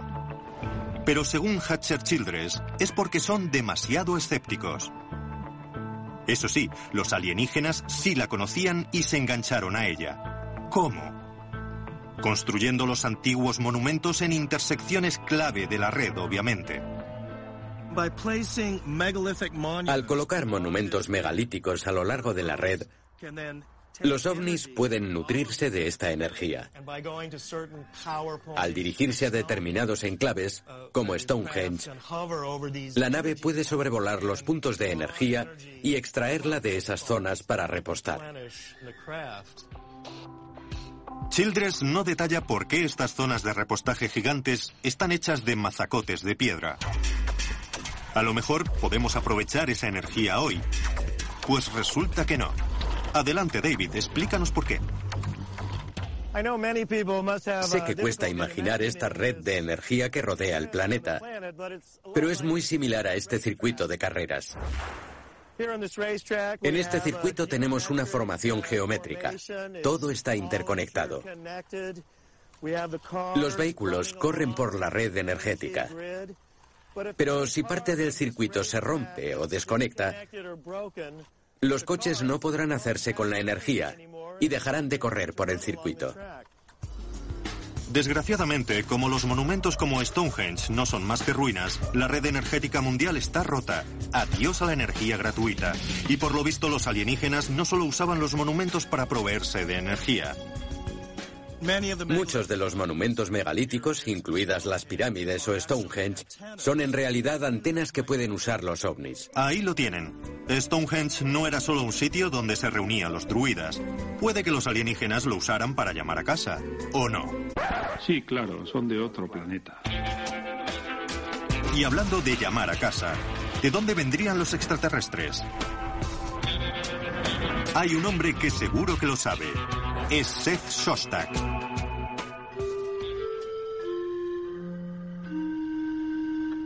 Pero según Hatcher Childress, es porque son demasiado escépticos. Eso sí, los alienígenas sí la conocían y se engancharon a ella. ¿Cómo? Construyendo los antiguos monumentos en intersecciones clave de la red, obviamente. Al colocar monumentos megalíticos a lo largo de la red, los ovnis pueden nutrirse de esta energía. Al dirigirse a determinados enclaves, como Stonehenge, la nave puede sobrevolar los puntos de energía y extraerla de esas zonas para repostar. Childress no detalla por qué estas zonas de repostaje gigantes están hechas de mazacotes de piedra. A lo mejor podemos aprovechar esa energía hoy. Pues resulta que no. Adelante, David, explícanos por qué. Sé que cuesta imaginar esta red de energía que rodea el planeta, pero es muy similar a este circuito de carreras. En este circuito tenemos una formación geométrica. Todo está interconectado. Los vehículos corren por la red energética. Pero si parte del circuito se rompe o desconecta, los coches no podrán hacerse con la energía y dejarán de correr por el circuito. Desgraciadamente, como los monumentos como Stonehenge no son más que ruinas, la red energética mundial está rota. Adiós a la energía gratuita. Y por lo visto los alienígenas no solo usaban los monumentos para proveerse de energía. Muchos de los monumentos megalíticos, incluidas las pirámides o Stonehenge, son en realidad antenas que pueden usar los ovnis. Ahí lo tienen. Stonehenge no era solo un sitio donde se reunían los druidas. Puede que los alienígenas lo usaran para llamar a casa, ¿o no? Sí, claro, son de otro planeta. Y hablando de llamar a casa, ¿de dónde vendrían los extraterrestres? Hay un hombre que seguro que lo sabe. Es Seth Shostak.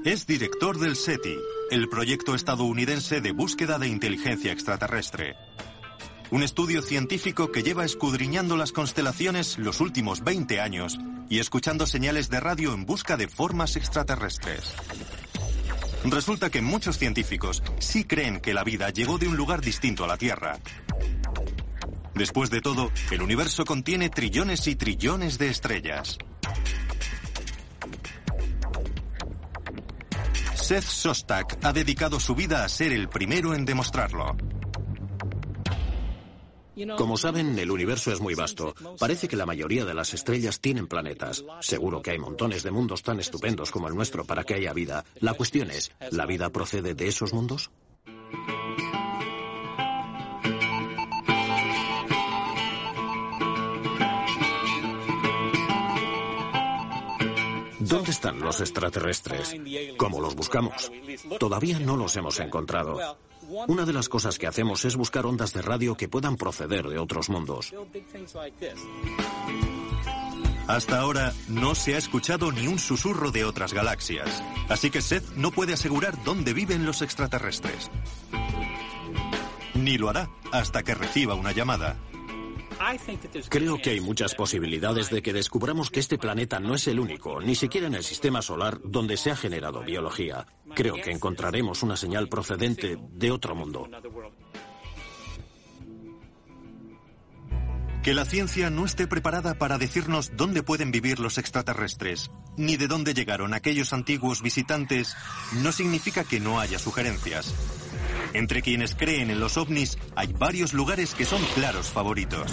Es director del SETI, el proyecto estadounidense de búsqueda de inteligencia extraterrestre. Un estudio científico que lleva escudriñando las constelaciones los últimos 20 años y escuchando señales de radio en busca de formas extraterrestres. Resulta que muchos científicos sí creen que la vida llegó de un lugar distinto a la Tierra. Después de todo, el universo contiene trillones y trillones de estrellas. Seth Sostak ha dedicado su vida a ser el primero en demostrarlo. Como saben, el universo es muy vasto. Parece que la mayoría de las estrellas tienen planetas. Seguro que hay montones de mundos tan estupendos como el nuestro para que haya vida. La cuestión es, ¿la vida procede de esos mundos? ¿Dónde están los extraterrestres? ¿Cómo los buscamos? Todavía no los hemos encontrado. Una de las cosas que hacemos es buscar ondas de radio que puedan proceder de otros mundos. Hasta ahora no se ha escuchado ni un susurro de otras galaxias, así que Seth no puede asegurar dónde viven los extraterrestres. Ni lo hará hasta que reciba una llamada. Creo que hay muchas posibilidades de que descubramos que este planeta no es el único, ni siquiera en el sistema solar, donde se ha generado biología. Creo que encontraremos una señal procedente de otro mundo. Que la ciencia no esté preparada para decirnos dónde pueden vivir los extraterrestres, ni de dónde llegaron aquellos antiguos visitantes, no significa que no haya sugerencias. Entre quienes creen en los ovnis hay varios lugares que son claros favoritos.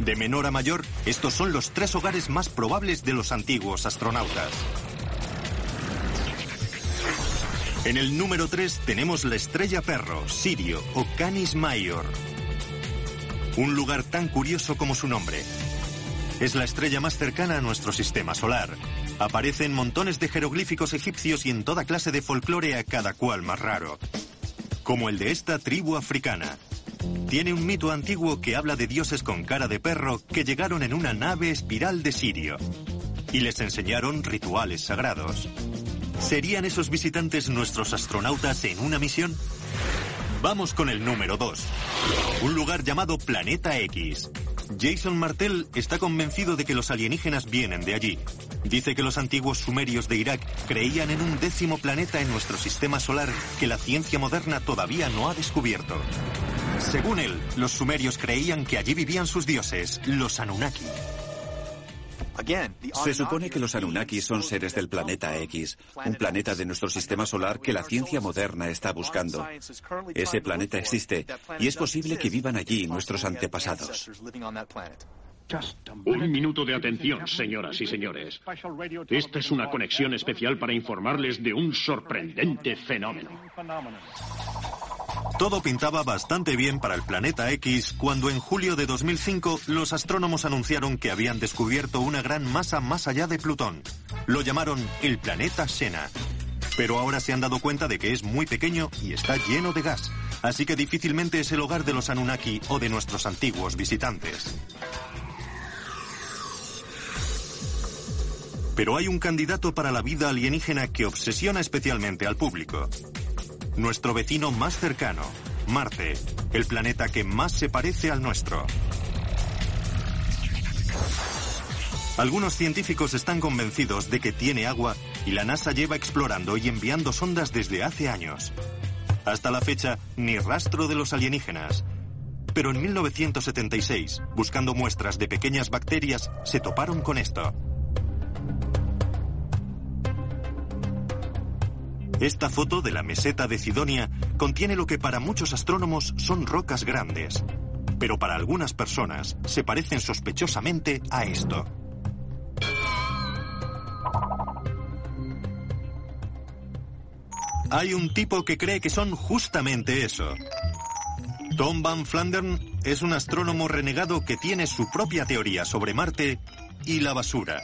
De menor a mayor, estos son los tres hogares más probables de los antiguos astronautas. En el número 3 tenemos la estrella perro, Sirio o Canis Major. Un lugar tan curioso como su nombre. Es la estrella más cercana a nuestro sistema solar. Aparecen montones de jeroglíficos egipcios y en toda clase de folclore a cada cual más raro como el de esta tribu africana. Tiene un mito antiguo que habla de dioses con cara de perro que llegaron en una nave espiral de Sirio. y les enseñaron rituales sagrados. ¿Serían esos visitantes nuestros astronautas en una misión? Vamos con el número 2. Un lugar llamado Planeta X. Jason Martel está convencido de que los alienígenas vienen de allí. Dice que los antiguos sumerios de Irak creían en un décimo planeta en nuestro sistema solar que la ciencia moderna todavía no ha descubierto. Según él, los sumerios creían que allí vivían sus dioses, los Anunnaki. Se supone que los Anunnaki son seres del planeta X, un planeta de nuestro sistema solar que la ciencia moderna está buscando. Ese planeta existe y es posible que vivan allí nuestros antepasados. Un minuto de atención, señoras y señores. Esta es una conexión especial para informarles de un sorprendente fenómeno. Todo pintaba bastante bien para el planeta X cuando en julio de 2005 los astrónomos anunciaron que habían descubierto una gran masa más allá de Plutón. Lo llamaron el planeta Sena. Pero ahora se han dado cuenta de que es muy pequeño y está lleno de gas, así que difícilmente es el hogar de los Anunnaki o de nuestros antiguos visitantes. Pero hay un candidato para la vida alienígena que obsesiona especialmente al público nuestro vecino más cercano, Marte, el planeta que más se parece al nuestro. Algunos científicos están convencidos de que tiene agua y la NASA lleva explorando y enviando sondas desde hace años. Hasta la fecha, ni rastro de los alienígenas. Pero en 1976, buscando muestras de pequeñas bacterias, se toparon con esto. Esta foto de la meseta de Sidonia contiene lo que para muchos astrónomos son rocas grandes, pero para algunas personas se parecen sospechosamente a esto. Hay un tipo que cree que son justamente eso. Tom Van Flandern es un astrónomo renegado que tiene su propia teoría sobre Marte y la basura.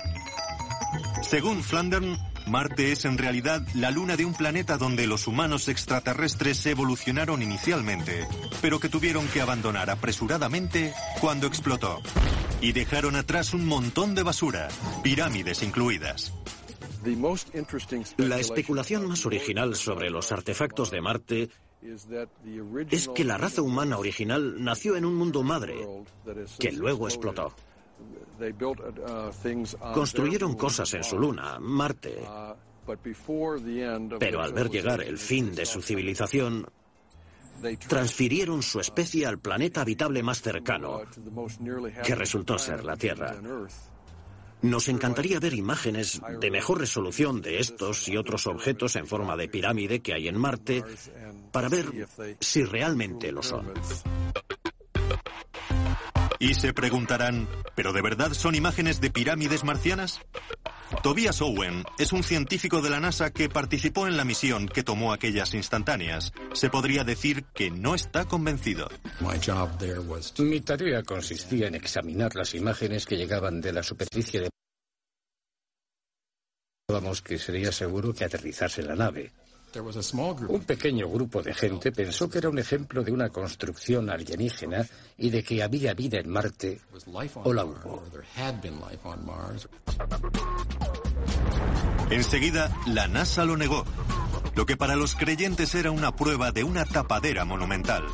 Según Flandern, Marte es en realidad la luna de un planeta donde los humanos extraterrestres evolucionaron inicialmente, pero que tuvieron que abandonar apresuradamente cuando explotó. Y dejaron atrás un montón de basura, pirámides incluidas. La especulación más original sobre los artefactos de Marte es que la raza humana original nació en un mundo madre, que luego explotó. Uh, Construyeron cosas en su luna, Marte. Uh, Pero al ver llegar el fin de su civilización, transfirieron su especie al planeta habitable más cercano, que resultó ser la Tierra. Nos encantaría ver imágenes de mejor resolución de estos y otros objetos en forma de pirámide que hay en Marte para ver si realmente lo son. Y se preguntarán, ¿pero de verdad son imágenes de pirámides marcianas? Tobias Owen es un científico de la NASA que participó en la misión que tomó aquellas instantáneas. Se podría decir que no está convencido. Mi tarea consistía en examinar las imágenes que llegaban de la superficie de... que sería seguro que aterrizase la nave. Un pequeño grupo de gente pensó que era un ejemplo de una construcción alienígena y de que había vida en Marte o la hubo. Enseguida, la NASA lo negó, lo que para los creyentes era una prueba de una tapadera monumental.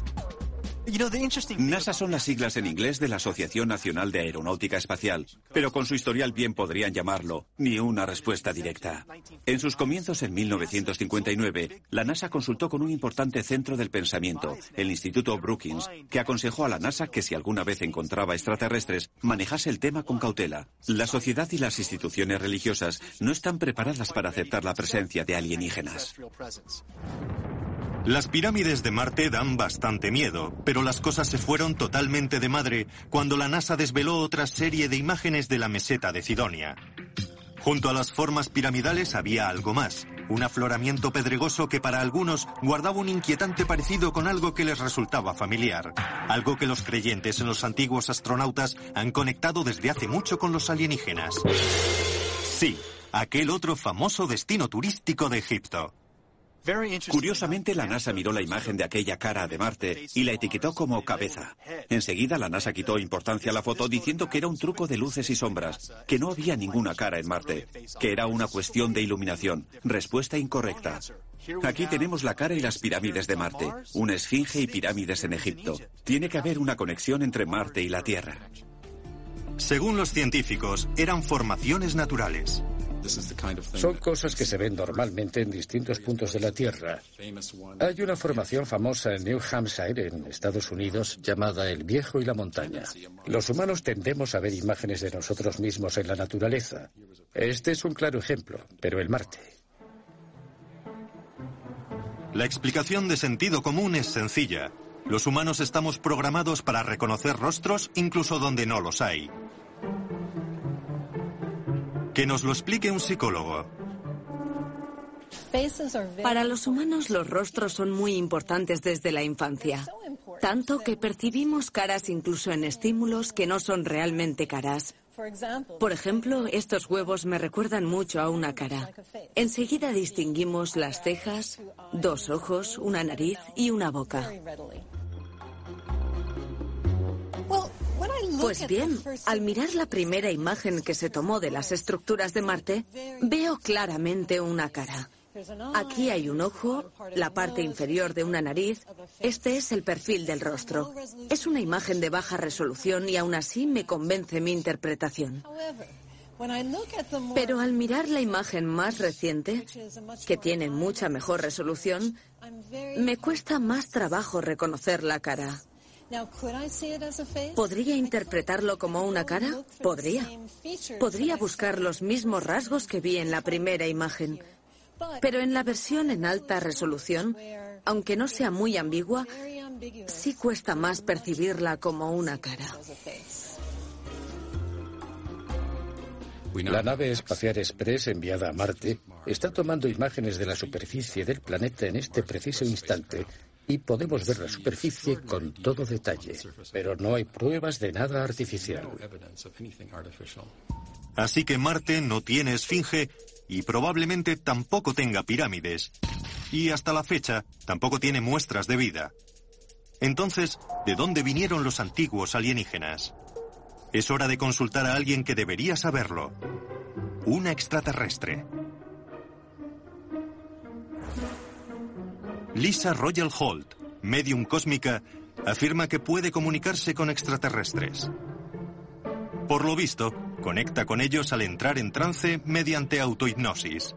NASA son las siglas en inglés de la Asociación Nacional de Aeronáutica Espacial, pero con su historial bien podrían llamarlo ni una respuesta directa. En sus comienzos en 1959, la NASA consultó con un importante centro del pensamiento, el Instituto Brookings, que aconsejó a la NASA que si alguna vez encontraba extraterrestres, manejase el tema con cautela. La sociedad y las instituciones religiosas no están preparadas para aceptar la presencia de alienígenas. Las pirámides de Marte dan bastante miedo, pero las cosas se fueron totalmente de madre cuando la NASA desveló otra serie de imágenes de la meseta de Sidonia. Junto a las formas piramidales había algo más, un afloramiento pedregoso que para algunos guardaba un inquietante parecido con algo que les resultaba familiar, algo que los creyentes en los antiguos astronautas han conectado desde hace mucho con los alienígenas. Sí, aquel otro famoso destino turístico de Egipto. Curiosamente, la NASA miró la imagen de aquella cara de Marte y la etiquetó como cabeza. Enseguida, la NASA quitó importancia a la foto diciendo que era un truco de luces y sombras, que no había ninguna cara en Marte, que era una cuestión de iluminación. Respuesta incorrecta. Aquí tenemos la cara y las pirámides de Marte, una esfinge y pirámides en Egipto. Tiene que haber una conexión entre Marte y la Tierra. Según los científicos, eran formaciones naturales. Son cosas que se ven normalmente en distintos puntos de la Tierra. Hay una formación famosa en New Hampshire, en Estados Unidos, llamada El Viejo y la Montaña. Los humanos tendemos a ver imágenes de nosotros mismos en la naturaleza. Este es un claro ejemplo, pero el Marte. La explicación de sentido común es sencilla. Los humanos estamos programados para reconocer rostros incluso donde no los hay. Que nos lo explique un psicólogo. Para los humanos los rostros son muy importantes desde la infancia, tanto que percibimos caras incluso en estímulos que no son realmente caras. Por ejemplo, estos huevos me recuerdan mucho a una cara. Enseguida distinguimos las cejas, dos ojos, una nariz y una boca. Pues bien, al mirar la primera imagen que se tomó de las estructuras de Marte, veo claramente una cara. Aquí hay un ojo, la parte inferior de una nariz. Este es el perfil del rostro. Es una imagen de baja resolución y aún así me convence mi interpretación. Pero al mirar la imagen más reciente, que tiene mucha mejor resolución, me cuesta más trabajo reconocer la cara. ¿Podría interpretarlo como una cara? Podría. Podría buscar los mismos rasgos que vi en la primera imagen. Pero en la versión en alta resolución, aunque no sea muy ambigua, sí cuesta más percibirla como una cara. La nave espacial Express enviada a Marte está tomando imágenes de la superficie del planeta en este preciso instante y podemos ver la superficie con todo detalle, pero no hay pruebas de nada artificial. Así que Marte no tiene esfinge y probablemente tampoco tenga pirámides. Y hasta la fecha tampoco tiene muestras de vida. Entonces, ¿de dónde vinieron los antiguos alienígenas? Es hora de consultar a alguien que debería saberlo. Una extraterrestre. Lisa Royal Holt, medium cósmica, afirma que puede comunicarse con extraterrestres. Por lo visto, conecta con ellos al entrar en trance mediante autohipnosis.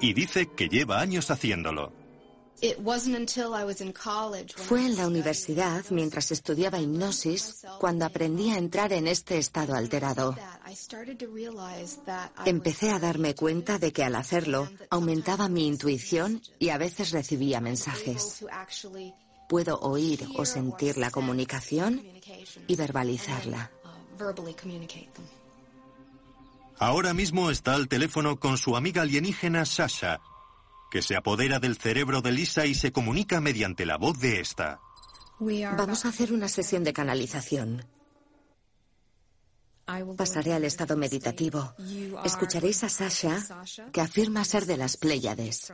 Y dice que lleva años haciéndolo. Fue en la universidad, mientras estudiaba hipnosis, cuando aprendí a entrar en este estado alterado. Empecé a darme cuenta de que al hacerlo aumentaba mi intuición y a veces recibía mensajes. Puedo oír o sentir la comunicación y verbalizarla. Ahora mismo está al teléfono con su amiga alienígena Sasha, que se apodera del cerebro de Lisa y se comunica mediante la voz de esta. Vamos a hacer una sesión de canalización. Pasaré al estado meditativo. Escucharéis a Sasha, que afirma ser de las Pléyades.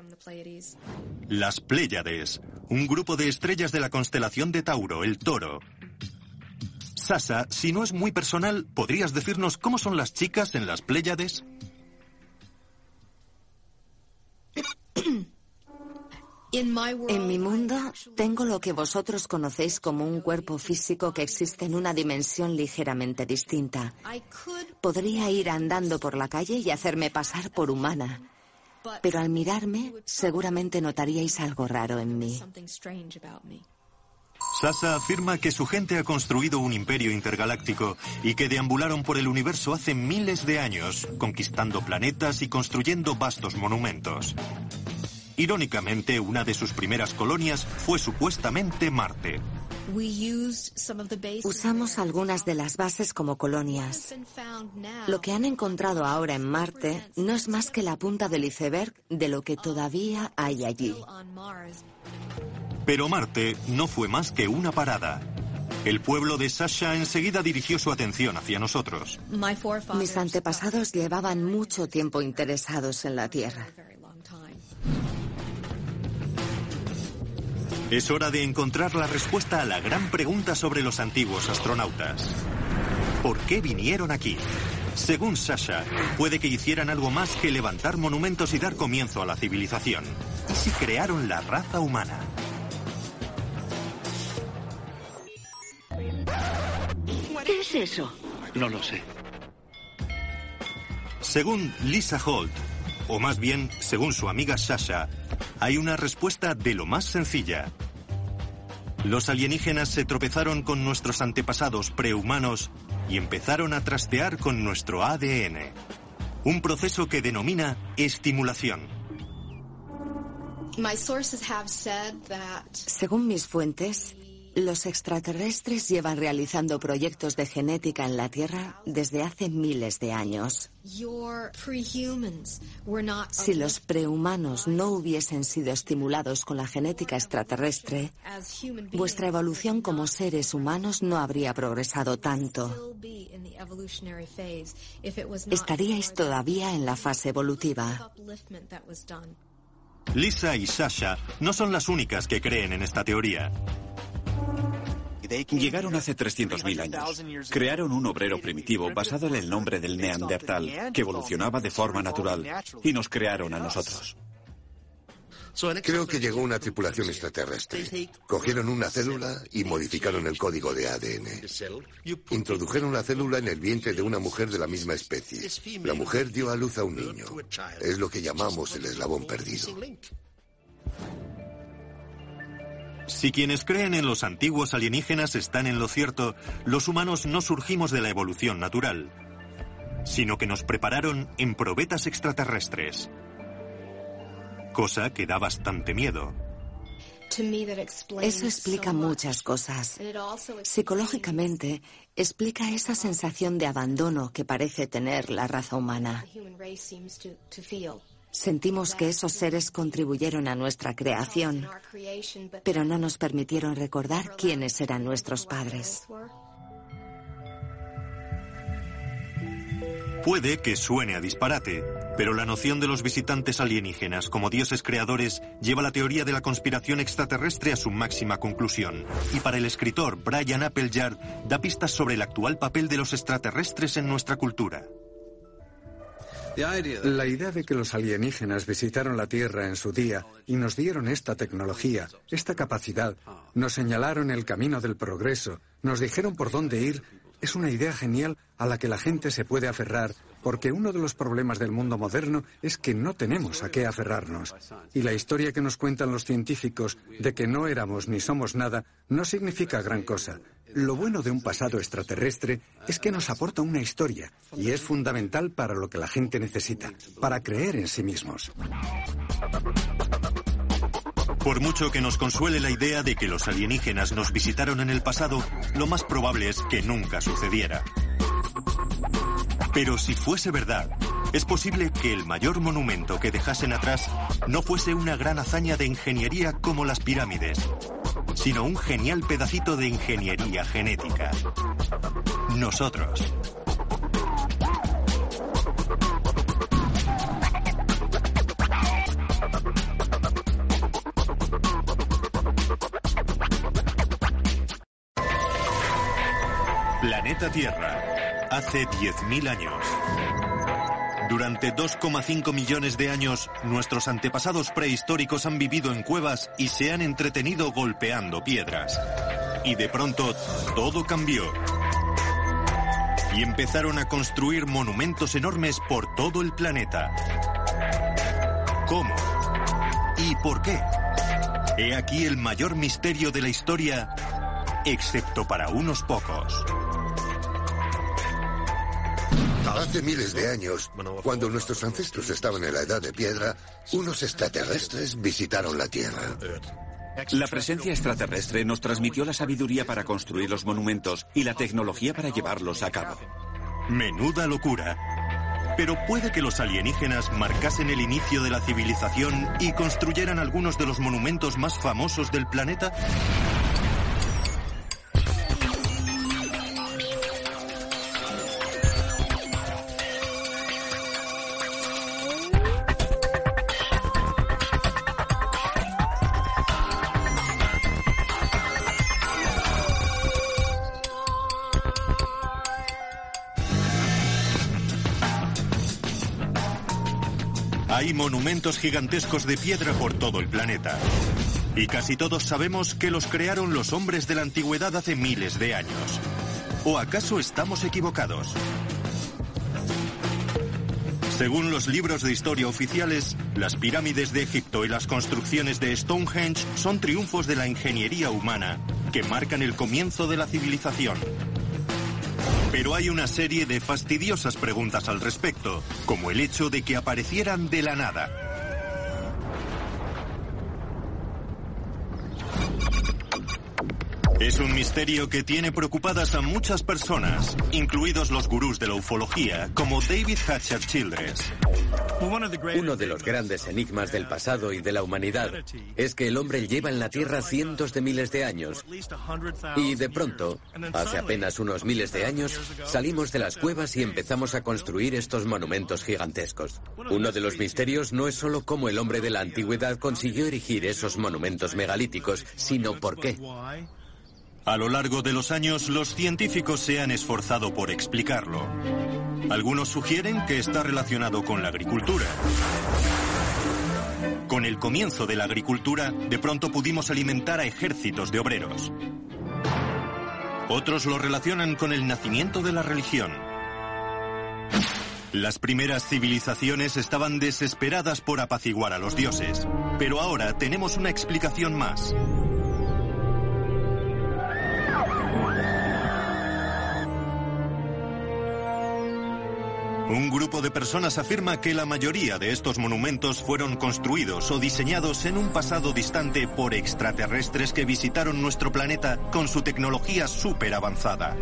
Las Pléyades, un grupo de estrellas de la constelación de Tauro, el Toro. Sasha, si no es muy personal, ¿podrías decirnos cómo son las chicas en las Pléyades? En mi mundo tengo lo que vosotros conocéis como un cuerpo físico que existe en una dimensión ligeramente distinta. Podría ir andando por la calle y hacerme pasar por humana, pero al mirarme seguramente notaríais algo raro en mí. Sasa afirma que su gente ha construido un imperio intergaláctico y que deambularon por el universo hace miles de años, conquistando planetas y construyendo vastos monumentos. Irónicamente, una de sus primeras colonias fue supuestamente Marte. Usamos algunas de las bases como colonias. Lo que han encontrado ahora en Marte no es más que la punta del iceberg de lo que todavía hay allí. Pero Marte no fue más que una parada. El pueblo de Sasha enseguida dirigió su atención hacia nosotros. Mis antepasados llevaban mucho tiempo interesados en la Tierra. Es hora de encontrar la respuesta a la gran pregunta sobre los antiguos astronautas. ¿Por qué vinieron aquí? Según Sasha, puede que hicieran algo más que levantar monumentos y dar comienzo a la civilización. ¿Y si crearon la raza humana? ¿Qué es eso? No lo sé. Según Lisa Holt, o más bien según su amiga Sasha, hay una respuesta de lo más sencilla. Los alienígenas se tropezaron con nuestros antepasados prehumanos y empezaron a trastear con nuestro ADN. Un proceso que denomina estimulación. Según mis fuentes, los extraterrestres llevan realizando proyectos de genética en la Tierra desde hace miles de años. Si los prehumanos no hubiesen sido estimulados con la genética extraterrestre, vuestra evolución como seres humanos no habría progresado tanto. Estaríais todavía en la fase evolutiva. Lisa y Sasha no son las únicas que creen en esta teoría. Llegaron hace 300.000 años. Crearon un obrero primitivo basado en el nombre del Neandertal, que evolucionaba de forma natural, y nos crearon a nosotros. Creo que llegó una tripulación extraterrestre. Cogieron una célula y modificaron el código de ADN. Introdujeron la célula en el vientre de una mujer de la misma especie. La mujer dio a luz a un niño. Es lo que llamamos el eslabón perdido. Si quienes creen en los antiguos alienígenas están en lo cierto, los humanos no surgimos de la evolución natural, sino que nos prepararon en probetas extraterrestres. Cosa que da bastante miedo. Eso explica muchas cosas. Psicológicamente, explica esa sensación de abandono que parece tener la raza humana. Sentimos que esos seres contribuyeron a nuestra creación, pero no nos permitieron recordar quiénes eran nuestros padres. Puede que suene a disparate, pero la noción de los visitantes alienígenas como dioses creadores lleva la teoría de la conspiración extraterrestre a su máxima conclusión. Y para el escritor Brian Appleyard da pistas sobre el actual papel de los extraterrestres en nuestra cultura. La idea de que los alienígenas visitaron la Tierra en su día y nos dieron esta tecnología, esta capacidad, nos señalaron el camino del progreso, nos dijeron por dónde ir, es una idea genial a la que la gente se puede aferrar, porque uno de los problemas del mundo moderno es que no tenemos a qué aferrarnos. Y la historia que nos cuentan los científicos de que no éramos ni somos nada no significa gran cosa. Lo bueno de un pasado extraterrestre es que nos aporta una historia y es fundamental para lo que la gente necesita, para creer en sí mismos. Por mucho que nos consuele la idea de que los alienígenas nos visitaron en el pasado, lo más probable es que nunca sucediera. Pero si fuese verdad, es posible que el mayor monumento que dejasen atrás no fuese una gran hazaña de ingeniería como las pirámides, sino un genial pedacito de ingeniería genética. Nosotros. Planeta Tierra, hace 10.000 años. Durante 2,5 millones de años, nuestros antepasados prehistóricos han vivido en cuevas y se han entretenido golpeando piedras. Y de pronto, todo cambió. Y empezaron a construir monumentos enormes por todo el planeta. ¿Cómo? ¿Y por qué? He aquí el mayor misterio de la historia, excepto para unos pocos. Hace miles de años, cuando nuestros ancestros estaban en la edad de piedra, unos extraterrestres visitaron la Tierra. La presencia extraterrestre nos transmitió la sabiduría para construir los monumentos y la tecnología para llevarlos a cabo. Menuda locura. Pero puede que los alienígenas marcasen el inicio de la civilización y construyeran algunos de los monumentos más famosos del planeta. Monumentos gigantescos de piedra por todo el planeta. Y casi todos sabemos que los crearon los hombres de la antigüedad hace miles de años. ¿O acaso estamos equivocados? Según los libros de historia oficiales, las pirámides de Egipto y las construcciones de Stonehenge son triunfos de la ingeniería humana que marcan el comienzo de la civilización. Pero hay una serie de fastidiosas preguntas al respecto, como el hecho de que aparecieran de la nada. Es un misterio que tiene preocupadas a muchas personas, incluidos los gurús de la ufología, como David Hatcher Childress. Uno de los grandes enigmas del pasado y de la humanidad es que el hombre lleva en la Tierra cientos de miles de años y de pronto, hace apenas unos miles de años, salimos de las cuevas y empezamos a construir estos monumentos gigantescos. Uno de los misterios no es solo cómo el hombre de la antigüedad consiguió erigir esos monumentos megalíticos, sino por qué. A lo largo de los años, los científicos se han esforzado por explicarlo. Algunos sugieren que está relacionado con la agricultura. Con el comienzo de la agricultura, de pronto pudimos alimentar a ejércitos de obreros. Otros lo relacionan con el nacimiento de la religión. Las primeras civilizaciones estaban desesperadas por apaciguar a los dioses, pero ahora tenemos una explicación más. Un grupo de personas afirma que la mayoría de estos monumentos fueron construidos o diseñados en un pasado distante por extraterrestres que visitaron nuestro planeta con su tecnología súper avanzada.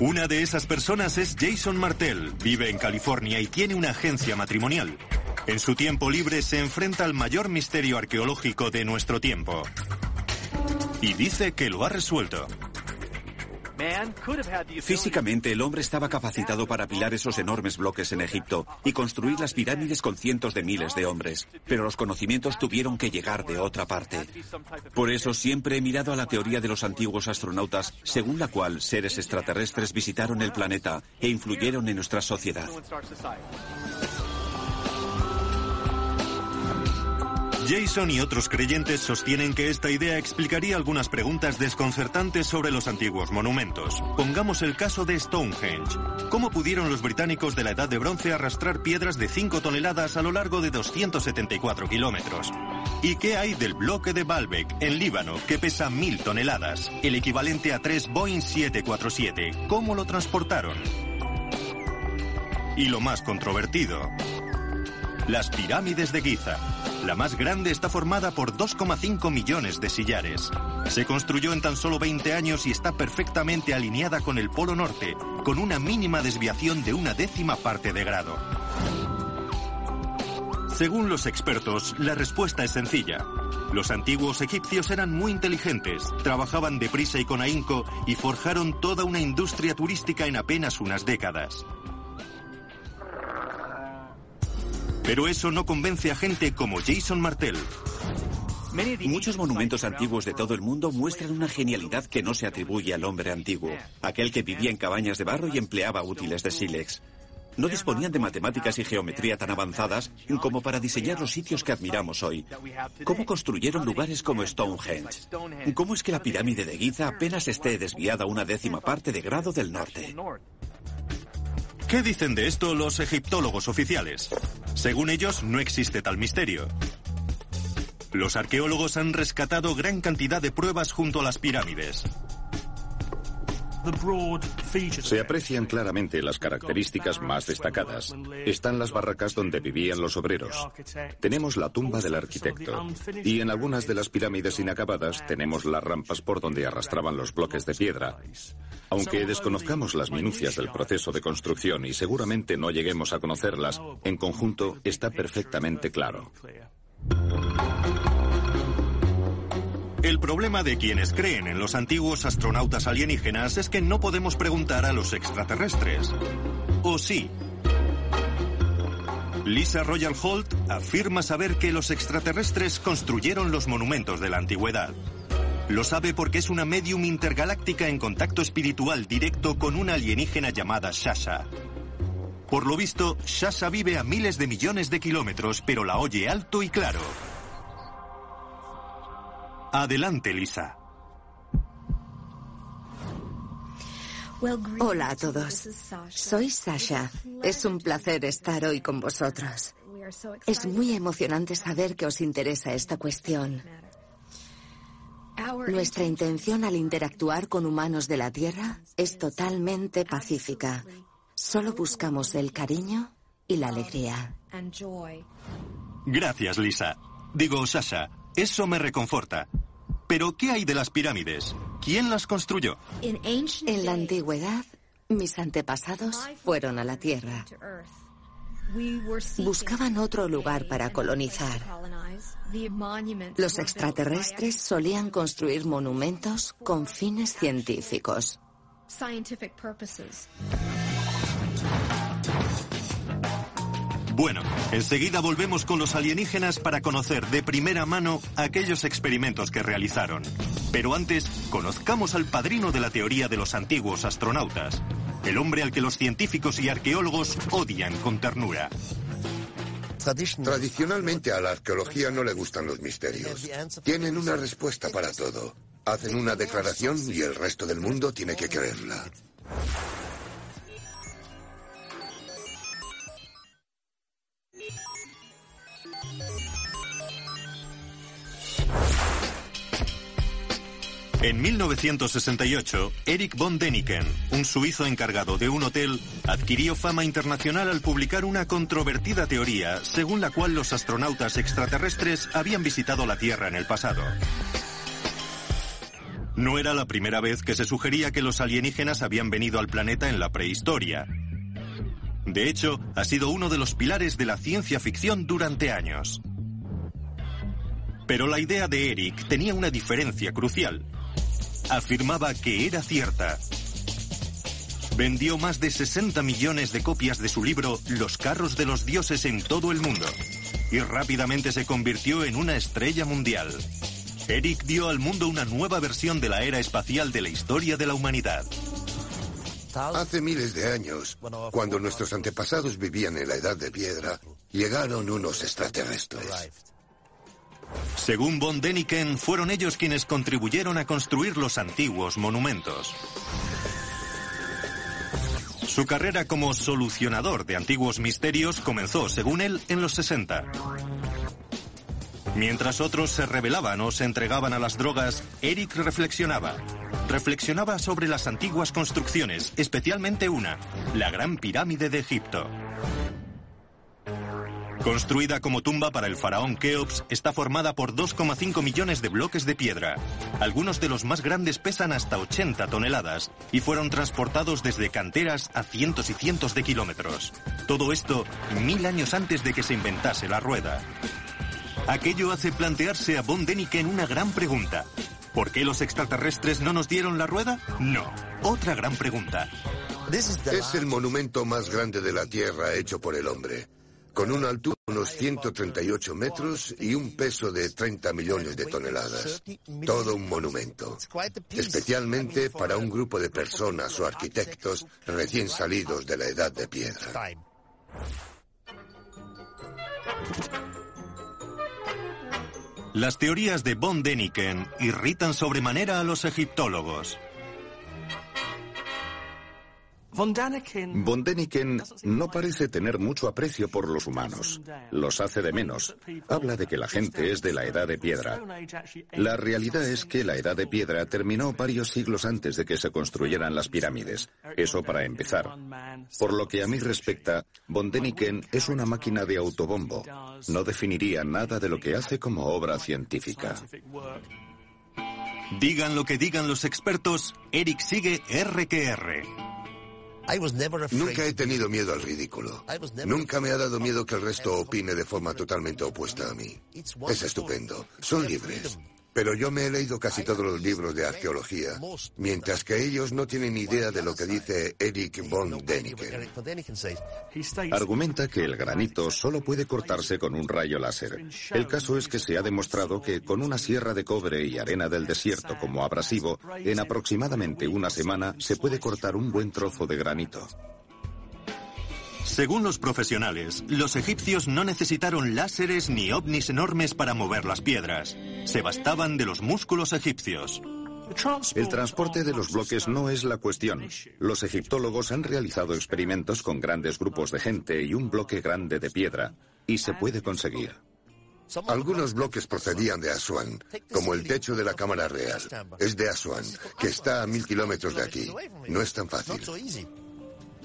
Una de esas personas es Jason Martel, vive en California y tiene una agencia matrimonial. En su tiempo libre se enfrenta al mayor misterio arqueológico de nuestro tiempo, y dice que lo ha resuelto. Físicamente el hombre estaba capacitado para apilar esos enormes bloques en Egipto y construir las pirámides con cientos de miles de hombres, pero los conocimientos tuvieron que llegar de otra parte. Por eso siempre he mirado a la teoría de los antiguos astronautas, según la cual seres extraterrestres visitaron el planeta e influyeron en nuestra sociedad. Jason y otros creyentes sostienen que esta idea explicaría algunas preguntas desconcertantes sobre los antiguos monumentos. Pongamos el caso de Stonehenge. ¿Cómo pudieron los británicos de la Edad de Bronce arrastrar piedras de 5 toneladas a lo largo de 274 kilómetros? ¿Y qué hay del bloque de Baalbek, en Líbano, que pesa 1000 toneladas, el equivalente a 3 Boeing 747? ¿Cómo lo transportaron? Y lo más controvertido, las pirámides de Giza. La más grande está formada por 2,5 millones de sillares. Se construyó en tan solo 20 años y está perfectamente alineada con el Polo Norte, con una mínima desviación de una décima parte de grado. Según los expertos, la respuesta es sencilla. Los antiguos egipcios eran muy inteligentes, trabajaban deprisa y con ahínco y forjaron toda una industria turística en apenas unas décadas. Pero eso no convence a gente como Jason Martel. Muchos monumentos antiguos de todo el mundo muestran una genialidad que no se atribuye al hombre antiguo, aquel que vivía en cabañas de barro y empleaba útiles de sílex. No disponían de matemáticas y geometría tan avanzadas como para diseñar los sitios que admiramos hoy. ¿Cómo construyeron lugares como Stonehenge? ¿Cómo es que la pirámide de Giza apenas esté desviada una décima parte de grado del norte? ¿Qué dicen de esto los egiptólogos oficiales? Según ellos, no existe tal misterio. Los arqueólogos han rescatado gran cantidad de pruebas junto a las pirámides. Se aprecian claramente las características más destacadas. Están las barracas donde vivían los obreros. Tenemos la tumba del arquitecto. Y en algunas de las pirámides inacabadas tenemos las rampas por donde arrastraban los bloques de piedra. Aunque desconozcamos las minucias del proceso de construcción y seguramente no lleguemos a conocerlas, en conjunto está perfectamente claro. El problema de quienes creen en los antiguos astronautas alienígenas es que no podemos preguntar a los extraterrestres. ¿O sí? Lisa Royal Holt afirma saber que los extraterrestres construyeron los monumentos de la antigüedad. Lo sabe porque es una medium intergaláctica en contacto espiritual directo con una alienígena llamada Shasha. Por lo visto, Shasha vive a miles de millones de kilómetros, pero la oye alto y claro. Adelante, Lisa. Hola a todos. Soy Sasha. Es un placer estar hoy con vosotros. Es muy emocionante saber que os interesa esta cuestión. Nuestra intención al interactuar con humanos de la Tierra es totalmente pacífica. Solo buscamos el cariño y la alegría. Gracias, Lisa. Digo, Sasha, eso me reconforta. Pero, ¿qué hay de las pirámides? ¿Quién las construyó? En la antigüedad, mis antepasados fueron a la Tierra. Buscaban otro lugar para colonizar. Los extraterrestres solían construir monumentos con fines científicos. Bueno, enseguida volvemos con los alienígenas para conocer de primera mano aquellos experimentos que realizaron. Pero antes, conozcamos al padrino de la teoría de los antiguos astronautas, el hombre al que los científicos y arqueólogos odian con ternura. Tradicionalmente a la arqueología no le gustan los misterios. Tienen una respuesta para todo. Hacen una declaración y el resto del mundo tiene que creerla. En 1968, Eric von Däniken, un suizo encargado de un hotel, adquirió fama internacional al publicar una controvertida teoría según la cual los astronautas extraterrestres habían visitado la Tierra en el pasado. No era la primera vez que se sugería que los alienígenas habían venido al planeta en la prehistoria. De hecho, ha sido uno de los pilares de la ciencia ficción durante años. Pero la idea de Eric tenía una diferencia crucial afirmaba que era cierta. Vendió más de 60 millones de copias de su libro Los carros de los dioses en todo el mundo y rápidamente se convirtió en una estrella mundial. Eric dio al mundo una nueva versión de la era espacial de la historia de la humanidad. Hace miles de años, cuando nuestros antepasados vivían en la edad de piedra, llegaron unos extraterrestres. Según von Däniken, fueron ellos quienes contribuyeron a construir los antiguos monumentos. Su carrera como solucionador de antiguos misterios comenzó, según él, en los 60. Mientras otros se rebelaban o se entregaban a las drogas, Eric reflexionaba. Reflexionaba sobre las antiguas construcciones, especialmente una, la Gran Pirámide de Egipto. Construida como tumba para el faraón Keops, está formada por 2,5 millones de bloques de piedra. Algunos de los más grandes pesan hasta 80 toneladas y fueron transportados desde canteras a cientos y cientos de kilómetros. Todo esto mil años antes de que se inventase la rueda. Aquello hace plantearse a von Däniken una gran pregunta. ¿Por qué los extraterrestres no nos dieron la rueda? No. Otra gran pregunta. Es el monumento más grande de la Tierra hecho por el hombre con una altura de unos 138 metros y un peso de 30 millones de toneladas. Todo un monumento. Especialmente para un grupo de personas o arquitectos recién salidos de la edad de piedra. Las teorías de von Däniken irritan sobremanera a los egiptólogos. Von Däniken no parece tener mucho aprecio por los humanos. Los hace de menos. Habla de que la gente es de la edad de piedra. La realidad es que la edad de piedra terminó varios siglos antes de que se construyeran las pirámides. Eso para empezar. Por lo que a mí respecta, Von Däniken es una máquina de autobombo. No definiría nada de lo que hace como obra científica. Digan lo que digan los expertos, Eric sigue R que R. Nunca he tenido miedo al ridículo. Nunca me ha dado miedo que el resto opine de forma totalmente opuesta a mí. Es estupendo. Son libres. Pero yo me he leído casi todos los libros de arqueología, mientras que ellos no tienen idea de lo que dice Eric von Däniken. Argumenta que el granito solo puede cortarse con un rayo láser. El caso es que se ha demostrado que con una sierra de cobre y arena del desierto como abrasivo, en aproximadamente una semana se puede cortar un buen trozo de granito. Según los profesionales, los egipcios no necesitaron láseres ni ovnis enormes para mover las piedras. Se bastaban de los músculos egipcios. El transporte de los bloques no es la cuestión. Los egiptólogos han realizado experimentos con grandes grupos de gente y un bloque grande de piedra, y se puede conseguir. Algunos bloques procedían de Asuán, como el techo de la Cámara Real. Es de Asuán, que está a mil kilómetros de aquí. No es tan fácil.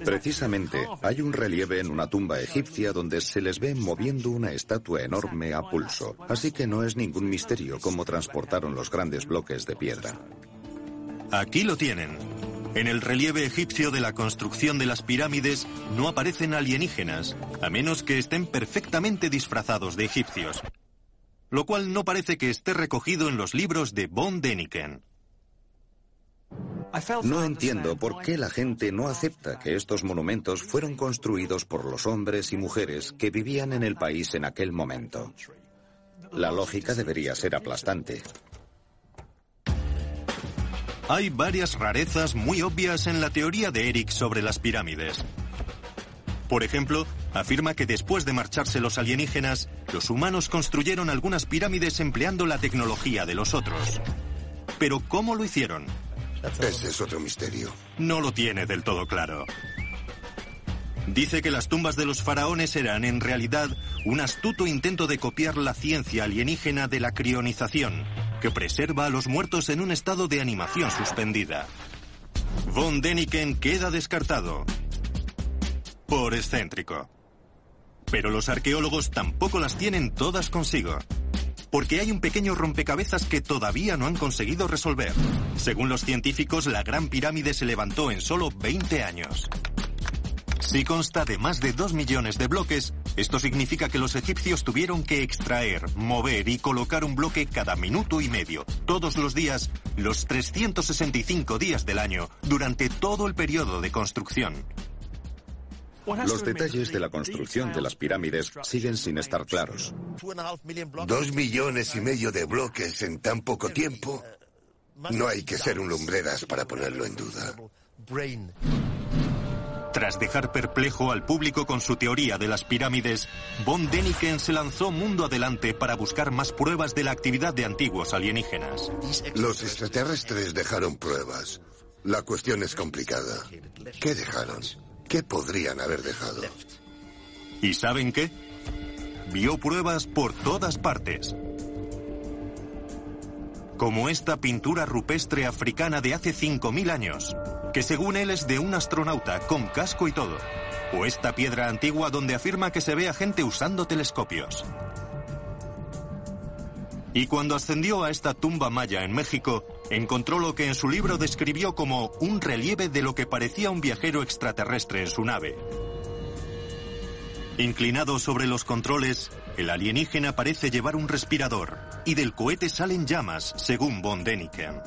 Precisamente, hay un relieve en una tumba egipcia donde se les ve moviendo una estatua enorme a pulso, así que no es ningún misterio cómo transportaron los grandes bloques de piedra. Aquí lo tienen. En el relieve egipcio de la construcción de las pirámides no aparecen alienígenas, a menos que estén perfectamente disfrazados de egipcios. Lo cual no parece que esté recogido en los libros de Von Däniken. No entiendo por qué la gente no acepta que estos monumentos fueron construidos por los hombres y mujeres que vivían en el país en aquel momento. La lógica debería ser aplastante. Hay varias rarezas muy obvias en la teoría de Eric sobre las pirámides. Por ejemplo, afirma que después de marcharse los alienígenas, los humanos construyeron algunas pirámides empleando la tecnología de los otros. Pero ¿cómo lo hicieron? Ese es otro misterio. No lo tiene del todo claro. Dice que las tumbas de los faraones eran en realidad un astuto intento de copiar la ciencia alienígena de la crionización, que preserva a los muertos en un estado de animación suspendida. Von Däniken queda descartado. Por excéntrico. Pero los arqueólogos tampoco las tienen todas consigo porque hay un pequeño rompecabezas que todavía no han conseguido resolver. Según los científicos, la Gran Pirámide se levantó en solo 20 años. Si consta de más de 2 millones de bloques, esto significa que los egipcios tuvieron que extraer, mover y colocar un bloque cada minuto y medio, todos los días, los 365 días del año, durante todo el periodo de construcción. Los detalles de la construcción de las pirámides siguen sin estar claros. Dos millones y medio de bloques en tan poco tiempo. No hay que ser un lumbreras para ponerlo en duda. Tras dejar perplejo al público con su teoría de las pirámides, von Däniken se lanzó mundo adelante para buscar más pruebas de la actividad de antiguos alienígenas. Los extraterrestres dejaron pruebas. La cuestión es complicada. ¿Qué dejaron? ¿Qué podrían haber dejado? ¿Y saben qué? Vio pruebas por todas partes. Como esta pintura rupestre africana de hace 5.000 años, que según él es de un astronauta con casco y todo. O esta piedra antigua donde afirma que se ve a gente usando telescopios. Y cuando ascendió a esta tumba maya en México, encontró lo que en su libro describió como un relieve de lo que parecía un viajero extraterrestre en su nave. Inclinado sobre los controles, el alienígena parece llevar un respirador y del cohete salen llamas, según von Däniken.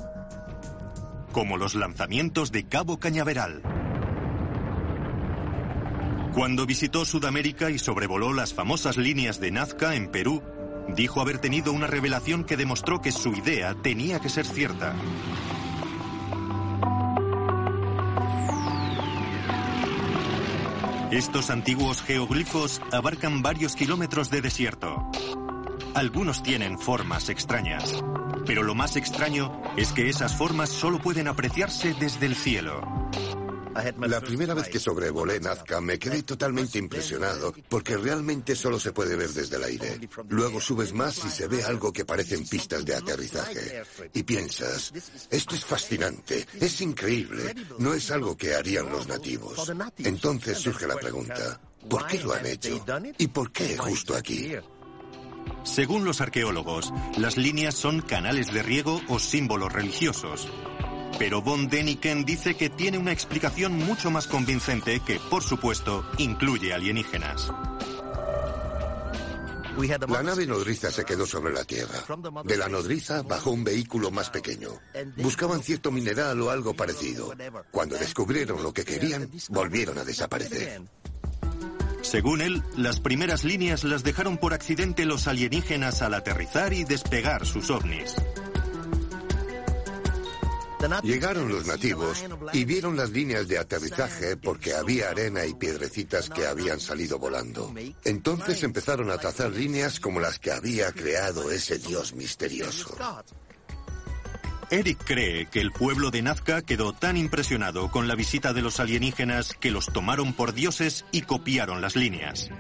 Como los lanzamientos de Cabo Cañaveral. Cuando visitó Sudamérica y sobrevoló las famosas líneas de Nazca en Perú, dijo haber tenido una revelación que demostró que su idea tenía que ser cierta. Estos antiguos geoglifos abarcan varios kilómetros de desierto. Algunos tienen formas extrañas, pero lo más extraño es que esas formas solo pueden apreciarse desde el cielo. La primera vez que sobrevolé Nazca me quedé totalmente impresionado porque realmente solo se puede ver desde el aire. Luego subes más y se ve algo que parecen pistas de aterrizaje. Y piensas, esto es fascinante, es increíble, no es algo que harían los nativos. Entonces surge la pregunta, ¿por qué lo han hecho? ¿Y por qué justo aquí? Según los arqueólogos, las líneas son canales de riego o símbolos religiosos. Pero von Däniken dice que tiene una explicación mucho más convincente que, por supuesto, incluye alienígenas. La nave nodriza se quedó sobre la Tierra. De la nodriza bajó un vehículo más pequeño. Buscaban cierto mineral o algo parecido. Cuando descubrieron lo que querían, volvieron a desaparecer. Según él, las primeras líneas las dejaron por accidente los alienígenas al aterrizar y despegar sus ovnis. Llegaron los nativos y vieron las líneas de aterrizaje porque había arena y piedrecitas que habían salido volando. Entonces empezaron a trazar líneas como las que había creado ese dios misterioso. Eric cree que el pueblo de Nazca quedó tan impresionado con la visita de los alienígenas que los tomaron por dioses y copiaron las líneas.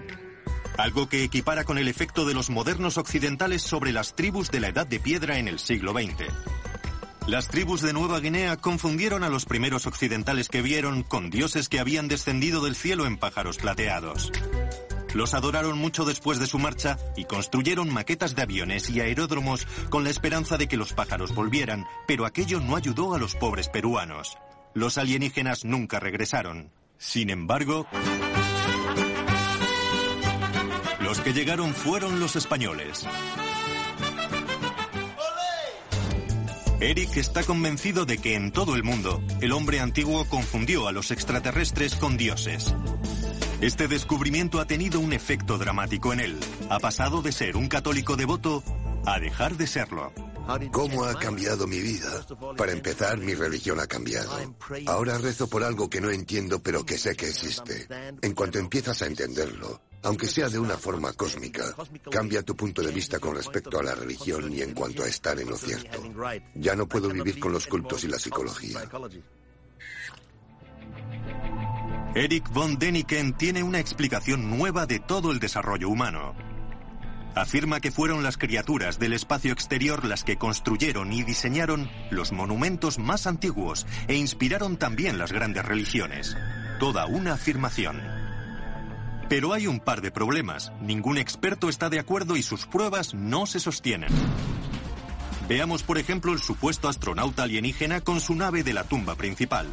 Algo que equipara con el efecto de los modernos occidentales sobre las tribus de la Edad de Piedra en el siglo XX. Las tribus de Nueva Guinea confundieron a los primeros occidentales que vieron con dioses que habían descendido del cielo en pájaros plateados. Los adoraron mucho después de su marcha y construyeron maquetas de aviones y aeródromos con la esperanza de que los pájaros volvieran, pero aquello no ayudó a los pobres peruanos. Los alienígenas nunca regresaron. Sin embargo, los que llegaron fueron los españoles. Eric está convencido de que en todo el mundo el hombre antiguo confundió a los extraterrestres con dioses. Este descubrimiento ha tenido un efecto dramático en él. Ha pasado de ser un católico devoto a dejar de serlo. ¿Cómo ha cambiado mi vida? Para empezar, mi religión ha cambiado. Ahora rezo por algo que no entiendo, pero que sé que existe. En cuanto empiezas a entenderlo, aunque sea de una forma cósmica, cambia tu punto de vista con respecto a la religión y en cuanto a estar en lo cierto. Ya no puedo vivir con los cultos y la psicología. Eric von Däniken tiene una explicación nueva de todo el desarrollo humano. Afirma que fueron las criaturas del espacio exterior las que construyeron y diseñaron los monumentos más antiguos e inspiraron también las grandes religiones. Toda una afirmación. Pero hay un par de problemas. Ningún experto está de acuerdo y sus pruebas no se sostienen. Veamos, por ejemplo, el supuesto astronauta alienígena con su nave de la tumba principal.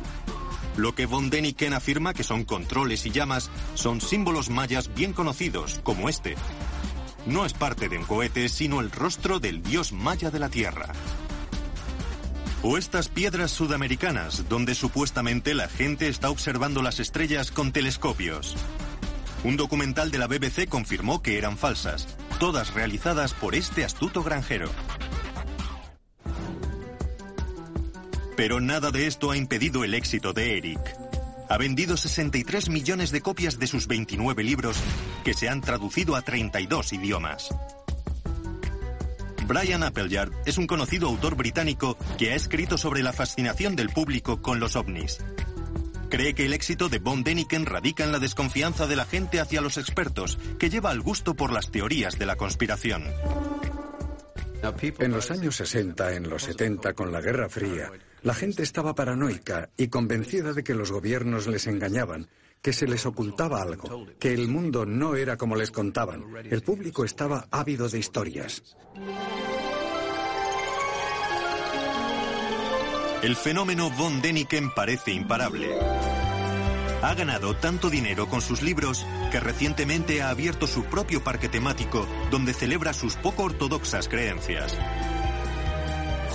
Lo que von Däniken afirma que son controles y llamas son símbolos mayas bien conocidos, como este. No es parte de un cohete, sino el rostro del dios maya de la Tierra. O estas piedras sudamericanas, donde supuestamente la gente está observando las estrellas con telescopios. Un documental de la BBC confirmó que eran falsas, todas realizadas por este astuto granjero. Pero nada de esto ha impedido el éxito de Eric. Ha vendido 63 millones de copias de sus 29 libros, que se han traducido a 32 idiomas. Brian Appleyard es un conocido autor británico que ha escrito sobre la fascinación del público con los ovnis. Cree que el éxito de Von Däniken radica en la desconfianza de la gente hacia los expertos, que lleva al gusto por las teorías de la conspiración. En los años 60, en los 70, con la Guerra Fría, la gente estaba paranoica y convencida de que los gobiernos les engañaban, que se les ocultaba algo, que el mundo no era como les contaban. El público estaba ávido de historias. El fenómeno von Däniken parece imparable. Ha ganado tanto dinero con sus libros que recientemente ha abierto su propio parque temático donde celebra sus poco ortodoxas creencias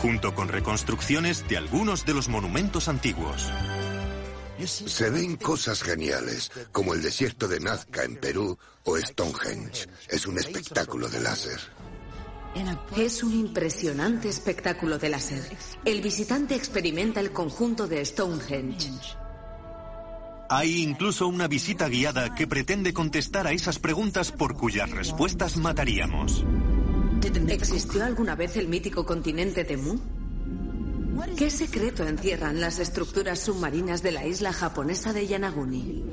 junto con reconstrucciones de algunos de los monumentos antiguos. Se ven cosas geniales, como el desierto de Nazca en Perú o Stonehenge. Es un espectáculo de láser. Es un impresionante espectáculo de láser. El visitante experimenta el conjunto de Stonehenge. Hay incluso una visita guiada que pretende contestar a esas preguntas por cuyas respuestas mataríamos. ¿Existió alguna vez el mítico continente de Mu? ¿Qué secreto encierran las estructuras submarinas de la isla japonesa de Yanaguni?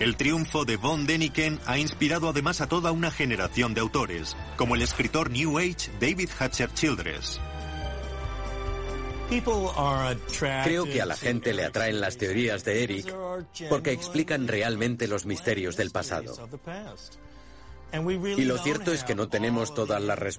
El triunfo de von Däniken ha inspirado además a toda una generación de autores, como el escritor New Age David Hatcher Childress. Creo que a la gente le atraen las teorías de Eric porque explican realmente los misterios del pasado. Y lo cierto es que no tenemos todas las respuestas.